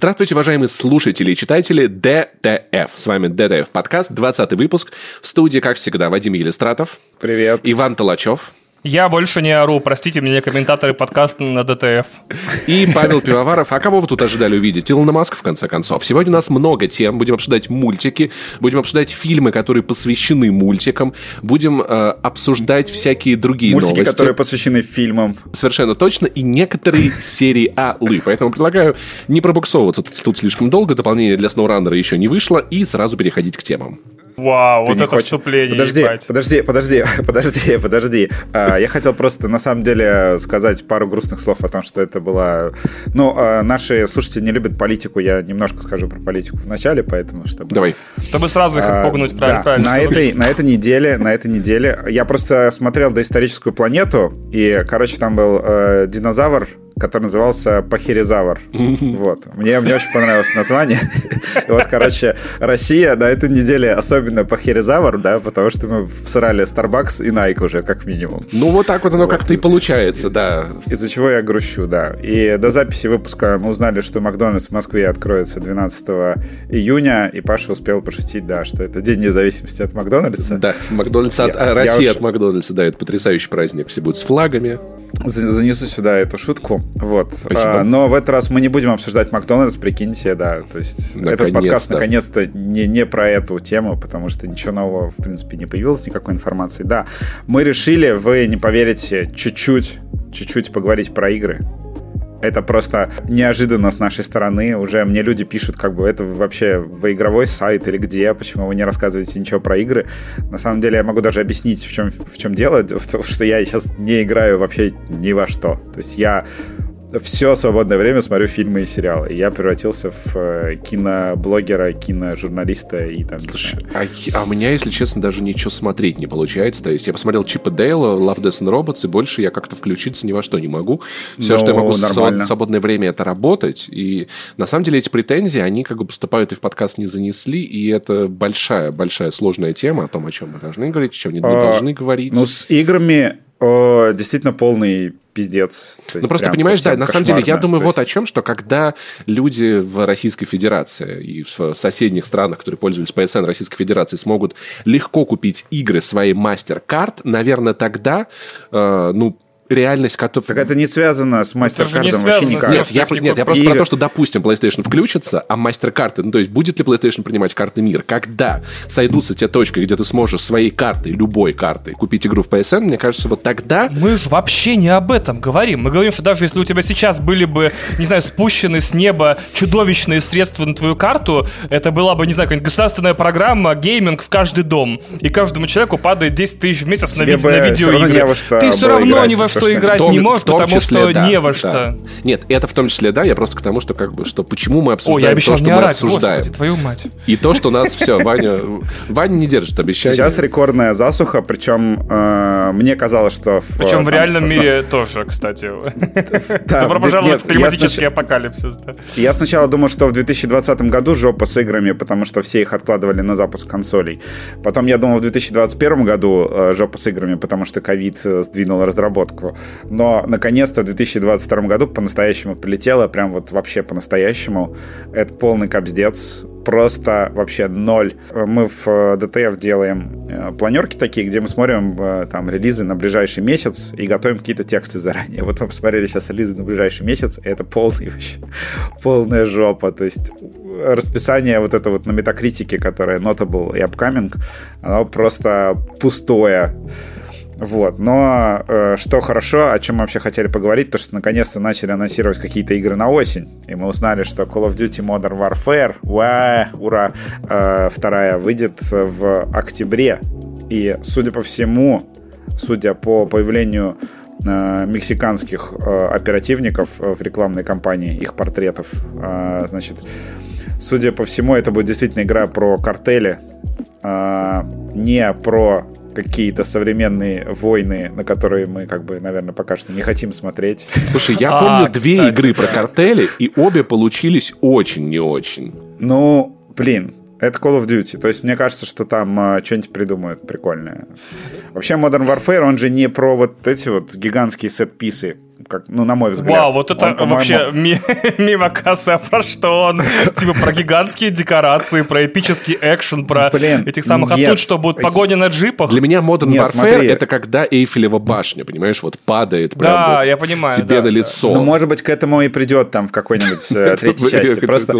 Здравствуйте, уважаемые слушатели и читатели DTF. С вами DTF подкаст, 20 выпуск. В студии, как всегда, Вадим Елистратов. Привет. Иван Толачев. Я больше не ору, простите меня, комментаторы подкаста на DTF. И Павел Пивоваров. А кого вы тут ожидали увидеть? Илона Маск, в конце концов. Сегодня у нас много тем. Будем обсуждать мультики, будем обсуждать фильмы, которые посвящены мультикам, будем э, обсуждать всякие другие Мультики, новости. которые посвящены фильмам. Совершенно точно. И некоторые серии Алы. Поэтому предлагаю не пробуксовываться тут, тут слишком долго. Дополнение для SnowRunner еще не вышло. И сразу переходить к темам. Вау, Ты вот это хочешь- вступление, Подожди, ебать. подожди, подожди, подожди, подожди. А, Я хотел просто, на самом деле, сказать пару грустных слов о том, что это была... Ну, а, наши слушатели не любят политику, я немножко скажу про политику в начале, поэтому, чтобы... Давай. Чтобы сразу их А, отпугнуть, да, правильно, правильно. На этой, на этой неделе, на этой неделе я просто смотрел доисторическую планету, и, короче, там был э, динозавр, который назывался Пахиризавр. Вот. Мне, мне очень понравилось название. И вот, короче, Россия на этой неделе особенно Пахиризавр, да, потому что мы всрали Starbucks и Nike уже, как минимум. Ну, вот так вот оно как-то и получается, да. Из-за чего я грущу, да. И до записи выпуска мы узнали, что Макдональдс в Москве откроется 12 июня, и Паша успел пошутить, да, что это День независимости от Макдональдса. Да, Макдональдс от, Я- я Россия уж- от Макдональдса, да, это потрясающий праздник. Все будут с флагами. За- Занесу сюда эту шутку. Вот. Спасибо. А, но в этот раз мы не будем обсуждать Макдональдс, прикиньте, да. То есть этот подкаст Наконец-то. наконец-то не, не про эту тему, потому что ничего нового, в принципе, не появилось, никакой информации. Да, мы решили, вы не поверите, чуть-чуть, чуть-чуть поговорить про игры. Это просто неожиданно с нашей стороны. Уже мне люди пишут, как бы это вообще вы игровой сайт или где, почему вы не рассказываете ничего про игры. На самом деле я могу даже объяснить, в чем, в чем дело, в том, что я сейчас не играю вообще ни во что. То есть я все свободное время смотрю фильмы и сериалы. Я превратился в э, киноблогера, киножурналиста и там... Слушай, а, а у меня, если честно, даже ничего смотреть не получается. То есть я посмотрел Чипа Дейла, Love, Death and Robots, и больше я как-то включиться ни во что не могу. Все, Ну, что я могу в нормально. свободное время, это работать. И на самом деле эти претензии, они как бы поступают и в подкаст не занесли, и это большая-большая сложная тема о том, о чем мы должны говорить, о чем не, не А, должны говорить. Ну, с играми э, действительно полный пиздец. Ну, просто понимаешь, да, на самом деле, я думаю То вот есть- о чем, что когда люди в Российской Федерации и в соседних странах, которые пользовались PSN Российской Федерации, смогут легко купить игры своей MasterCard, наверное, тогда, э, ну, реальность, которая... Так это не связано с не мастер-кардом вообще никак. Нет, я, нет, я просто игр. про то, что, допустим, PlayStation включится, а мастер-карты, ну, то есть будет ли PlayStation принимать карты мир? Когда сойдутся те точки, где ты сможешь своей картой, любой картой, купить игру в PSN, мне кажется, вот тогда Мы же вообще не об этом говорим. Мы говорим, что даже если у тебя сейчас были бы, не знаю, спущены с неба чудовищные средства на твою карту, это была бы, не знаю, какая-нибудь государственная программа, гейминг в каждый дом. И каждому человеку падает 10 тысяч в месяц на, ви- на видеоигры. не Ты все равно ни во что что- играть В том- не можешь, в том потому числе, что да, не во да. что. Нет, это в том числе, да, я просто к тому, что как бы, что почему мы О, обсуждаем я обещал то, что не мы орать, обсуждаем. господи, твою мать. И то, что нас все, Ваня, Ваня не держит обещания. Сейчас рекордная засуха, причем э, мне казалось, что... В, Причем в там, реальном основ- мире тоже, кстати. Да, Добро в- пожаловать в климатический я апокалипсис. да. Я сначала думал, что в 2020 году жопа с играми, потому что все их откладывали на запуск консолей. Потом я думал, в 2021 году э, жопа с играми, потому что ковид э, сдвинул разработку. Но, наконец-то, в 2022 году по-настоящему полетело, прям вот вообще по-настоящему. Это полный капздец. Просто вообще ноль. Э, Мы в э, DTF делаем э, планерки такие, где мы смотрим э, там релизы на ближайший месяц и готовим какие-то тексты заранее. Вот мы посмотрели сейчас релизы на ближайший месяц, и это полный вообще полная жопа. То есть расписание вот это вот на метакритике, которое Notable и Upcoming, оно просто пустое. Вот. Но э, что хорошо, о чем мы вообще хотели поговорить, то что наконец-то начали анонсировать какие-то игры на осень. И мы узнали, что Call of Duty Modern Warfare, уа, ура, э, вторая выйдет в октябре. И, судя по всему, судя по появлению э, мексиканских э, оперативников э, в рекламной кампании, их портретов, значит, судя по всему, это будет действительно игра про картели, не про какие-то современные войны, на которые мы, как бы, наверное, пока что не хотим смотреть. Слушай, я А, помню две кстати, игры про картели, и обе получились очень не очень. Ну, блин, это Call of Duty. То есть мне кажется, что там а, что-нибудь придумают прикольное. Вообще Modern Warfare, он же не про вот эти вот гигантские сет-писы. Как, ну, на мой взгляд. Вау, вот это Он, вообще ми- мимо кассы, а про что он? Типа про гигантские декорации, про эпический экшен, про Блин, этих самых... А нет. тут что, будут погони на джипах? Для меня Modern Нет, Warfare смотри. это когда Эйфелева башня, понимаешь, вот падает прям Да, вот я понимаю, тебе да, на да. лицо. Ну, может быть, к этому и придет там в какой-нибудь э, третьей части. Просто,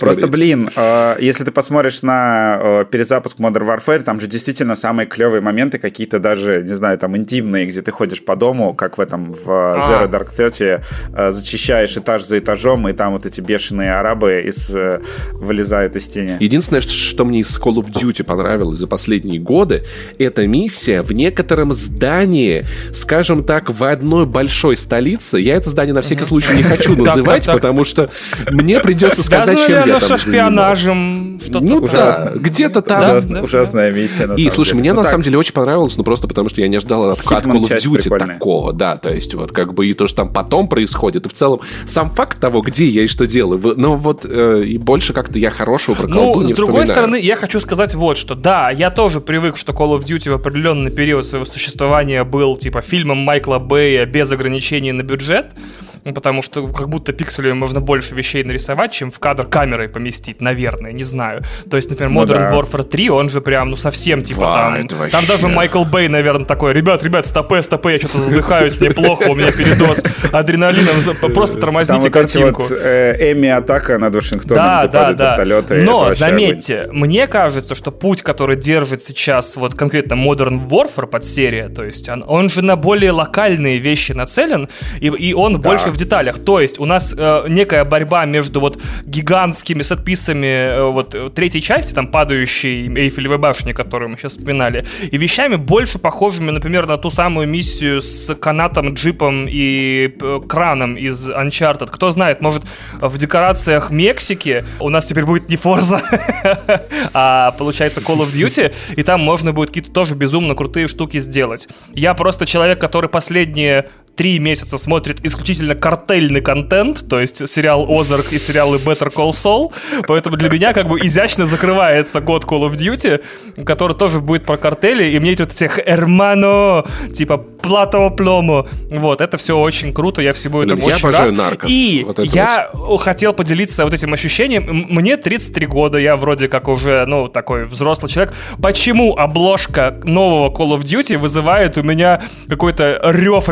просто, блин, э, если ты посмотришь на э, перезапуск Modern Warfare, там же действительно самые клевые моменты какие-то даже, не знаю, там интимные, где ты ходишь по дому, как в этом, в э, Zero Dark Thirty, э, зачищаешь этаж за этажом, и там вот эти бешеные арабы из, э, вылезают из тени. Единственное, что, что мне из Call of Duty понравилось за последние годы, это миссия в некотором здании, скажем так, в одной большой столице. Я это здание на всякий случай не хочу называть, потому что мне придется сказать, чем я со там шпионажем? Что-то Ну да, где-то там. Ужасная миссия, на И, слушай, мне Ну на так, самом деле очень понравилось, ну просто потому что я не ожидал от Call of Duty такого, да, то есть вот как бы и то, что там потом происходит, и в целом сам факт того, где я и что делаю, вы- ну вот и и больше как-то я хорошего про Ну, с другой вспоминаю. стороны, я хочу сказать вот что. Да, я тоже привык, что Call of Duty в определенный период своего существования был типа фильмом Майкла Бэя без ограничений на бюджет. Ну, потому что как будто пикселями можно больше вещей нарисовать, чем в кадр камерой поместить, наверное, не знаю. То есть, например, Ну Modern да. Warfare 3, он же прям, ну, совсем типа Ва, там... это Там вообще. даже Майкл Бэй, наверное, такой, ребят, ребят, стопе, стопе, я что-то задыхаюсь, мне плохо, у меня передоз адреналином, просто тормозите картинку. э, Эми-атака над Вашингтоном, Да, где да, да. это Но вообще заметьте, мне кажется, что путь, который держит сейчас вот конкретно Modern Warfare под серия, то есть он, он же на более локальные вещи нацелен, и, и он больше в деталях. То есть у нас э, некая борьба между вот гигантскими сетписами э, вот э, третьей части, там падающей Эйфелевой башни, которую мы сейчас вспоминали, и вещами больше похожими, например, на ту самую миссию с канатом, джипом и э, краном из Uncharted. Кто знает, может в декорациях Мексики у нас теперь будет не Forza, а получается Call of Duty, и там можно будет какие-то тоже безумно крутые штуки сделать. Я просто человек, который последние три месяца смотрит исключительно картельный контент, то есть сериал Озарк и сериалы Better Call Saul, поэтому для меня как бы изящно закрывается год Call of Duty, который тоже будет про картели, и мне эти вот этих «Эрмано», типа «Платово пломо», вот, это все очень круто, я всему этому я очень рад. «Наркос». И Вот я хотел поделиться вот этим ощущением. Мне 33 года, я вроде как уже, ну, такой взрослый человек. Почему обложка нового Call of Duty вызывает у меня какой-то рев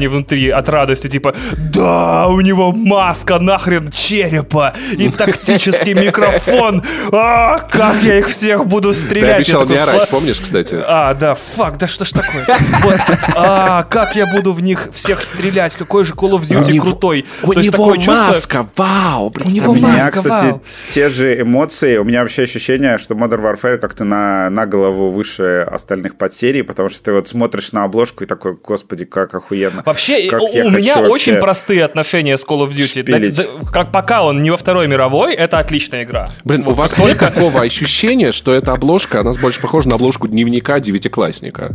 обезьяни внутри от радости? Типа, да, у него маска нахрен черепа и тактический микрофон. А, как я их всех буду Ты стрелять? Я обещал такой, не орать, «Фа- помнишь, кстати? а, да, фак, да что ж такое? Вот, а, как я буду в них всех стрелять? Какой же Call of Duty него- крутой. У То есть него такое чувство- маска, вау! У него У меня, маска, кстати, вау. те же эмоции. У меня вообще ощущение, что Modern Warfare как-то на, на голову выше остальных подсерий, потому что ты вот смотришь на обложку и такой, господи, как охуенно. Вообще, Как у, меня очень простые отношения с Call of Duty. шпилить. Да- да- как пока он не во Второй мировой, это отличная игра. Блин, у вас нет такого ощущения, что эта обложка, она больше похожа на обложку дневника девятиклассника?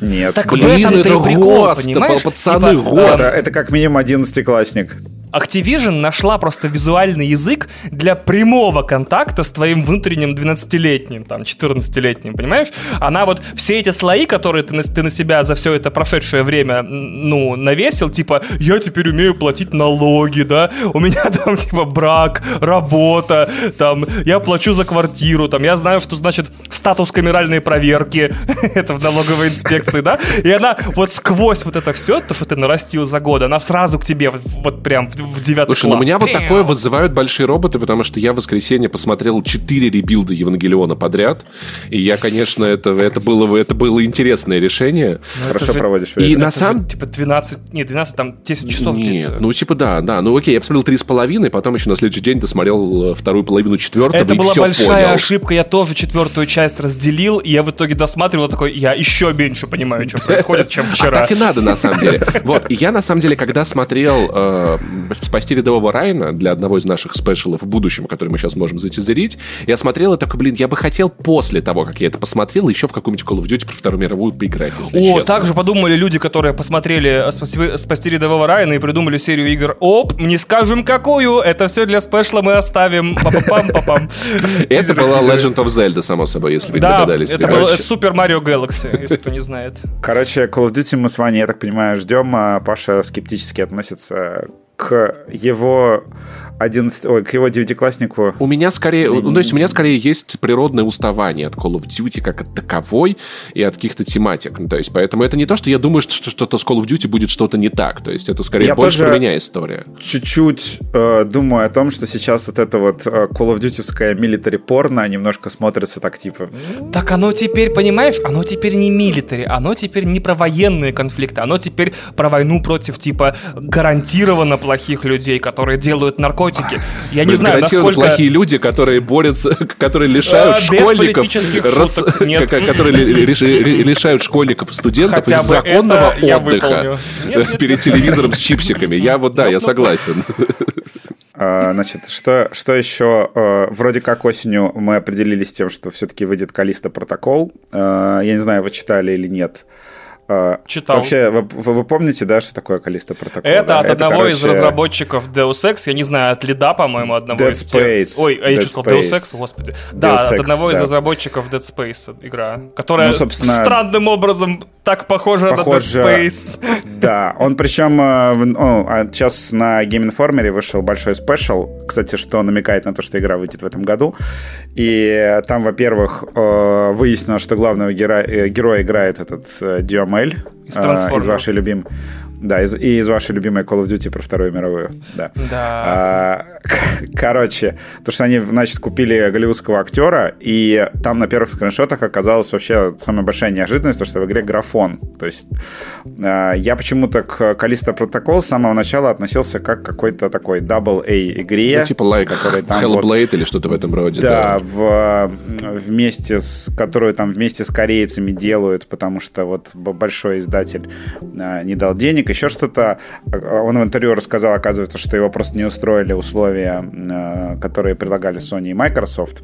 Нет. Так в Блин, этом-то это и прикол, ГОСТ, понимаешь? пацаны, Типа, ГОСТ. это, это как минимум одиннадцатиклассник. Activision нашла просто визуальный язык для прямого контакта с твоим внутренним 12-летним, там, 14-летним, понимаешь? Она вот все эти слои, которые ты на, ты на себя за все это прошедшее время, ну, навесил, типа, я теперь умею платить налоги, да, у меня там, типа, брак, работа, там, я плачу за квартиру, там, я знаю, что значит статус камеральной проверки, это в налоговой инспекции, да, и она вот сквозь вот это все, то, что ты нарастил за годы, она сразу к тебе вот прям в, девятый Слушай, ну класс. меня вот Пяу. такое вызывают большие роботы, потому что я в воскресенье посмотрел 4 ребилда Евангелиона подряд. И я, конечно, это, это, было, это было интересное решение. Хорошо же- проводишь И время. на Это же, самом типа 12, не, 12, там 10 часов Нет, длится. ну типа да, да. Ну окей, я посмотрел три с половиной, потом еще на следующий день досмотрел э, вторую половину четвертого Это и была все большая понял. ошибка. Я тоже четвертую часть разделил, и я в итоге досматривал такой, я еще меньше понимаю, что происходит, чем А вчера. так и надо, на самом деле. Вот, и я, на самом деле, когда смотрел э, «Спасти рядового Райана» для одного из наших спешалов в будущем, который мы сейчас можем затизерить, я смотрел и такой, блин, я бы хотел после того, как я это посмотрел, еще в каком-нибудь Call of Duty про Вторую мировую поиграть, если О, честно. так же подумали люди, которые посмотрели «Спаси, «Спасти рядового Райана» и придумали серию игр. Оп, не скажем какую, это все для спешла мы оставим. Па-па-пам-па-пам. Это Тизер, была. Legend of Zelda, само собой, если вы да, догадались. это был Super Mario Galaxy, если кто не знает. Короче, Call of Duty мы с Ваней, я так понимаю, ждем, а Паша скептически относится к его 11, ой, к его девятикласснику. У меня скорее, ну, то есть у меня скорее есть природное уставание от Call of Duty как от таковой и от каких-то тематик. Ну, то есть поэтому это не то, что я думаю, что что-то с Call of Duty будет что-то не так. То есть это скорее Я больше тоже про меня история. Чуть-чуть э, думаю о том, что сейчас вот это вот э, Call of Duty-ское милитари порно немножко смотрится так типа... Так оно теперь, понимаешь, оно теперь не милитари, оно теперь не про военные конфликты, оно теперь про войну против типа гарантированно плохих людей, которые делают наркотики. Я не Блин, знаю, насколько... плохие люди, которые борются, которые лишают А, без школьников, рас- шуток, которые ли- лиш- ли- лишают школьников студентов Хотя из законного отдыха нет, перед телевизором с чипсиками. Я вот, да, я согласен. А, Значит, что, что еще? Э, Вроде как осенью мы определились с тем, что все-таки выйдет Калиста протокол. Э, Я не знаю, вы читали или нет. Э, Читал. Вообще, вы, вы- вы помните, да, что такое Калиста протокол? Это да? от одного из короче, разработчиков Deus Ex, я не знаю, от лида, по-моему, одного Dead из Space. Ой, а я Dead что сказал, Deus. Ex, господи. Да, Deus от Ex, одного из да. разработчиков Dead Space игра, которая Ну, собственно, странным образом так похожа похоже- на Dead Space. Да, он причем э, ну, а сейчас на Game Informer вышел большой спешл, кстати, что намекает на то, что игра выйдет в этом году. И там, во-первых, э, выяснилось, что главного героя, э, героя играет этот Дюамель Из из вашей любимой... Да, из, и из вашей любимой Call of Duty про Вторую мировую. Да. Да. А, короче, то, что они, значит, купили голливудского актера, и там на первых скриншотах оказалась вообще самая большая неожиданность, то, что в игре графон. То есть а, я почему-то к Калиста Протокол с самого начала относился как к какой-то такой double-A игре. Ну, типа like которой там вот- Hellblade или что-то в этом роде. да, в, вместе с, которую там вместе с корейцами делают, потому что вот большой издатель а, не дал денег, еще что-то. А, Он в интервью рассказал, оказывается, что его просто не устроили условия, а, которые предлагали Sony и Microsoft.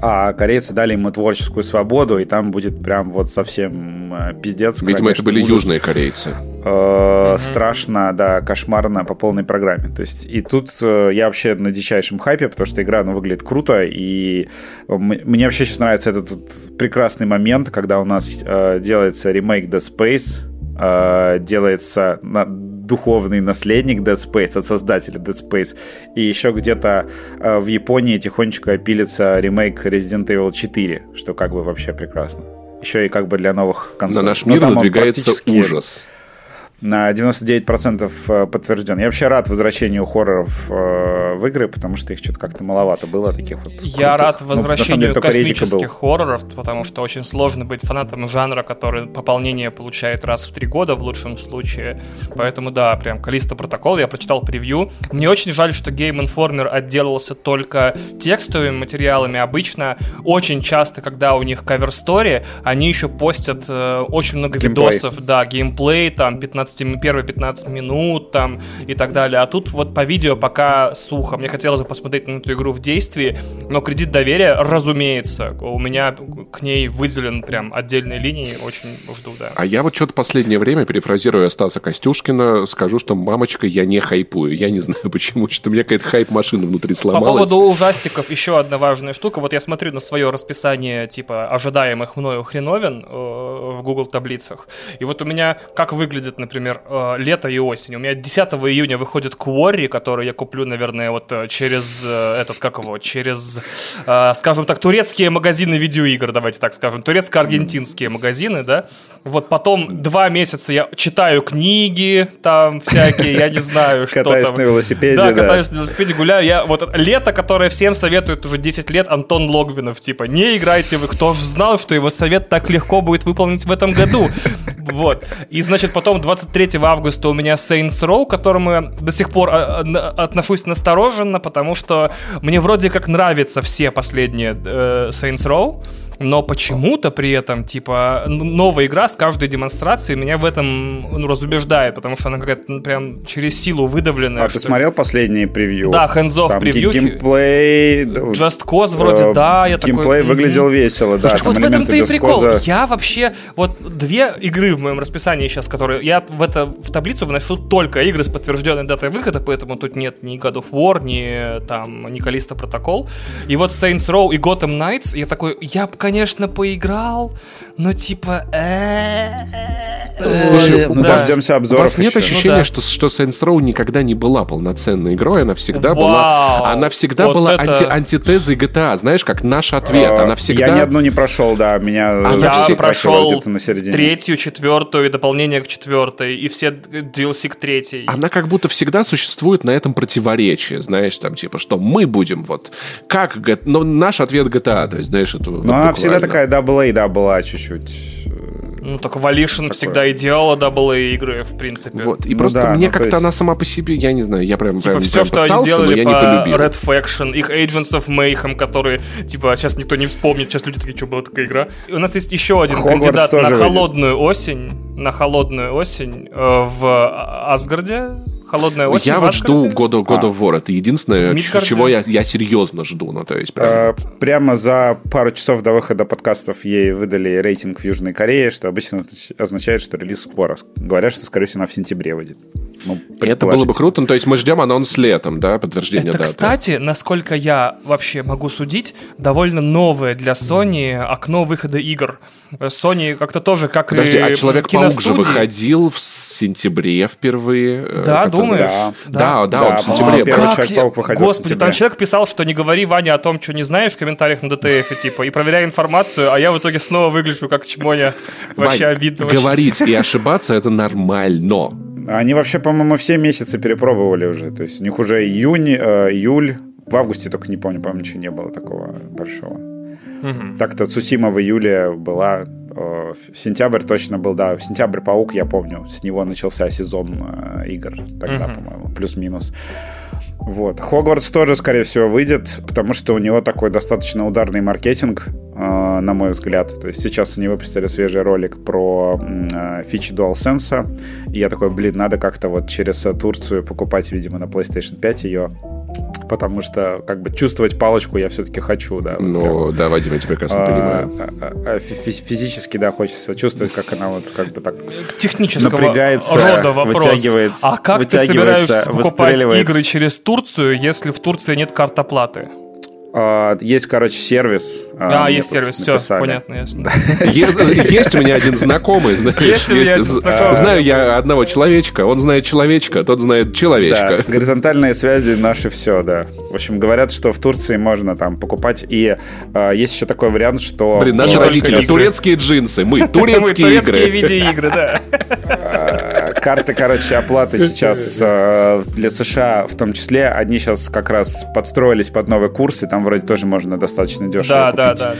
А корейцы дали ему творческую свободу, и там будет прям вот совсем а, пиздец. Видимо, это были ужас. южные корейцы. Э, страшно, да, кошмарно по полной программе. То есть и тут э, я вообще на дичайшем хайпе, потому что игра, ну, выглядит круто, и мне вообще сейчас нравится этот прекрасный момент, когда у нас э, делается ремейк Dead Space, э, делается на- духовный наследник Dead Space от создателя Dead Space, и еще где-то э, в Японии тихонечко пилится ремейк Resident Evil 4, что как бы вообще прекрасно. Еще и как бы для новых На консолей. наш Но мир надвигается практически- ужас. На 99% подтвержден. Я вообще рад возвращению хорроров э, в игры, потому что их что-то как-то маловато было, таких вот Я крутых. рад Ну, возвращению деле, только Резика космических хорроров, потому что очень сложно быть фанатом жанра, который пополнение получает раз в три года в лучшем случае. Поэтому да, прям Калиста протокол, я прочитал превью. Мне очень жаль, что Game Informer отделался только текстовыми материалами. Обычно очень часто, когда у них кавер-стори, они еще постят э, очень много Геймплей. видосов, да, геймплей, там, 15, м- первые 15 минут, там, и так далее. А тут вот по видео пока сухо. Мне хотелось бы посмотреть на эту игру в действии, но кредит доверия, разумеется, у меня к ней выделен прям отдельной линией, очень жду, да. А я вот что-то последнее время, перефразируя Стаса Костюшкина, скажу, что мамочка, я не хайпую. Я не знаю почему, что у меня какая-то хайп-машина внутри По сломалась. поводу ужастиков еще одна важная штука. Вот я смотрю на свое расписание типа ожидаемых мною хреновин э, в Google таблицах. И вот у меня как выглядит, например, э, лето и осень. У меня 10 июня выходит Quarry, который я куплю, наверное, вот э, через э, этот, как его, через, скажем так, турецкие магазины видеоигр, давайте так скажем, турецко-аргентинские магазины, да. Вот потом два месяца я читаю книги, там всякие, я не знаю, что Катаюсь там. на велосипеде, Да, катаюсь на велосипеде, гуляю. Я вот лето, которое всем советует уже 10 лет, Антон Логвинов, типа, не играйте вы. Кто же знал, что его совет так легко будет выполнить в этом году? Вот. И, значит, потом 23 августа у меня Saints Row, к которому я до сих пор а, а, отношусь настороженно, потому что мне вроде как нравятся все последние э, Saints Row, но почему-то при этом, типа, новая игра с каждой демонстрацией меня в этом ну, разубеждает, потому что она какая-то ну, прям через силу выдавленная. А ты смотрел последние превью? Да, hands-off превью. ге- Геймплей... Just Cause вроде, э, да, я такой... Геймплей выглядел весело, да. Там вот в этом-то и прикол. Я вообще... Вот две игры в моем расписании сейчас, которые... Я в, это, в таблицу вношу только игры с подтвержденной датой выхода, поэтому тут нет ни God of War, ни там, ни Callisto Protocol. И вот Saints Row и Gotham Knights, я такой, я, пока- конечно, поиграл, но типа... Слушай, ну, да. дождемся У обзоров вас нет ощущения, Ну да. что, что Saints Row никогда не была полноценной игрой, она всегда была, она всегда была антитезой GTA, знаешь, как наш ответ, А, она всегда... Я ни одну не прошел, да, меня Она Я прошел где-то на середине. третью, четвертую и дополнение к четвертой, и все DLC к третьей. Она как будто всегда существует на этом противоречии, знаешь, там типа, что мы будем вот как, ну, наш ответ GTA, то есть, знаешь, это Но она всегда такая double A, да, была чуть-чуть. Ну, так Volition всегда и делала AA игры, в принципе. Вот, и Ну просто да, мне ну, то как-то есть- она сама по себе, я не знаю, я прям, Типа прям, все, прям что они пытался, но делали по. Red Faction, их Agents of Mayhem, которые, типа, сейчас никто не вспомнит, сейчас люди такие, что была такая игра. И у нас есть еще один Хогвартс кандидат на выйдет. холодную осень, на холодную осень э, в Асгарде. Холодная осень Я вот жду Асгарде. God of, А. War. Это единственное, чего я, я серьезно жду. Ну, то есть, прям... Э, Прямо за пару часов до выхода подкастов ей выдали рейтинг в Южной Корее, что обычно означ- означает, что релиз скоро. Говорят, что, скорее всего, она в сентябре выйдет. Ну, это было бы круто. Ну, то есть мы ждем анонс летом, да, подтверждение Это, даты. кстати, насколько я вообще могу судить, довольно новое для Sony окно выхода игр. Sony как-то тоже, как Подожди, и а Человек-паук же выходил в сентябре впервые. э, Да, как-то- думаешь? Да. Да, да, Да, он в сентябре. первый Как Человек-паук я- выходил Господи, там человек писал, что не говори Ваня о том, что не знаешь в комментариях на ДТФ, типа, и проверяй информацию, а я в итоге снова выгляжу как чмоня. Вообще Вань, обидно. Говорить и ошибаться это нормально. Они вообще, по-моему, все месяцы перепробовали уже. То есть у них уже июнь, э, июль. В августе только не помню, по-моему, ничего не было такого большого. Мгм. Так-то Цусима в июле была. Э, Сентябрь точно был, да. Сентябрь Паук, я помню. С него начался сезон э, игр. Тогда, Мгм. по-моему, плюс-минус. Вот. Хогвартс тоже, скорее всего, выйдет, потому что у него такой достаточно ударный маркетинг, э, на мой взгляд. То есть сейчас они выпустили свежий ролик про э, фичи DualSense, и я такой, блин, надо как-то вот через Турцию покупать, видимо, на PlayStation 5 ее, потому что как бы чувствовать палочку я все-таки хочу, да. вот прям. Ну, да, Вадим, я тебя прекрасно А, понимаю. а, а, фи- фи- Физически, да, хочется чувствовать, как она вот как бы так Технического напрягается, рода вопрос. вытягивается- а как ты вытягивается, собираешься покупать игры через Турцию, если в Турции нет карт оплаты? А, Есть, короче, сервис. А, мне есть сервис, все, написали. понятно, ясно. Есть у меня один знакомый, знаешь. Есть у меня один знакомый. Знаю я одного человечка, он знает человечка, тот знает человечка. горизонтальные связи наши все, да. В общем, говорят, что в Турции можно там покупать. И а, есть еще такой вариант, что... Блин, наши родители, турецкие джинсы, мы Мы турецкие турецкие игры. видеоигры, да. Карты, короче, оплаты сейчас э, для США в том числе, они сейчас как раз подстроились под новый курс, и там вроде тоже можно достаточно дешево Да, да, купить. да,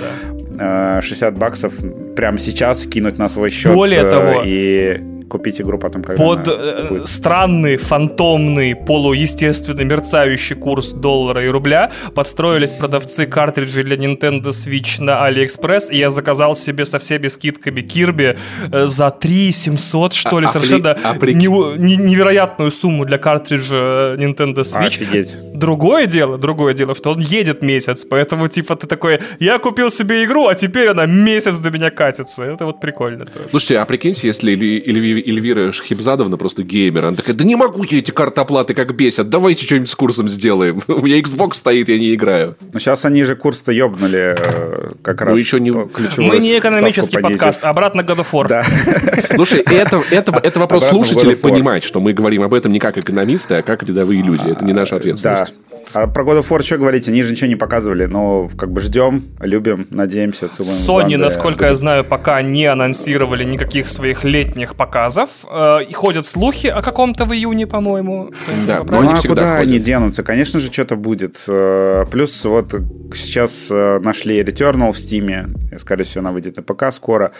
да. э, 60 баксов прямо сейчас кинуть на свой счет Более э, того, и купить игру потом, когда Под она э, будет. странный, фантомный, полуестественный, мерцающий курс доллара и рубля подстроились продавцы картриджей для Nintendo Switch на AliExpress, и я заказал себе со всеми скидками Kirby э, за 3 700, что ли, А- а при- совершенно а при- неу- не- невероятную сумму для картриджа Nintendo Switch. Офигеть. Другое дело, другое дело, что он едет месяц, поэтому типа ты такой, я купил себе игру, а теперь она месяц до меня катится. Это вот прикольно тоже. Слушайте, а прикиньте, если Эльви- Эльвира Шхибзадовна просто геймер, она такая, да не могу я эти карты оплаты как бесят, давайте что-нибудь с курсом сделаем. У меня Xbox стоит, я не играю. Ну, сейчас они же курс-то ёбнули э, как Ну, раз еще не- Мы не экономический подкаст, обратно God of War. Да. Слушай, это, это, это вопрос Обратно слушателей понимать, что мы говорим об этом не как экономисты, а как рядовые люди. Это не наша Да. А про God of War что говорить? Они же ничего не показывали, но как бы ждем, любим, надеемся, целуем. Sony, насколько я знаю, пока не анонсировали никаких своих летних показов. Э, И ходят слухи о каком-то в июне, по-моему. Да, но они а всегда куда ходят. они денутся? Конечно же, что-то будет. Э, Плюс вот сейчас э, нашли Returnal в Стиме. Скорее всего, она выйдет на ПК скоро.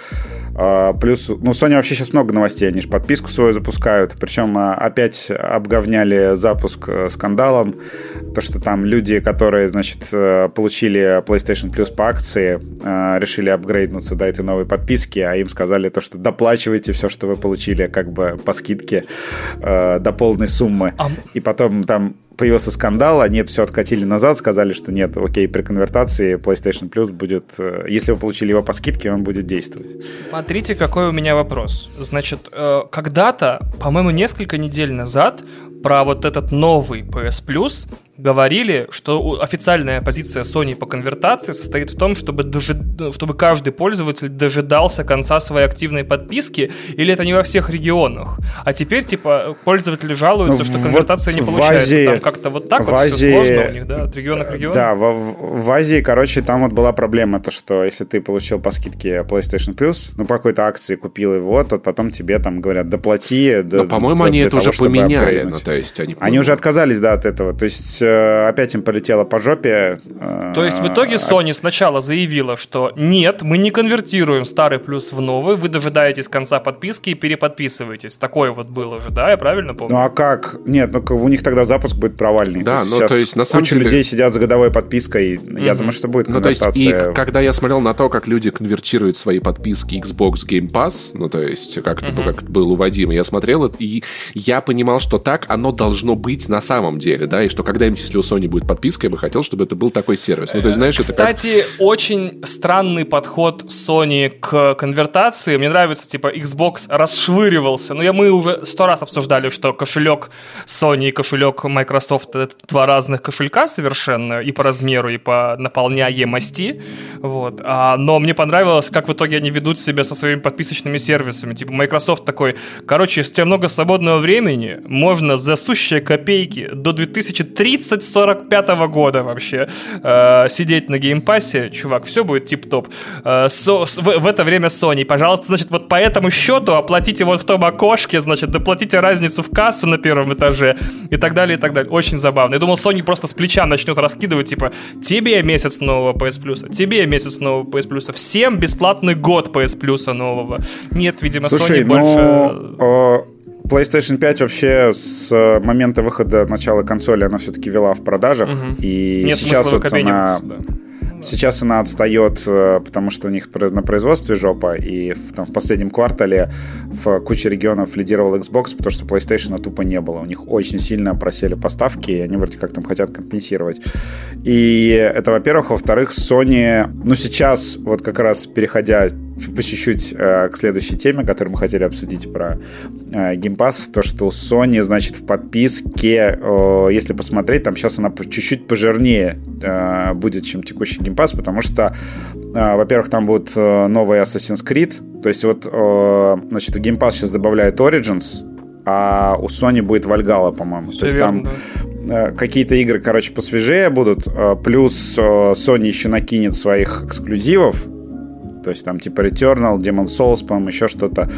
Плюс, ну, Sony вообще сейчас много новостей. Они же подписку свою запускают. Причем опять обговняли запуск скандалом. То, что там люди, которые, значит, э, получили PlayStation Plus по акции, э, решили апгрейднуться до этой новой подписки, а им сказали то, что доплачивайте все, что вы получили, как бы по скидке э, до полной суммы. А- И потом там появился скандал, они это все откатили назад, сказали, что нет, окей, при конвертации PlayStation Plus будет, если вы получили его по скидке, он будет действовать. Смотрите, какой у меня вопрос. Значит, когда-то, по-моему, несколько недель назад про вот этот новый PS Plus говорили, что официальная позиция Sony по конвертации состоит в том, чтобы, дожи... чтобы каждый пользователь дожидался конца своей активной подписки, или это не во всех регионах. А теперь, типа, пользователи жалуются, ну, что конвертация вот не получается. Азии, там как-то вот так вот Азии, все сложно у них, да, от региона к региону. Да, в, в Азии, короче, там вот была проблема, то, что если ты получил по скидке PlayStation Plus, ну, по какой-то акции купил его, то потом тебе там говорят, доплати. Но, по-моему, они это того, уже поменяли. Ну, то есть они... они уже отказались, да, от этого. То есть э, опять им полетело по жопе. Э, То есть в итоге Sony сначала заявила, что нет, мы не конвертируем старый плюс в новый, вы дожидаетесь конца подписки и переподписываетесь. Такое вот было же, да, я правильно помню? Ну а как? Нет, ну у них тогда запуск будет провальный. Да, ну то есть на самом куча деле... людей сидят за годовой подпиской. Mm-hmm. Я думаю, что будет Ну то есть и когда я смотрел на то, как люди конвертируют свои подписки Xbox Game Pass, ну то есть как, mm-hmm. как был у Вадима, я смотрел и я понимал, что так оно должно быть на самом деле, да, и что когда-нибудь, если у Sony будет подписка, я бы хотел, чтобы это был такой сервис. Ну, то есть, знаешь, Кстати, это как... очень странный подход Sony к конвертации. Мне нравится, типа, Xbox расшвыривался. Ну, я, мы уже сто раз обсуждали, что кошелек Sony и кошелек Microsoft — это два разных кошелька совершенно, и по размеру, и по наполняемости. Вот. А, но мне понравилось, как в итоге они ведут себя со своими подписочными сервисами. Типа, Microsoft такой, короче, если у тебя много свободного времени, можно за сущие копейки до 2030-45 года вообще э, сидеть на Game Pass е, чувак, все будет тип-топ. Э, со, в, в это время Sony, пожалуйста, значит, вот по этому счету оплатите вот в том окошке, значит, доплатите разницу в кассу на первом этаже и так далее, и так далее. Очень забавно. Я думал, Sony просто с плеча начнет раскидывать, типа, тебе месяц нового PS Plus, тебе месяц нового PS Plus, всем бесплатный год PS Plus нового. Нет, видимо, Слушай, Sony ну, больше... Э, PlayStation 5 вообще с э, момента выхода начала консоли она все-таки вела в продажах. Угу. И Нет сейчас вот она... Да. Сейчас она отстает, э, потому что у них на производстве жопа, и в, там, в последнем квартале в куче регионов лидировал Xbox, потому что PlayStation тупо не было. У них очень сильно просели поставки, и они вроде как там хотят компенсировать. И это, во-первых. Во-вторых, Sony, ну сейчас, вот как раз переходя по чуть-чуть э, к следующей теме, которую мы хотели обсудить про э, Game Pass, то, что у Sony, значит, в подписке, э, если посмотреть, там сейчас она чуть-чуть пожирнее э, будет, чем текущий Game Pass, потому что, э, во-первых, там будет э, новый Assassin's Creed, то есть вот, э, значит, в Game Pass сейчас добавляют Origins, а у Sony будет Valhalla, по-моему. Все то есть верно, там да э, какие-то игры, короче, посвежее будут, э, плюс э, Sony еще накинет своих эксклюзивов, то есть там типа Returnal, Demon Souls, по-моему, еще что-то.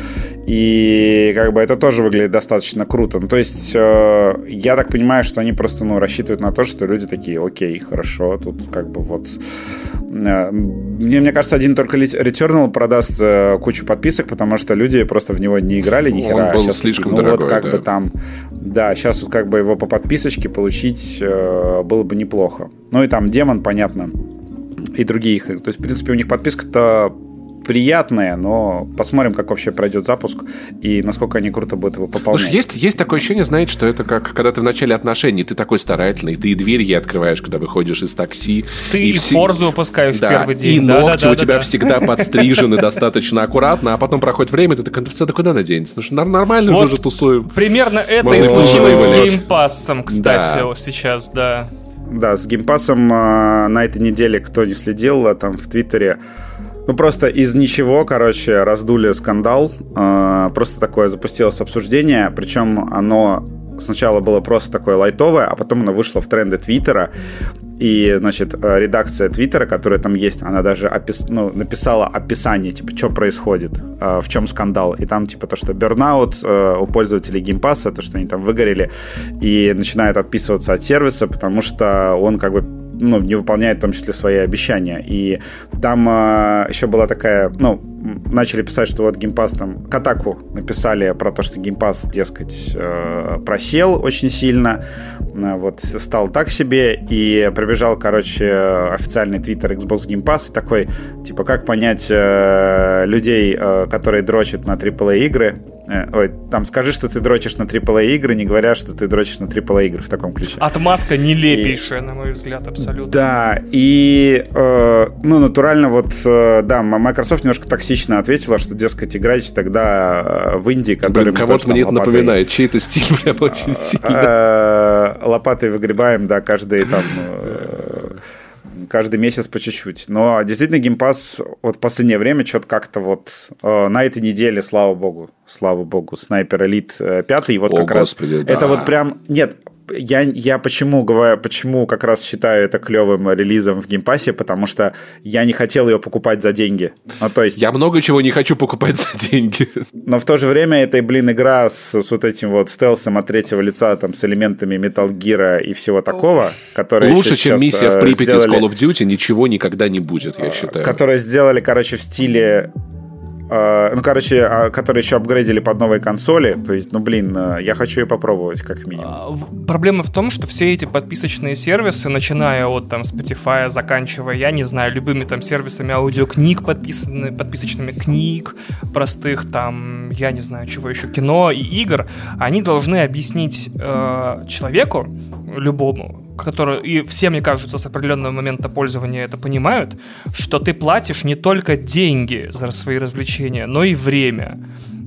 И как бы это тоже выглядит достаточно круто. Ну, то есть э, я так понимаю, что они просто ну, рассчитывают на то, что люди такие, окей, хорошо, тут как бы вот... Э, мне, мне кажется, один только Returnal продаст э, кучу подписок, потому что люди просто в него не играли ни хера. Он был сейчас, слишком ну, дорогой, вот как да. бы там... Да, сейчас вот как бы его по подписочке получить э, было бы неплохо. Ну и там Демон, понятно, и другие их. То есть, в принципе, у них подписка-то приятная, но посмотрим, как вообще пройдет запуск и насколько они круто будут его пополнять. Слушай, есть, есть такое ощущение, знаете, что это как когда ты в начале отношений, ты такой старательный, ты и дверь ей открываешь, когда выходишь из такси. Ты и, и все... форзу выпускаешь да, первый день. И да, ногти да, да, у тебя да. всегда подстрижены достаточно аккуратно, а потом проходит время, ты такой, это куда наденется? Ну что, нормально вот же тусуем. Примерно это и случилось с геймпассом, кстати, да. сейчас, да. Да, с геймпасом э, на этой неделе, кто не следил, а там в Твиттере, ну просто из ничего, короче, раздули скандал. Э, просто такое запустилось обсуждение, причем оно сначала было просто такое лайтовое, а потом оно вышло в тренды Твиттера. И, значит, э, редакция Твиттера, которая там есть, она даже опис... ну, написала описание, типа, что происходит, э, в чем скандал. И там, типа, то, что burnout э, у пользователей Game Pass а, то, что они там выгорели и начинают отписываться от сервиса, потому что он как бы ну, не выполняет в том числе свои обещания. И там еще была такая, ну, начали писать, что вот Game Pass там Kotaku написали про то, что Game Pass, дескать, э, просел очень сильно, э, вот стал так себе, и пробежал, короче, официальный твиттер Xbox Game Pass, и такой, типа, как понять э, людей, которые дрочат на AAA игры, ой, там скажи, что ты дрочишь на AAA игры, не говоря, что ты дрочишь на AAA игры в таком ключе. Отмазка нелепейшая, и... на мой взгляд, абсолютно. Да, и, э, ну, натурально вот, э, да, Microsoft немножко токсично ответила, что, дескать, играйте тогда э, в Индии, который... Блин, кого-то мне это напоминает, чей-то стиль прям очень сильно. Э, лопатой выгребаем, да, каждый там э, каждый месяц по чуть-чуть. Но действительно Game Pass вот в последнее время что-то как-то вот э, на этой неделе, слава богу, слава богу, Sniper Elite 5, и вот О, как господи, раз да. это вот прям, нет, я, я почему говорю, почему как раз считаю это клевым релизом в Game Pass е, потому что я не хотел ее покупать за деньги. Ну, то есть... Я много чего не хочу покупать за деньги. Но в то же время это, блин, игра с, с вот этим вот стелсом от третьего лица, там, с элементами Metal Gear и всего такого, которые Лучше, чем миссия в э, Припяти сделали- Call of Duty, ничего никогда не будет, я считаю. которые сделали, короче, в стиле э, ну, короче, а, которые еще апгрейдили под новые консоли. То есть, ну, блин, э, я хочу ее попробовать, как минимум. А, Проблема в том, что все эти подписочные сервисы, начиная от там Spotify, заканчивая, я не знаю, любыми там сервисами аудиокниг, подписаны, подписочными книг, простых там, я не знаю, чего еще, кино и игр, они должны объяснить э, человеку, любому, который, и все, мне кажется, с определенного момента пользования это понимают, что ты платишь не только деньги за свои развлечения, но и время.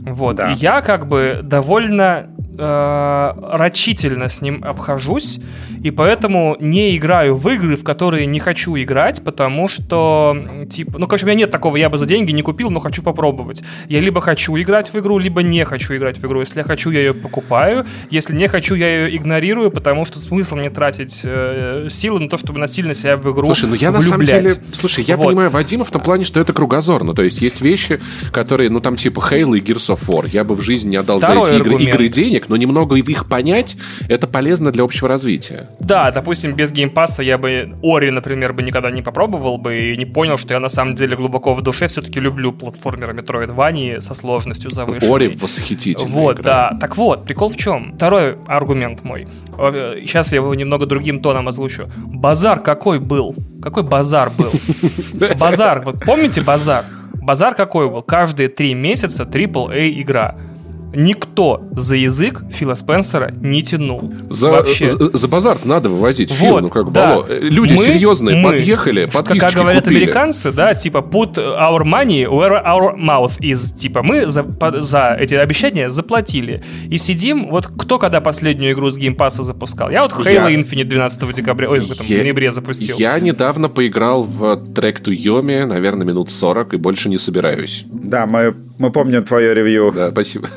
Вот. Да. И я как бы довольно э, рачительно с ним обхожусь, и поэтому не играю в игры, в которые не хочу играть, потому что, типа, ну, короче, у меня нет такого, я бы за деньги не купил, но хочу попробовать. Я либо хочу играть в игру, либо не хочу играть в игру. Если я хочу, я ее покупаю. Если не хочу, я ее игнорирую, потому что смысл мне тратить э, силы на то, чтобы насильно себя в игру Слушай, ну я на самом влюблять. деле... Слушай, я Вот. понимаю Вадима в том плане, что это кругозорно. То есть есть вещи, которые, ну там типа Halo и Gears of War. Я бы в жизни не отдал Второй за эти игры, игры денег, но немного их понять, это полезно для общего развития. Да, допустим, без геймпасса я бы Ори, например, бы никогда не попробовал бы и не понял, что я на самом деле глубоко в душе все-таки люблю платформеры Metroidvania со сложностью завышенной. Ори восхитительная Вот, игра. да. Так вот, прикол в чем? Второй аргумент мой. Сейчас я его немного другим тоном озвучу. Базар какой был? Какой базар был? Базар, вот помните базар? Базар какой был? Каждые три месяца AAA игра. Никто за язык Фила Спенсера не тянул. За, Вообще. за, за базар надо вывозить Фил, Вот, ну как бы, да. э, люди Мы- серьезные мы, подъехали, что, Как подписчики говорят купили. американцы, да, типа put our money where our mouth is. Типа мы за, по- за эти обещания заплатили. И сидим, вот кто когда последнюю игру с геймпасса запускал? Я вот Halo Я- Infinite 12 декабря, ой, в этом, в Я- ноябре запустил. Я недавно поиграл в трек to Yomi, наверное, минут 40, и больше не собираюсь. Да, мы, мы помним твое ревью. Да, спасибо.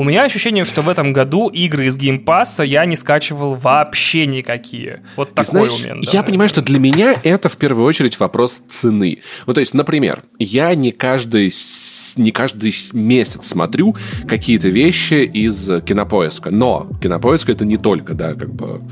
У меня ощущение, что в этом году игры из геймпасса я не скачивал вообще никакие. Вот такой знаешь, у меня. да. я понимаю, что для меня это в первую очередь вопрос цены. Ну, то есть, например, я не каждый, не каждый месяц смотрю какие-то вещи из Кинопоиска. Но Кинопоиск это не только, да, как бы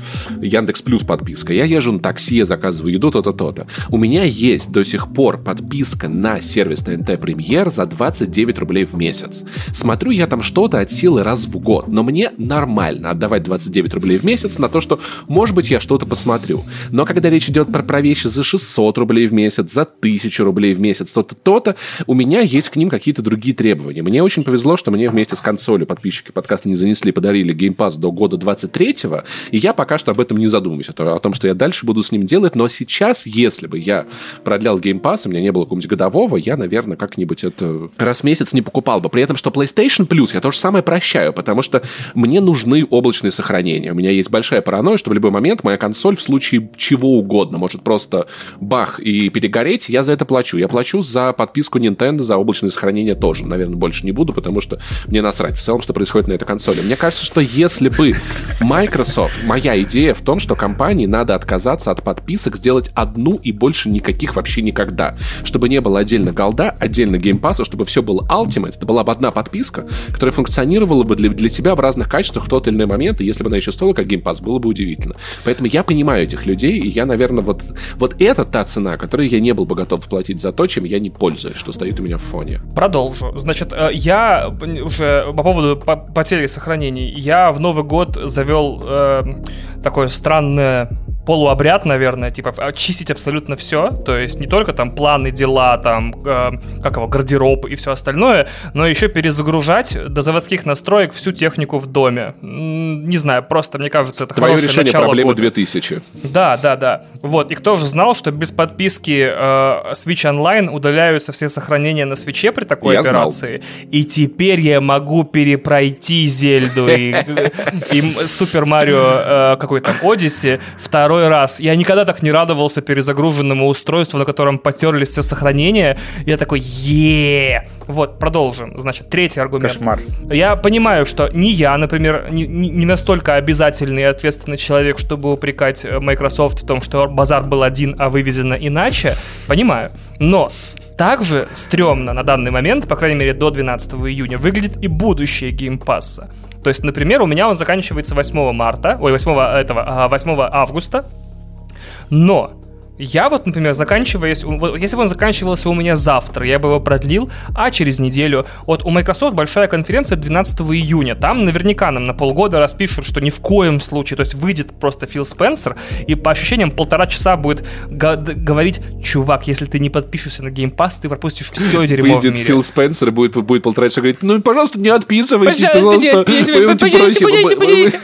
Яндекс Плюс подписка. Я езжу на такси, я заказываю еду, то-то, то-то. У меня есть до сих пор подписка на сервис ТНТ Премьер за 29 рублей в месяц. Смотрю я там что-то от силы раз в год, но мне нормально отдавать 29 рублей в месяц на то, что, может быть, я что-то посмотрю. Но когда речь идет про, про вещи за 600 рублей в месяц, за 1000 рублей в месяц, то-то, то-то, у меня есть к ним какие-то другие требования. Мне очень повезло, что мне вместе с консолью подписчики подкаста не занесли, подарили геймпас до года 23-го, и я пока что об этом не задумываюсь, о том, что я дальше буду с ним делать, но сейчас, если бы я продлял геймпас, у меня не было какого-нибудь годового, я, наверное, как-нибудь это раз в месяц не покупал бы. При этом, что PlayStation Plus я то же самое прощаю, потому что мне нужны облачные сохранения. У меня есть большая паранойя, что в любой момент моя консоль в случае чего угодно может просто бах и перегореть, я за это плачу. Я плачу за подписку Nintendo, за облачные сохранения тоже. Наверное, больше не буду, потому что мне насрать в целом, что происходит на этой консоли. Мне кажется, что если бы Microsoft, моя идея в том, что компании надо отказаться от подписок, сделать одну и больше никаких вообще никогда. Чтобы не было отдельно Gold а, отдельно Game Pass а, чтобы все было Ultimate, это была бы одна подписка, которая функционировала бы для, для тебя в разных качествах в тот или иной момент, и если бы она еще стоила как Game Pass, было бы удивительно. Поэтому я понимаю этих людей, и я, наверное, вот, вот это та цена, которую я не был бы готов платить за то, чем я не пользуюсь, что стоит у меня в фоне. Продолжу. Значит, э, я уже по поводу по- потери сохранений. Я в Новый год завел э, такое странное полуобряд, наверное, типа очистить абсолютно все, то есть не только там планы, дела, там, э, как его, гардероб и все остальное, но еще перезагружать до заводских настроек всю технику в доме. Не знаю, просто мне кажется, это Твое хорошее решение начало проблемы года. 2000. Да, да, да. Вот, и кто же знал, что без подписки э, Switch Online удаляются все сохранения на свече при такой Я знал. операции? И теперь я могу перепройти Зельду и, Супер Марио э, какой там Одиссе второй раз. Я никогда так не радовался перезагруженному устройству, на котором потерлись все сохранения. Я такой, е Вот, продолжим. Значит, третий аргумент. Кошмар. Я понимаю, что не я, например, не, не- не настолько обязательный и ответственный человек, чтобы упрекать э, Microsoft в том, что базар был один, а вывезено иначе. Понимаю. Но также стрёмно на данный момент, по крайней мере до 12 июня, выглядит и будущее геймпасса. То есть, например, у меня он заканчивается 8 марта, ой, 8 этого, а, 8 августа, но я вот, например, заканчиваясь, если бы он заканчивался у меня завтра, я бы его продлил, а через неделю. Вот у Microsoft большая конференция 12 июня. Там наверняка нам на полгода распишут, что ни в коем случае, то есть выйдет просто Фил Спенсер и по ощущениям полтора часа будет говорить, чувак, если ты не подпишешься на Game Pass, ты пропустишь все дерьмо в Выйдет мире. Фил Спенсер и будет, будет полтора часа говорить, ну, пожалуйста, не отписывайтесь, Пожалуйста, пожалуйста. пожалуйста,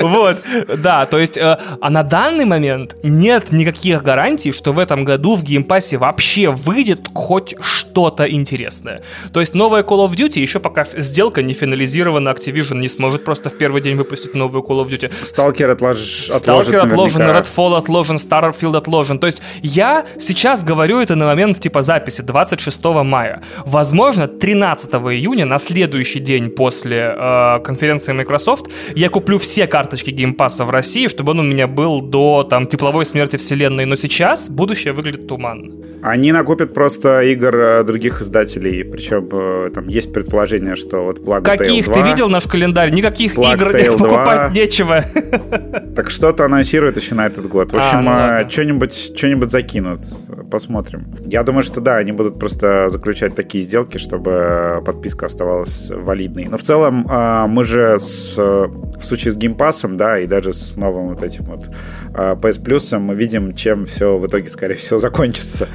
Вот, да, то есть, э, а на данный момент нет никаких гарантий, что в этом году в Game Pass е вообще выйдет хоть что-то интересное. То есть новая Call of Duty, еще пока сделка не финализирована, Activision не сможет просто в первый день выпустить новую Call of Duty. Сталкер отлож... отложит Сталкер отложен. Redfall отложен, Starfield отложен. То есть я сейчас говорю это на момент типа записи 26 мая. Возможно, 13 июня, на следующий день после э, конференции Microsoft, я куплю все карточки геймпасса в России, чтобы он у меня был до там тепловой смерти вселенной. Но сейчас будущее выглядит туманно. Они накупят просто игр э, других издателей. Причем э, там есть предположение, что вот Plague Каких? 2, Ты видел наш календарь? Никаких Plague игр Tale 2. покупать нечего. Так что-то анонсируют еще на этот год. В А, общем, ну э, что-нибудь что-нибудь закинут. Посмотрим. Я думаю, что да, они будут просто заключать такие сделки, чтобы подписка оставалась валидной. Но в целом мы же с, в случае с геймпасом, да, и даже с новым вот этим вот PS Plus мы видим, чем все в итоге, скорее всего, закончится.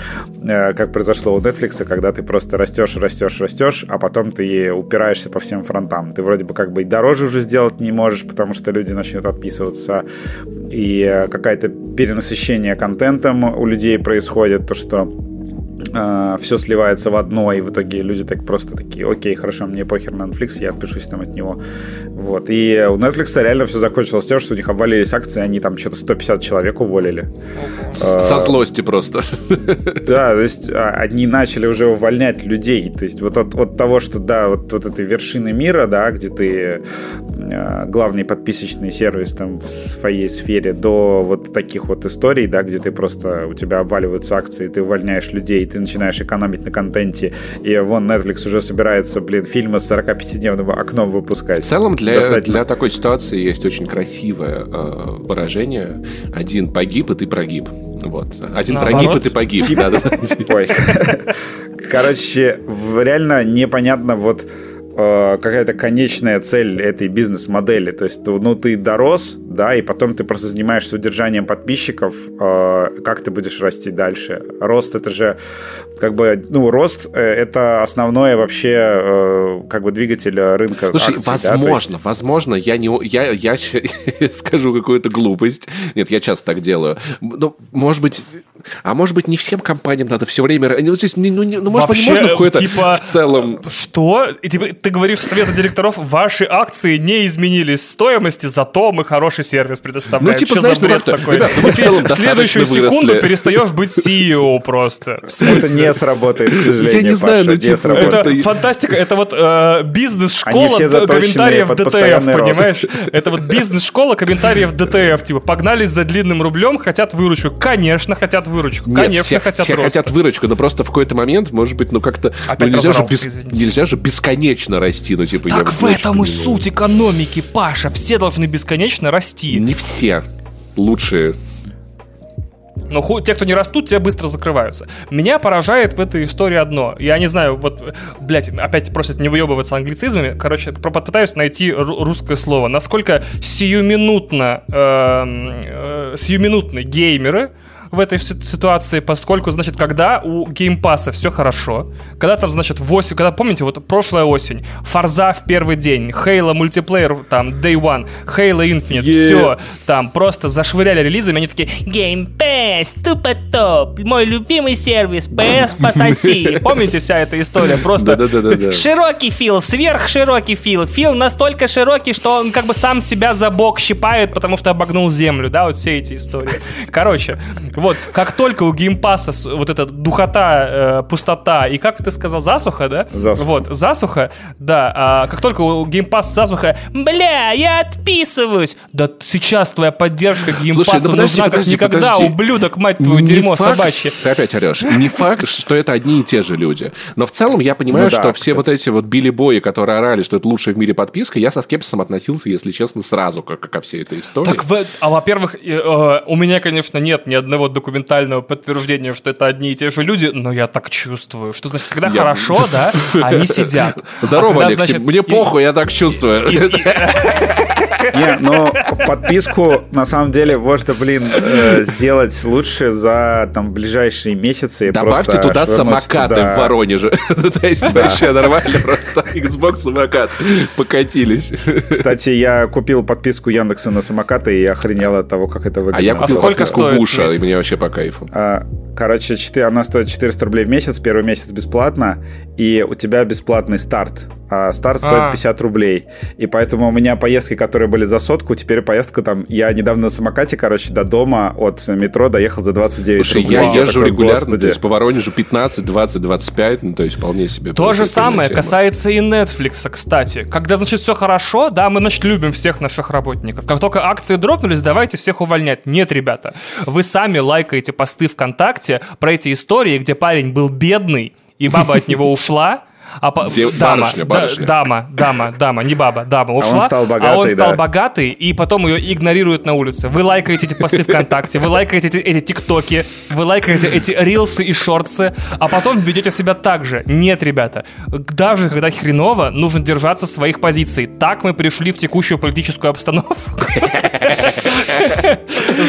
Э, Как произошло у Netflix, когда ты просто растешь, растешь, растешь, а потом ты упираешься по всем фронтам. Ты вроде бы как бы и дороже уже сделать не можешь, потому что люди начнут отписываться, и э, какое-то перенасыщение контентом у людей происходит, то, что все сливается в одно, и в итоге люди так просто такие, окей, хорошо, мне похер на Netflix, я отпишусь там от него. Вот. И у Netflix реально все закончилось тем, что у них обвалились акции, они там что-то 150 человек уволили. С- Со злости просто. Да, то есть а, они начали уже увольнять людей. То есть вот от, от того, что, да, вот, вот этой вершины мира, да, где ты э, главный подписочный сервис там в своей сфере, до вот таких вот историй, да, где ты просто, у тебя обваливаются акции, ты увольняешь людей, ты начинаешь экономить на контенте, и вон Netflix уже собирается, блин, фильмы с 45-дневным окном выпускать. В целом для, Достаточно. для такой ситуации есть очень красивое э, выражение. Один погиб, и ты прогиб. Вот. Один Наоборот. прогиб, и ты погиб. Ой. Короче, реально непонятно вот э, какая-то конечная цель этой бизнес-модели. То есть, ну, ты дорос, да, и потом ты просто занимаешься удержанием подписчиков. э, как ты будешь расти дальше? Рост это же как бы, ну, рост э, это основное вообще э, как бы двигатель рынка Слушай, акций, да, то есть- возможно, возможно, я не, я, я скажу какую-то глупость. Нет, я часто так делаю. Ну, может быть, а может быть, не всем компаниям надо все время... Ну, здесь, не- ну, не- ну, может быть, Вообще, можно какое-то типа, в целом... Что? И типа, ты говоришь совету директоров, ваши акции не изменились в стоимости, зато мы хороший сервис предоставляем. Ну, типа, Чё знаешь, за ну, такой? ребята, ну, в целом в следующую секунду выросли. перестаешь быть CEO просто. В Это смысле? Не сработает, к сожалению, Я не знаю, Паша, ну, не типа, сработает. Это фантастика, это вот э, бизнес-школа комментариев DTF, понимаешь? Это вот бизнес-школа комментариев DTF, типа, погнались за длинным рублем, хотят выручку. Конечно, хотят выручку. Конечно, хотят все роста. хотят выручку, но просто в какой-то момент, может быть, ну как-то... Опять ну, нельзя, же бесконечно расти, ну типа... Так в этом и суть экономики, Паша. Все должны бесконечно расти. Не все лучшие. Но ху- те, кто не растут, те быстро закрываются. Меня поражает в этой истории одно. Я не знаю, вот, блядь, опять просят не выебываться англицизмами. Короче, попытаюсь найти русское слово. Насколько сиюминутно, э, э, сиюминутны геймеры в этой ситуации, поскольку, значит, когда у Game Pass а все хорошо, когда там, значит, 8, когда, помните, вот прошлая осень, Forza в первый день, Halo multiplayer, там, Day One, Halo Infinite, yeah. все, там, просто зашвыряли релизами, они такие, Game Pass, тупо топ, мой любимый сервис, PS пососи. Помните вся эта история? Просто широкий Фил, сверхширокий Фил, Фил настолько широкий, что он как бы сам себя за бок щипает, потому что обогнул землю, да, вот все эти истории. Короче, вот, как только у Game Pass а вот эта духота, э, пустота и, как ты сказал, засуха, да? Засуха. Вот, засуха, да. А как только у Game Pass а засуха, бля, я отписываюсь. Да сейчас твоя поддержка Game Pass а Слушай, ну, подожди, нужна подожди, как никогда, подожди. ублюдок, мать твою, не дерьмо факт, собачье. Ты опять орешь. Не факт, что это одни и те же люди. Но в целом я понимаю, ну, что да, все кстати. вот эти вот билли-бои, которые орали, что это лучшая в мире подписка, я со скепсисом относился, если честно, сразу как ко всей этой истории. Так, в, а во-первых, э, э, у меня, конечно, нет ни одного документального подтверждения, что это одни и те же люди, но я так чувствую. Что значит, когда я... хорошо, да, они сидят. Здорово, а когда, Алексей, мне похуй, я так чувствую. Не, но подписку, на самом деле, можно, блин, э, сделать лучше за там ближайшие месяцы. Добавьте туда самокаты в Воронеже. То есть вообще нормально, просто Xbox самокат покатились. Кстати, я купил подписку Яндекса на самокаты и охренел от того, как это выглядит. А я купил а подписку Буша, и мне вообще по кайфу. А, короче, 4, она стоит 400 рублей в месяц, первый месяц бесплатно, и у тебя бесплатный старт а старт стоит а. 50 рублей. И поэтому у меня поездки, которые были за сотку, теперь поездка там... Я недавно на самокате, короче, до дома от метро доехал за 29 Слушай, рублей. я езжу такой, регулярно, господи. то есть по Воронежу 15, 20, 25, ну то есть вполне себе. То же самое тема. касается и Netflix, кстати. Когда, значит, все хорошо, да, мы, значит, любим всех наших работников. Как только акции дропнулись, давайте всех увольнять. Нет, ребята, вы сами лайкаете посты ВКонтакте про эти истории, где парень был бедный, и баба от него ушла, а по... Де... дама, барышня, барышня. Да, дама, дама, дама, не баба, дама ушла, а он стал богатый, а он стал да. богатый, и потом ее игнорируют на улице. Вы лайкаете эти посты ВКонтакте, вы лайкаете эти, эти тиктоки, вы лайкаете эти рилсы и шорты, а потом ведете себя так же. Нет, ребята, даже когда хреново, нужно держаться своих позиций. Так мы пришли в текущую политическую обстановку.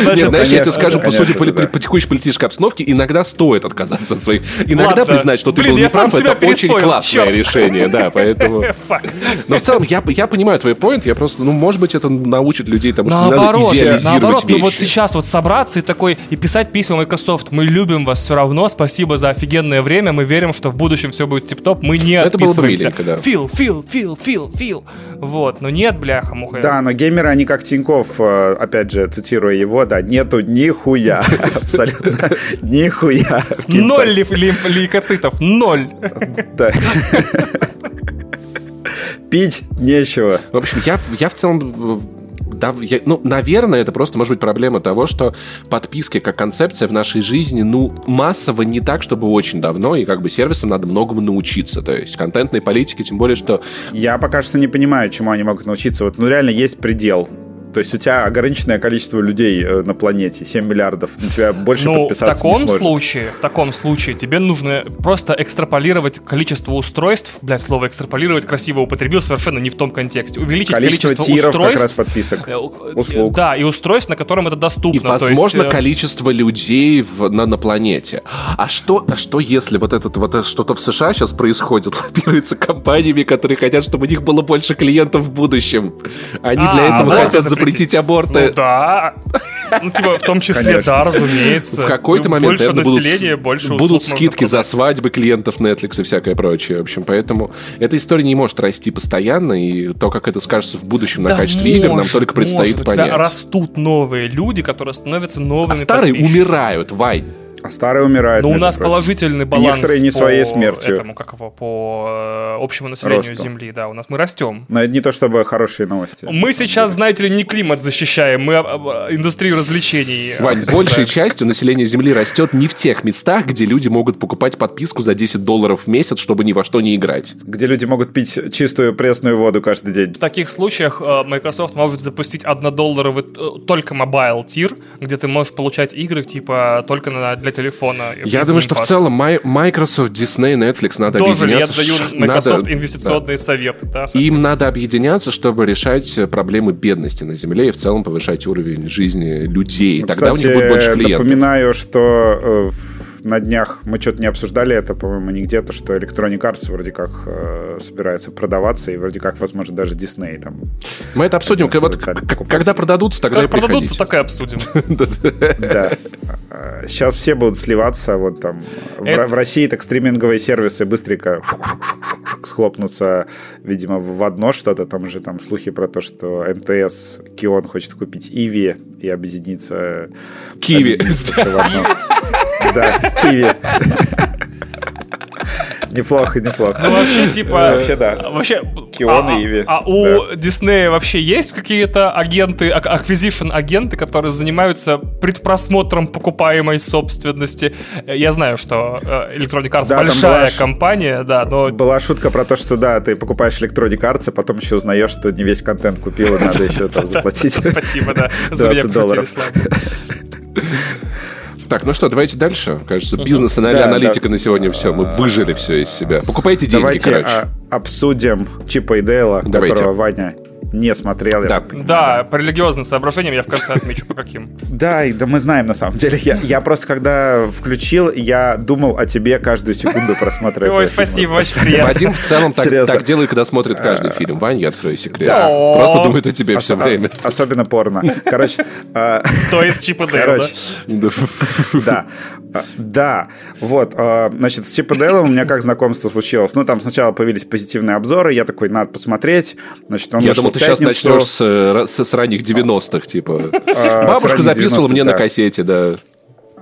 Значит, знаешь, я тебе скажу, судя по текущей политической обстановке, иногда стоит отказаться от своих... Иногда признать, что ты был неправ, это очень классно отличное решение, да, поэтому... Но в целом я, я понимаю твой поинт, я просто, ну, может быть, это научит людей тому, что наоборот, не надо идеализировать Наоборот, вещи. ну вот сейчас вот собраться и такой, и писать письма Microsoft, мы любим вас все равно, спасибо за офигенное время, мы верим, что в будущем все будет тип-топ, мы не Это было бы миленько, да. Фил, фил, фил, фил, фил. Вот, но нет, бляха, муха. Да, но геймеры, они как Тиньков, э, опять же, цитируя его, да, нету нихуя, абсолютно нихуя. Ноль лейкоцитов, ноль. Да. Пить нечего. В общем, я, я в целом да, я, ну, наверное, это просто может быть проблема того, что подписки как концепция в нашей жизни, ну, массово не так, чтобы очень давно, и как бы сервисам надо многому научиться. То есть контентной политики, тем более, что... Я пока что не понимаю, чему они могут научиться. Вот, ну, реально есть предел. То есть у тебя ограниченное количество людей э, на планете, 7 миллиардов, на тебя больше ну, подписаться в таком не сможет. случае, в таком случае тебе нужно просто экстраполировать количество устройств, блядь, слово экстраполировать красиво употребил совершенно не в том контексте. Увеличить количество, количество тиров устройств, как раз подписок, э, услуг. Да, и устройств, на котором это доступно. И, возможно, есть, э, количество людей в, на, на планете. А что, а что если вот это вот что-то в США сейчас происходит, лоббируется компаниями, которые хотят, чтобы у них было больше клиентов в будущем? Они а, для этого хотят запретить аборты. Ну да. Ну, типа, в том числе, Конечно. да, разумеется. В какой-то момент, больше населения, будут, больше будут скидки за свадьбы клиентов Netflix и всякое прочее. В общем, поэтому эта история не может расти постоянно, и то, как это скажется в будущем на да качестве может, игр, нам только предстоит может. понять. У тебя растут новые люди, которые становятся новыми А старые умирают, Вай. А старые умирают. Но у нас прочим. положительный баланс Некоторые не по своей смертью. Этому, как его, по э, общему населению Росту. Земли, да, у нас мы растем. Но это не то чтобы хорошие новости. Мы сейчас, знаете ли, не климат защищаем, мы а, а, индустрию развлечений. Вань, обсуждаем. большей частью население Земли растет не в тех местах, где люди могут покупать подписку за 10 долларов в месяц, чтобы ни во что не играть. Где люди могут пить чистую пресную воду каждый день. В таких случаях э, Microsoft может запустить 1-долларовый э, только mobile tier, где ты можешь получать игры типа только на- для телефона. Я думаю, что в целом Microsoft, Disney, Netflix надо Тоже ли я объединяться. даю Microsoft надо- инвестиционные советы, да, да. совсем. Им надо объединяться, чтобы решать э, проблемы бедности на Земле и в целом повышать уровень жизни людей. Ну, Тогда Кстати, у них будет больше клиентов. напоминаю, что э, в- на днях мы что-то не обсуждали это, по-моему, нигде, то, что Electronic Arts вроде как э, собирается продаваться, и вроде как, возможно, даже Disney там. Мы это обсудим. Хотя Вот, когда продадутся, тогда Как и продадутся, так и обсудим. Да. А, Сейчас все будут сливаться, вот там. В России так стриминговые сервисы быстренько схлопнутся, видимо, в одно что-то. Там же там слухи про то, что МТС Кион хочет купить Иви и объединиться. Киви. всё в. Да, Киви. Неплохо, неплохо. Ну, вообще, типа... Вообще, да. Вообще... Кион а, и Иви. А у Диснея вообще есть какие-то агенты, ак- acquisition агенты, которые занимаются предпросмотром покупаемой собственности? Я знаю, что э, Electronic Arts Да, большая была компания, да, но Была шутка про то, что да, ты покупаешь Electronic Arts, а потом еще узнаешь, что не весь контент купил, и надо еще там заплатить. спасибо, да, за меня 20 крутили долларов. Так, ну что, давайте дальше. Кажется, Да, бизнес-аналитика да. на сегодня все. Мы выжили все из себя. Покупайте деньги, Давайте короче. а, обсудим Чипа и Дейла, Давайте. которого Ваня не смотрел. я Да. Да, по религиозным соображениям я в конце отмечу, по каким. Да, и- да мы знаем на самом деле. Я, я просто когда включил, я думал о тебе каждую секунду просмотра этого Ой, спасибо, очень приятно. Вадим в целом так, делает, когда смотрит каждый фильм. Вань, я открою секрет. Да. Просто думает о тебе все время. а- Особенно порно. Короче, а, То есть Чип и Дейл, да? короче, да. А, Да, вот, а, значит, с Чип и Дейлом у меня как знакомство случилось? Ну, там сначала появились позитивные обзоры, я такой, надо посмотреть. Значит, он Я думал, ты сейчас начнешь с, э, с, с ранних 90-х, типа. А, Бабушка записывала 90-х, мне на кассете, да.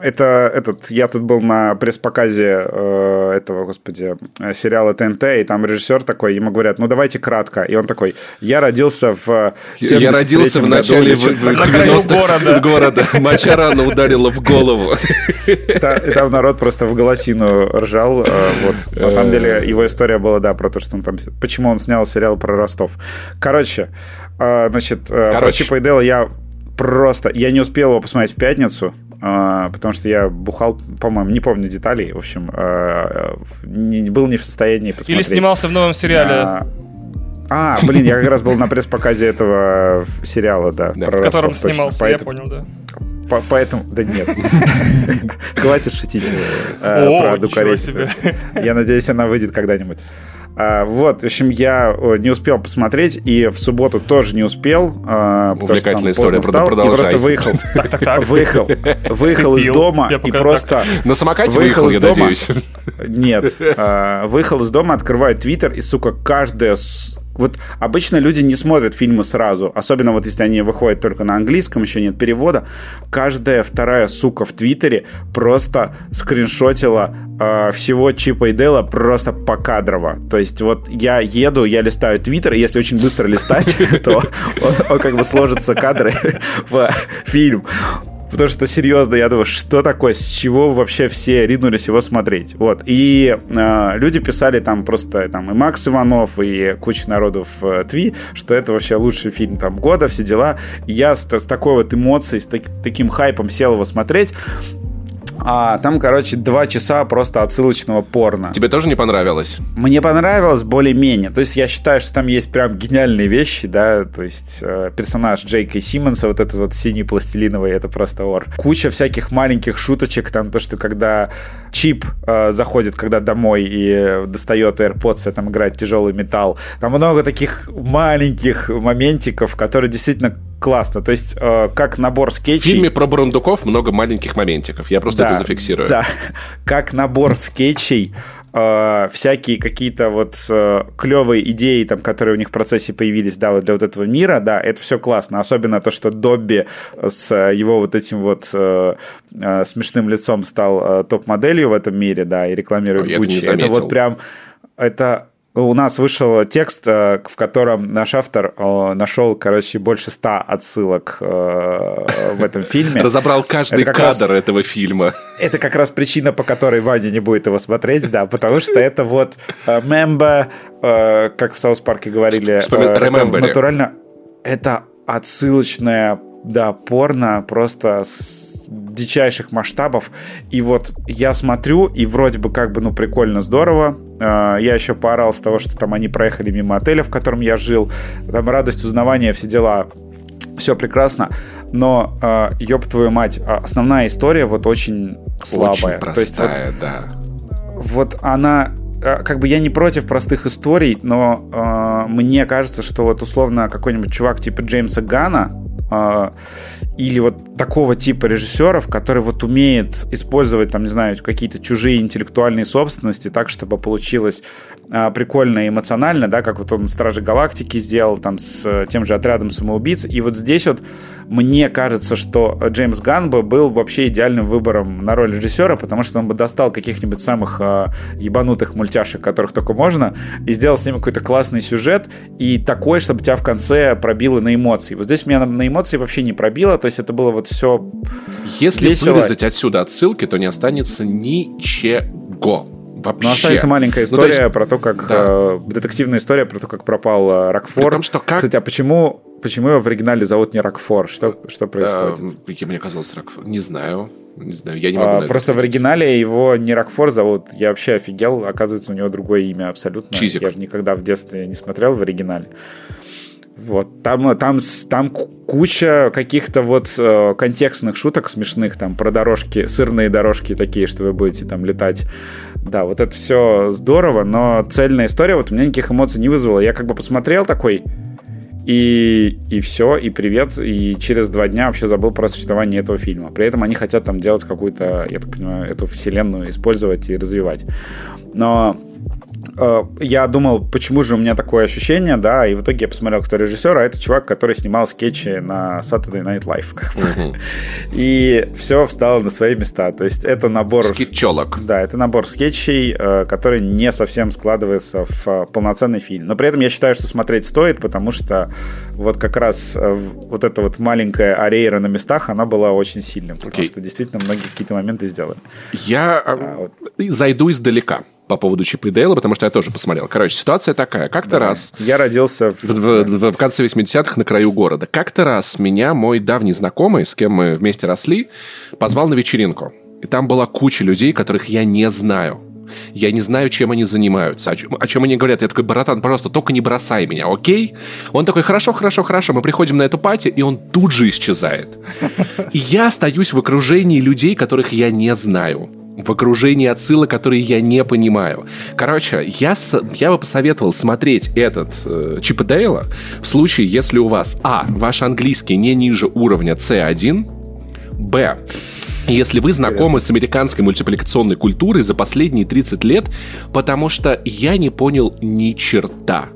Это этот, я тут был на пресс-показе э, этого, господи, э, сериала ТНТ, и там режиссер такой, ему говорят, ну давайте кратко, и он такой, я родился в э, Я родился в 73-м начале году, или в- что-то в краю 90-х города. города. Моча рано ударила в голову. Там народ просто в голосину ржал. э, Вот. На самом деле, его история была, да, про то, что он там... Почему он снял сериал про Ростов. Короче, значит, э, про Короче. Чипа и Дейла я просто... Я не успел его посмотреть в пятницу, потому что я бухал, по-моему, не помню деталей, в общем, э, не- был не в состоянии посмотреть. Или снимался в новом сериале, А, А, блин, я как раз был на пресс-показе этого сериала, да. Да, про в котором Ростов, точно. снимался, я Поэтому- понял, да. по- Поэтому, да нет. Хватит шутить э, про себе. Я надеюсь, она выйдет когда-нибудь. А, Вот, в общем, я не успел посмотреть, и в субботу тоже не успел. а, потому что там Увлекательная история, встал, и продолжай. просто выехал. Так, так, так. Выехал. Выехал из дома и просто... На самокате Выехал я дома. надеюсь. Нет. А, Выехал из дома, открываю Твиттер, и, сука, каждая... Вот обычно люди не смотрят фильмы сразу, особенно вот если они выходят только на английском, еще нет перевода. Каждая вторая сука в Твиттере просто скриншотила а, всего Чипа и Дейла просто покадрово. То есть вот я еду, я листаю Твиттер, и если очень быстро листать, то он как бы сложится кадры в фильм. Потому что, серьезно, я думаю, что такое, с чего вообще все ринулись его смотреть. Вот. И э, люди писали там просто, там, и Макс Иванов, и куча народу в э, Тви, что это вообще лучший фильм там года, все дела. Я с, с такой вот эмоцией, с так- таким хайпом сел его смотреть. А там, короче, два часа просто отсылочного порно. Тебе тоже не понравилось? Мне понравилось более-менее. То есть я считаю, что там есть прям гениальные вещи, да, то есть э, персонаж Джейка Симмонса, вот этот вот синий пластилиновый, это просто ор. Куча всяких маленьких шуточек, там то, что когда Чип э, заходит, когда домой и достает AirPods, и там играет тяжелый металл. Там много таких маленьких моментиков, которые действительно классно. То есть э, как набор В скетчей. фильме про Бурундуков много маленьких моментиков. Я просто это зафиксирую. Да, как набор скетчей э, всякие какие-то вот э, клевые идеи, там, которые у них в процессе появились, да, вот для вот этого мира, да, это все классно. Особенно то, что Добби с его вот этим вот э, э, смешным лицом стал э, топ-моделью в этом мире, да, и рекламирует это не Gucci. Это вот прям... Это у нас вышел текст, э, в котором наш автор э, нашел, короче, больше ста отсылок э, в этом фильме. Разобрал каждый Это как раз- кадр этого фильма. Это как раз причина, по которой Ваня не будет его смотреть, да, потому что это вот member, как в Саус Парке говорили, это натурально, это отсылочная, да, порно просто с дичайших масштабов. И вот я смотрю, и вроде бы как бы, ну, прикольно, здорово. Э, Я еще поорал с того, что там они проехали мимо отеля, в котором я жил. Там радость узнавания, все дела все прекрасно, но, э, ёб твою мать, а основная история вот очень слабая. Очень То есть вот, простая, да. вот она, как бы я не против простых историй, но э, мне кажется, что вот условно какой-нибудь чувак типа Джеймса Гана или вот такого типа режиссеров, который вот умеет использовать, там, не знаю, какие-то чужие интеллектуальные собственности так, чтобы получилось а, прикольно и эмоционально, да, как вот он «Стражи Галактики» сделал там с э, тем же «Отрядом самоубийц». И вот здесь вот мне кажется, что Джеймс Ганн бы был вообще идеальным выбором на роль режиссера, потому что он бы достал каких-нибудь самых а, ебанутых мультяшек, которых только можно, и сделал с ними какой-то классный сюжет, и такой, чтобы тебя в конце пробило на эмоции. Вот здесь меня на, на эмоции вообще не пробило, то есть это было вот все Если весело. вырезать отсюда отсылки, то не останется ничего. Вообще. Но останется маленькая Ну, то история есть- про то, как да. э, детективная история про то, как пропал э, Рокфор. При том, что как- Кстати, а почему почему его в оригинале зовут не Рокфор? Что что происходит? Э, Мне казалось, Рокфор. Не знаю. Не знаю, я не могу. А, на это просто в оригинале его не Рокфор зовут. Я вообще офигел. Оказывается, у него другое имя абсолютно. Чизик. Я же никогда в детстве не смотрел в оригинале. Вот, там, там, там ку- куча каких-то вот э, контекстных шуток смешных, там, про дорожки, сырные дорожки такие, что вы будете там летать. Да, вот это все здорово, но цельная история вот у меня никаких эмоций не вызвала. Я как бы посмотрел такой, и, и все, и привет, и через два дня вообще забыл про существование этого фильма. При этом они хотят там делать какую-то, я так понимаю, эту вселенную использовать и развивать. Но я думал, почему же у меня такое ощущение, да, и в итоге я посмотрел, кто режиссер, а это чувак, который снимал скетчи на Saturday Night Live. как бы. И все встало на свои места. То есть это набор... Скетчолог. Да, это набор скетчей, э, который не совсем складывается в э, полноценный фильм. Но при этом я считаю, что смотреть стоит, потому что вот как раз э, вот эта вот маленькая арейра на местах, она была очень сильным. Потому Окей. что действительно многие какие-то моменты сделали. Я э, А, вот. зайду издалека по поводу Чипа и Дейла, потому что я тоже посмотрел. Короче, ситуация такая. Как-то раз Я родился в... в, в- в- в конце 80-х на краю города. Как-то раз меня мой давний знакомый, с кем мы вместе росли, позвал на вечеринку. И там была куча людей, которых я не знаю. Я не знаю, чем они занимаются, о чем, о чем они говорят. Я такой, братан, пожалуйста, только не бросай меня, окей? Он такой, хорошо, хорошо, хорошо. Мы приходим на эту пати, и он тут же исчезает. И я остаюсь в окружении людей, которых я не знаю. В окружении отсылок, которые я не понимаю. Короче, я, я бы посоветовал смотреть этот э, Чип и Дейла в случае, если у вас, а, ваш английский не ниже уровня C1, б, если вы знакомы с американской мультипликационной культурой за последние 30 лет, потому что я не понял ни черта.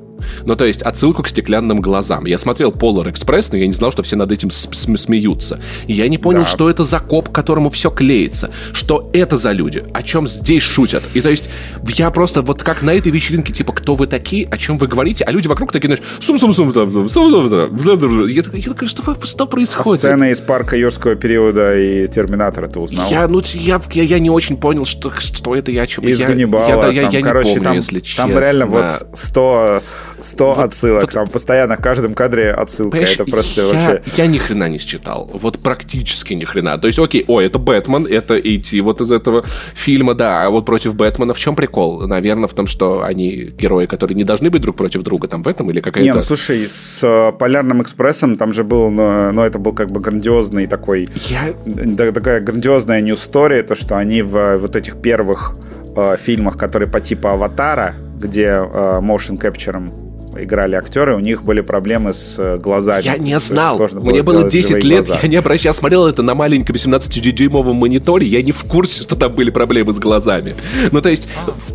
Ну, то есть отсылку к стеклянным глазам. Я смотрел Polar Express, но я не знал, что все над этим смеются. И я не понял, Да. что это за коп, к которому все клеится. Что это за люди? О чем здесь шутят? И то есть я просто вот как на этой вечеринке, типа, кто вы такие, о чем вы говорите? А люди вокруг такие, знаешь, сум сум сум сум сум сум сум Я такой, я такой, что, что происходит? Сцены из парка юрского периода и Терминатора ты узнал? Я, ну, я, я, я не очень понял, что, что это я о чем. Из я, Ганнибала. Я, да, я, там, я не короче, помню, там, если там честно. реально вот 100, 100 Вот- отсылок. вот- Там постоянно в каждом кадре отсылка. Это просто я, вообще... я ни хрена не считал. Вот практически ни хрена. То есть, окей, о, это Бэтмен, это идти вот из этого фильма, да. А вот против Бэтмена в чем прикол? Наверное, в том, что они герои, которые не должны быть друг против друга, там в этом или Не, какая-то... ну слушай, с э, Полярным экспрессом там же был, но, но это был как бы грандиозный такой, Я да, такая грандиозная news story, то, что они в э, вот этих первых э, фильмах, которые по типу Аватара, где э, motion capture играли актеры, у них были проблемы с э, глазами. Я не знал. Мне было 10 лет, глаза. я не обращал, я смотрел это на маленьком 17-дюймовом мониторе, я не в курсе, что там были проблемы с глазами. Ну, то есть,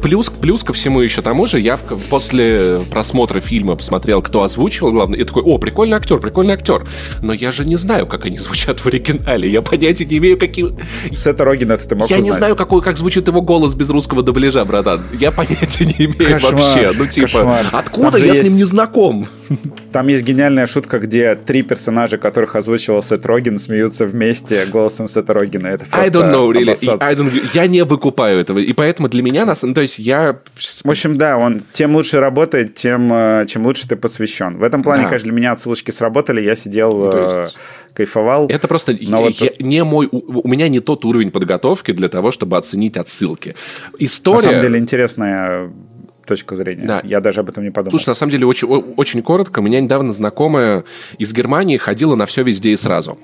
плюс, плюс ко всему еще тому же, я после просмотра фильма посмотрел, кто озвучивал главное, и такой, о, прикольный актер, прикольный актер. Но я же не знаю, как они звучат в оригинале, я понятия не имею, какие... Сета Рогина ты мог Я узнать. не знаю, какой, как звучит его голос без русского дубляжа, братан. Я понятия не имею кошмар, вообще. Ну, типа, кошмар. откуда я с ним не знаком? Там есть гениальная шутка, где три персонажа, которых озвучивал Сет Рогин, смеются вместе голосом Сета Рогина. Это просто I don't know, really. I don't... Я не выкупаю этого. И поэтому для меня, нас... ну, то есть я... В общем, да, он тем лучше работает, тем э, чем лучше ты посвящен. В этом плане, да. конечно, для меня отсылочки сработали. Я сидел... Ну, есть кайфовал. Это просто но я, вот... не мой, у меня не тот уровень подготовки для того, чтобы оценить отсылки. История... На самом деле интересная точка зрения. Да. Я даже об этом не подумал. Слушай, на самом деле очень, очень коротко. У меня недавно знакомая из Германии ходила на все везде и сразу.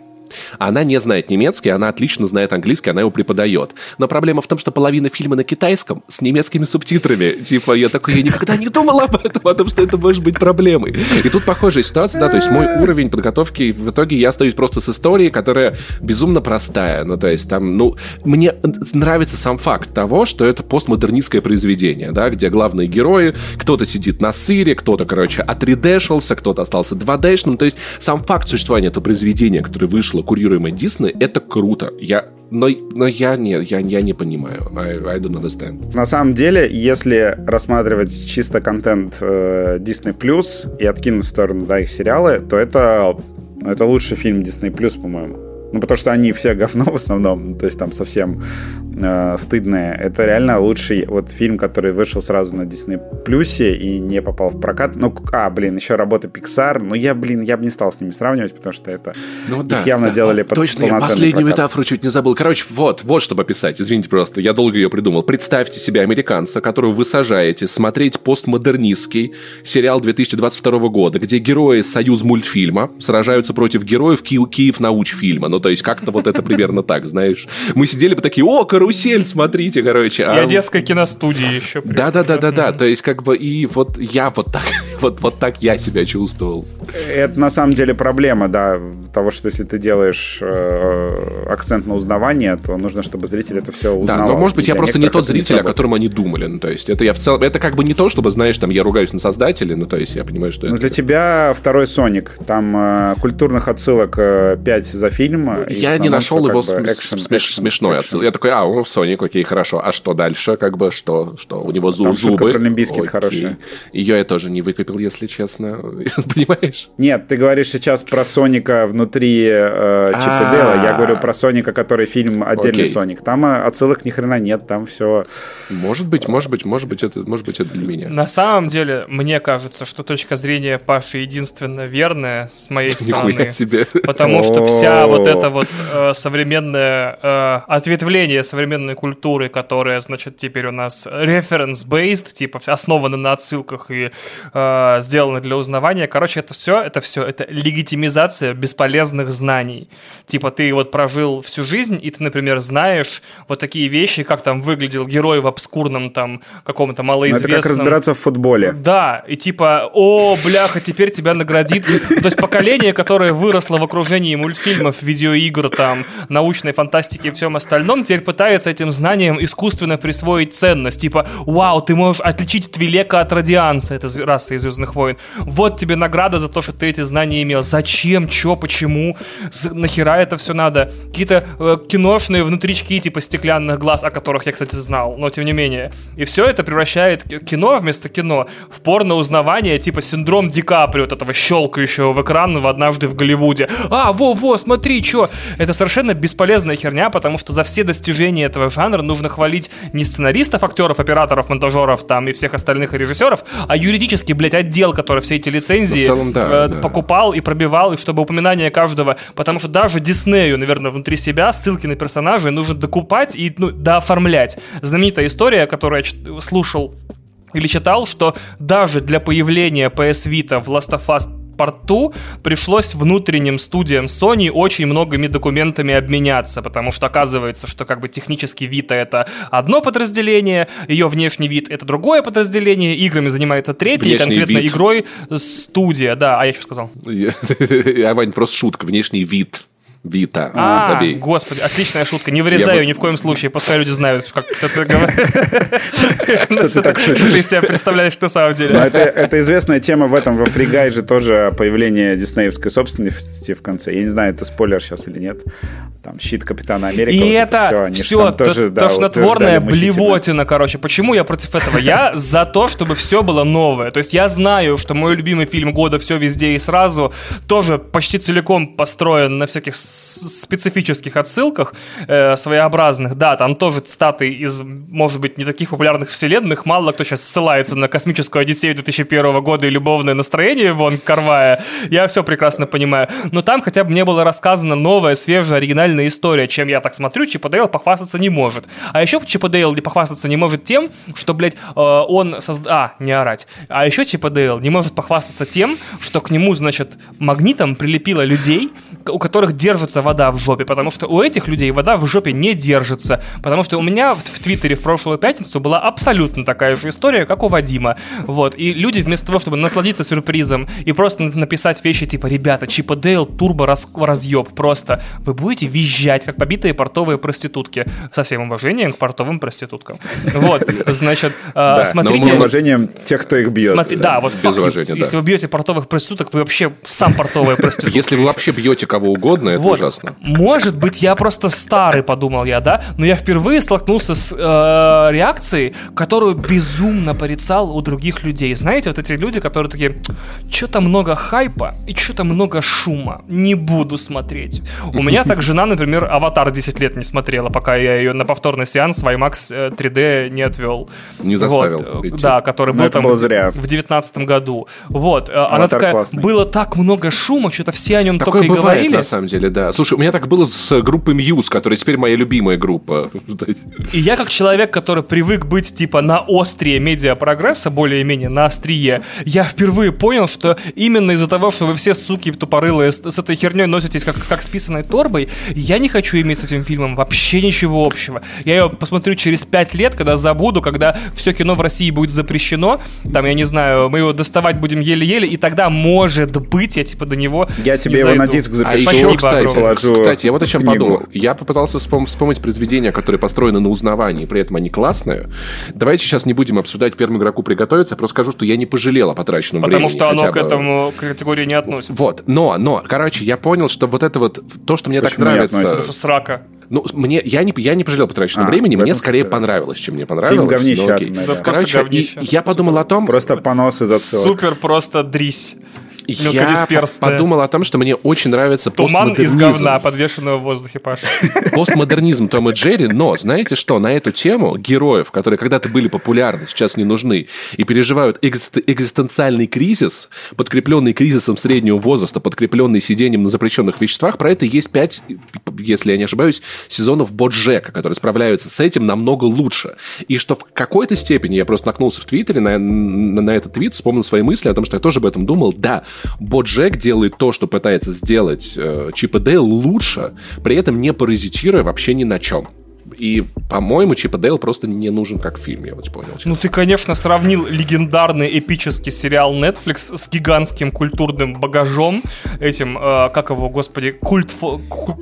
Она не знает немецкий, она отлично знает английский, она его преподает. Но проблема в том, что половина фильма на китайском с немецкими субтитрами. Типа, я такой, я никогда не думал об этом, о том, что это может быть проблемой. И тут похожая ситуация, да, то есть мой уровень подготовки, в итоге я остаюсь просто с историей, которая безумно простая. Ну, то есть там, ну, мне нравится сам факт того, что это постмодернистское произведение, да, где главные герои, кто-то сидит на сыре, кто-то, короче, 3D-шился, кто-то остался 2D-шным. То есть сам факт существования этого произведения, которое вышло вышло курируемое Дисней, это круто. Я, но, но я не, я, я не понимаю. I, I don't understand. На самом деле, если рассматривать чисто контент э, Disney Plus и откинуть в сторону да, их сериалы, то это, это лучший фильм Disney Plus, по-моему. Ну, потому что они все говно в основном, ну, то есть там совсем э, стыдные. Это реально лучший вот фильм, который вышел сразу на Disney Плюсе и не попал в прокат. Ну, а, блин, еще работа Pixar. Ну, я, блин, я бы не стал с ними сравнивать, потому что это ну, да, их явно да. делали под Точно, я последнюю прокат. метафору чуть не забыл. Короче, вот, вот чтобы описать. Извините просто, я долго ее придумал. Представьте себе американца, которого вы сажаете смотреть постмодернистский сериал 2022 года, где герои Союз мультфильма сражаются против героев Киев, Киев научфильма. Ну, то есть как-то вот это примерно так, знаешь. Мы сидели бы такие, о, карусель, смотрите, короче. И а... Одесской киностудии еще. Да-да-да-да-да, то есть как бы и вот я вот так, вот, вот так я себя чувствовал. Это на самом деле проблема, да, того, что если ты делаешь э, акцент на узнавание, то нужно, чтобы зритель это все узнал. Да, но может быть я просто не тот зритель, о котором они думали, ну то есть это я в целом, это как бы не то, чтобы, знаешь, там я ругаюсь на создателя, ну то есть я понимаю, что ну, это... для тебя второй Соник, там э, культурных отсылок э, 5 за фильм, я не нашел его экшен, смеш, экшен, смешной отсыл. Я такой, а, у Соник, окей, хорошо. А что дальше? Как бы, что, что у него зуб, Там зубы. про Limp Bizkit хорошая. Ее я тоже не выкупил, если честно. Понимаешь? Нет, ты говоришь сейчас про Соника внутри э, Чип и Дейла. Я говорю про Соника, который фильм отдельный Соник. Там э, отсылок ни хрена нет, там все... Может быть, может быть, может быть, это, может быть, это для меня. На самом деле, мне кажется, что точка зрения Паши единственно верная с моей стороны. себе. Потому что вся вот эта вот э, современное э, ответвление современной культуры, которая, значит, теперь у нас reference-based, типа основана на отсылках и сделана для узнавания. Короче, это все, это все, это легитимизация бесполезных знаний. Типа ты вот прожил всю жизнь, и ты, например, знаешь вот такие вещи, как там выглядел герой в обскурном там каком-то малоизвестном... Ну, это как разбираться в футболе. Да, и типа, о, бляха, теперь тебя наградит. То есть поколение, которое выросло в окружении мультфильмов, видеоигр, там, научной фантастики и всем остальном, теперь пытается этим знанием искусственно присвоить ценность. Типа, вау, ты можешь отличить Твилека от Радианца, это раса из Звездных войн. Вот тебе награда за то, что ты эти знания имел. Зачем? Чё? Почему? Нахера это все надо? Какие-то э, киношные внутрички, типа стеклянных глаз, о которых я, кстати, знал, но тем не менее. И все это превращает кино вместо кино в порно узнавание, типа синдром Ди Каприо, вот этого щелкающего в экран в однажды в Голливуде. А, во-во, смотри, чё? Это совершенно бесполезная херня, потому что за все достижения этого жанра нужно хвалить не сценаристов, актеров, операторов, монтажеров там и всех остальных режиссеров, а юридический, блядь, отдел, который все эти лицензии целом, да, э, да. покупал и пробивал, и чтобы упоминание каждого, потому что даже Диснею, наверное, внутри себя ссылки на персонажей нужно докупать и ну, дооформлять. Знаменитая история, которую я слушал или читал, что даже для появления PS Vita в Last of Us порту пришлось внутренним студиям Sony очень многими документами обменяться, потому что оказывается, что как бы технический вид это одно подразделение, ее внешний вид это другое подразделение, играми занимается третье, и конкретно вид. игрой студия, да, а я что сказал? А, Вань, просто шутка, внешний вид. Вита. А, забей. господи, отличная шутка. Не вырезаю Я ни в коем случае, пускай люди знают, как ты говоришь. Что ты так шутишь. Ты себя представляешь на самом деле. Это известная тема в этом, во Фригай же тоже появление диснеевской собственности в конце. Я не знаю, это спойлер сейчас или нет. Там щит Капитана Америки. И это все тошнотворная блевотина, короче. Почему я против этого? Я за то, чтобы все было новое. То есть я знаю, что мой любимый фильм года «Все везде и сразу» тоже почти целиком построен на всяких специфических отсылках э, своеобразных. Да, там тоже цитаты из, может быть, не таких популярных вселенных. Мало кто сейчас ссылается на космическую Одиссею 2001 года и любовное настроение вон Карвая. Я все прекрасно понимаю. Но там хотя бы мне было рассказана новая, свежая, оригинальная история. Чем я так смотрю, Чип похвастаться не может. А еще Чип не похвастаться не может тем, что, блядь, э, он создал... А, не орать. А еще Чип не может похвастаться тем, что к нему, значит, магнитом прилепило людей, у которых держат держится вода в жопе, потому что у этих людей вода в жопе не держится. Потому что у меня в, в Твиттере в прошлую пятницу была абсолютно такая же история, как у Вадима. Вот. И люди вместо того, чтобы насладиться сюрпризом и просто написать вещи типа «Ребята, Чип и Дейл, турбо раз, разъеб, просто вы будете визжать, как побитые портовые проститутки». Со всем уважением к портовым проституткам. Вот, значит, а, смотрите... С уважением тех, кто их бьет. Да, вот Если вы бьете портовых проституток, вы вообще сам портовая проститутка. Если вы вообще бьете кого угодно, это ужасно. Может быть, я просто старый, подумал я, да? Но я впервые столкнулся с э, реакцией, которую безумно порицал у других людей. Знаете, вот эти люди, которые такие, что-то много хайпа и что-то много шума. Не буду смотреть. У меня так жена, например, «Аватар» 10 лет не смотрела, пока я ее на повторный сеанс в IMAX 3D э, не отвел. Не заставил. Вот, да, который был там зря. в 19 году. Вот. Аватар Она такая, классный. было так много шума, что-то все о нем Такое только и бывает, говорили. на самом деле, да. Слушай, у меня так было с группой Muse, которая теперь моя любимая группа. И я как человек, который привык быть типа на острие медиапрогресса, более-менее на острие, я впервые понял, что именно из-за того, что вы все суки тупорылые с, с этой херней носитесь как, как с писаной торбой, я не хочу иметь с этим фильмом вообще ничего общего. Я его посмотрю через пять лет, когда забуду, когда все кино в России будет запрещено, там, я не знаю, мы его доставать будем еле-еле, и тогда, может быть, я типа до него Я тебе его на диск запишу. А еще, кстати, положу кстати, я вот о чем книгу. подумал. Я попытался вспом- вспомнить произведения, которые построены на узнавании, при этом они классные. Давайте сейчас не будем обсуждать первому игроку приготовиться, я просто скажу, что я не пожалел о потраченном Потому времени. Потому что оно к этому категории не относится. Вот, но, но, короче, я понял, что вот это вот, то, что мне Почему так нравится... Потому что срака. Ну, мне, я, не, я не пожалел потраченного а, времени, мне скорее смысле. понравилось, чем мне понравилось. Фильм говнище. Ну, окей. Да, Короче, и, я подумал о том... Просто поносы за все. Супер просто дрись я подумал о том, что мне очень нравится Туман из говна, подвешенного в воздухе, Паша. Постмодернизм Тома Джерри, но знаете что, на эту тему героев, которые когда-то были популярны, сейчас не нужны, и переживают экзистенциальный кризис, подкрепленный кризисом среднего возраста, подкрепленный сидением на запрещенных веществах, про это есть пять, если я не ошибаюсь, сезонов Боджека, которые справляются с этим намного лучше. И что в какой-то степени, я просто накнулся в Твиттере на, на, на этот твит, вспомнил свои мысли о том, что я тоже об этом думал, да, Боджек делает то, что пытается сделать э, Чип лучше, при этом не паразитируя вообще ни на чем. И, по-моему, Чип и Дейл просто не нужен как фильм, я вот понял. Ну, ты, конечно, сравнил легендарный эпический сериал Netflix с гигантским культурным багажом, этим, э, как его, господи, культ,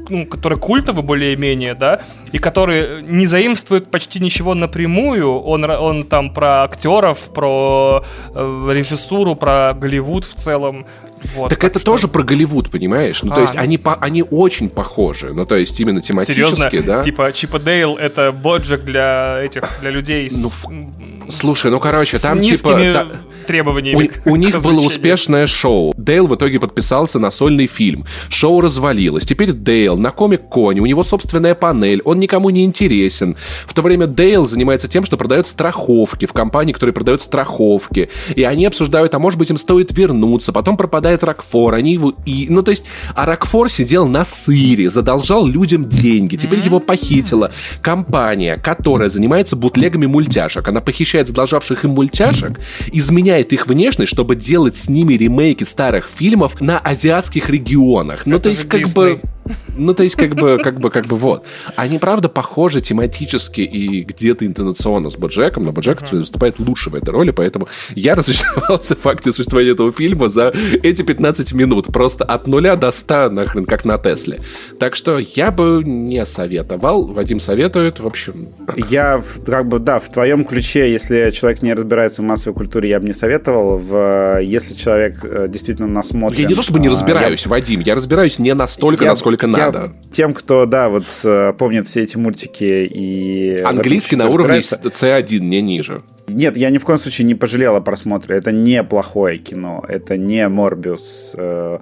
ну, который культовый более-менее, да, и который не заимствует почти ничего напрямую. Он, он там про актеров, про э, режиссуру, про Голливуд в целом. Вот, так, так это что... тоже про Голливуд, понимаешь? Ну, а, то есть ну... они, по, они очень похожи. Ну, то есть именно тематически, Серьезно? да? Типа Чипа Дейл — это боджек для этих, для людей ну, с... Слушай, ну, короче, там типа... Да, требованиями. У, у них было успешное шоу. Дейл в итоге подписался на сольный фильм. Шоу развалилось. Теперь Дейл на комик-коне. У него собственная панель. Он никому не интересен. В то время Дейл занимается тем, что продает страховки в компании, которая продает страховки. И они обсуждают, а может быть им стоит вернуться. Потом пропадает Рокфор. Они его... И... Ну, то есть, а Рокфор сидел на сыре, задолжал людям деньги. Теперь его похитила компания, которая занимается бутлегами мультяшек. Она похищает задолжавших им мультяшек, изменяет их внешность, чтобы делать с ними ремейки старых фильмов на азиатских регионах. Ну, то есть, как бы... Ну, то есть, как бы, как бы, как бы, вот. Они, правда, похожи тематически и где-то интонационно с Боджеком, но Боджек uh-huh. выступает лучше в этой роли, поэтому я разочаровался в факте существования этого фильма за эти 15 минут. Просто от нуля до 100, нахрен, как на Тесле. Так что я бы не советовал. Вадим советует, в общем... Я, как бы, да, в твоем ключе, если человек не разбирается в массовой культуре, я бы не советовал. В, если человек э, действительно насмотрен... Я не то чтобы не а, разбираюсь, я... Вадим, я разбираюсь не настолько, я... насколько сколько я, надо. Тем, кто, да, вот э, помнит все эти мультики и... Английский на уровне C1, не ниже. Нет, я ни в коем случае не пожалел о просмотре. Это не плохое кино, это не Морбиус. Э,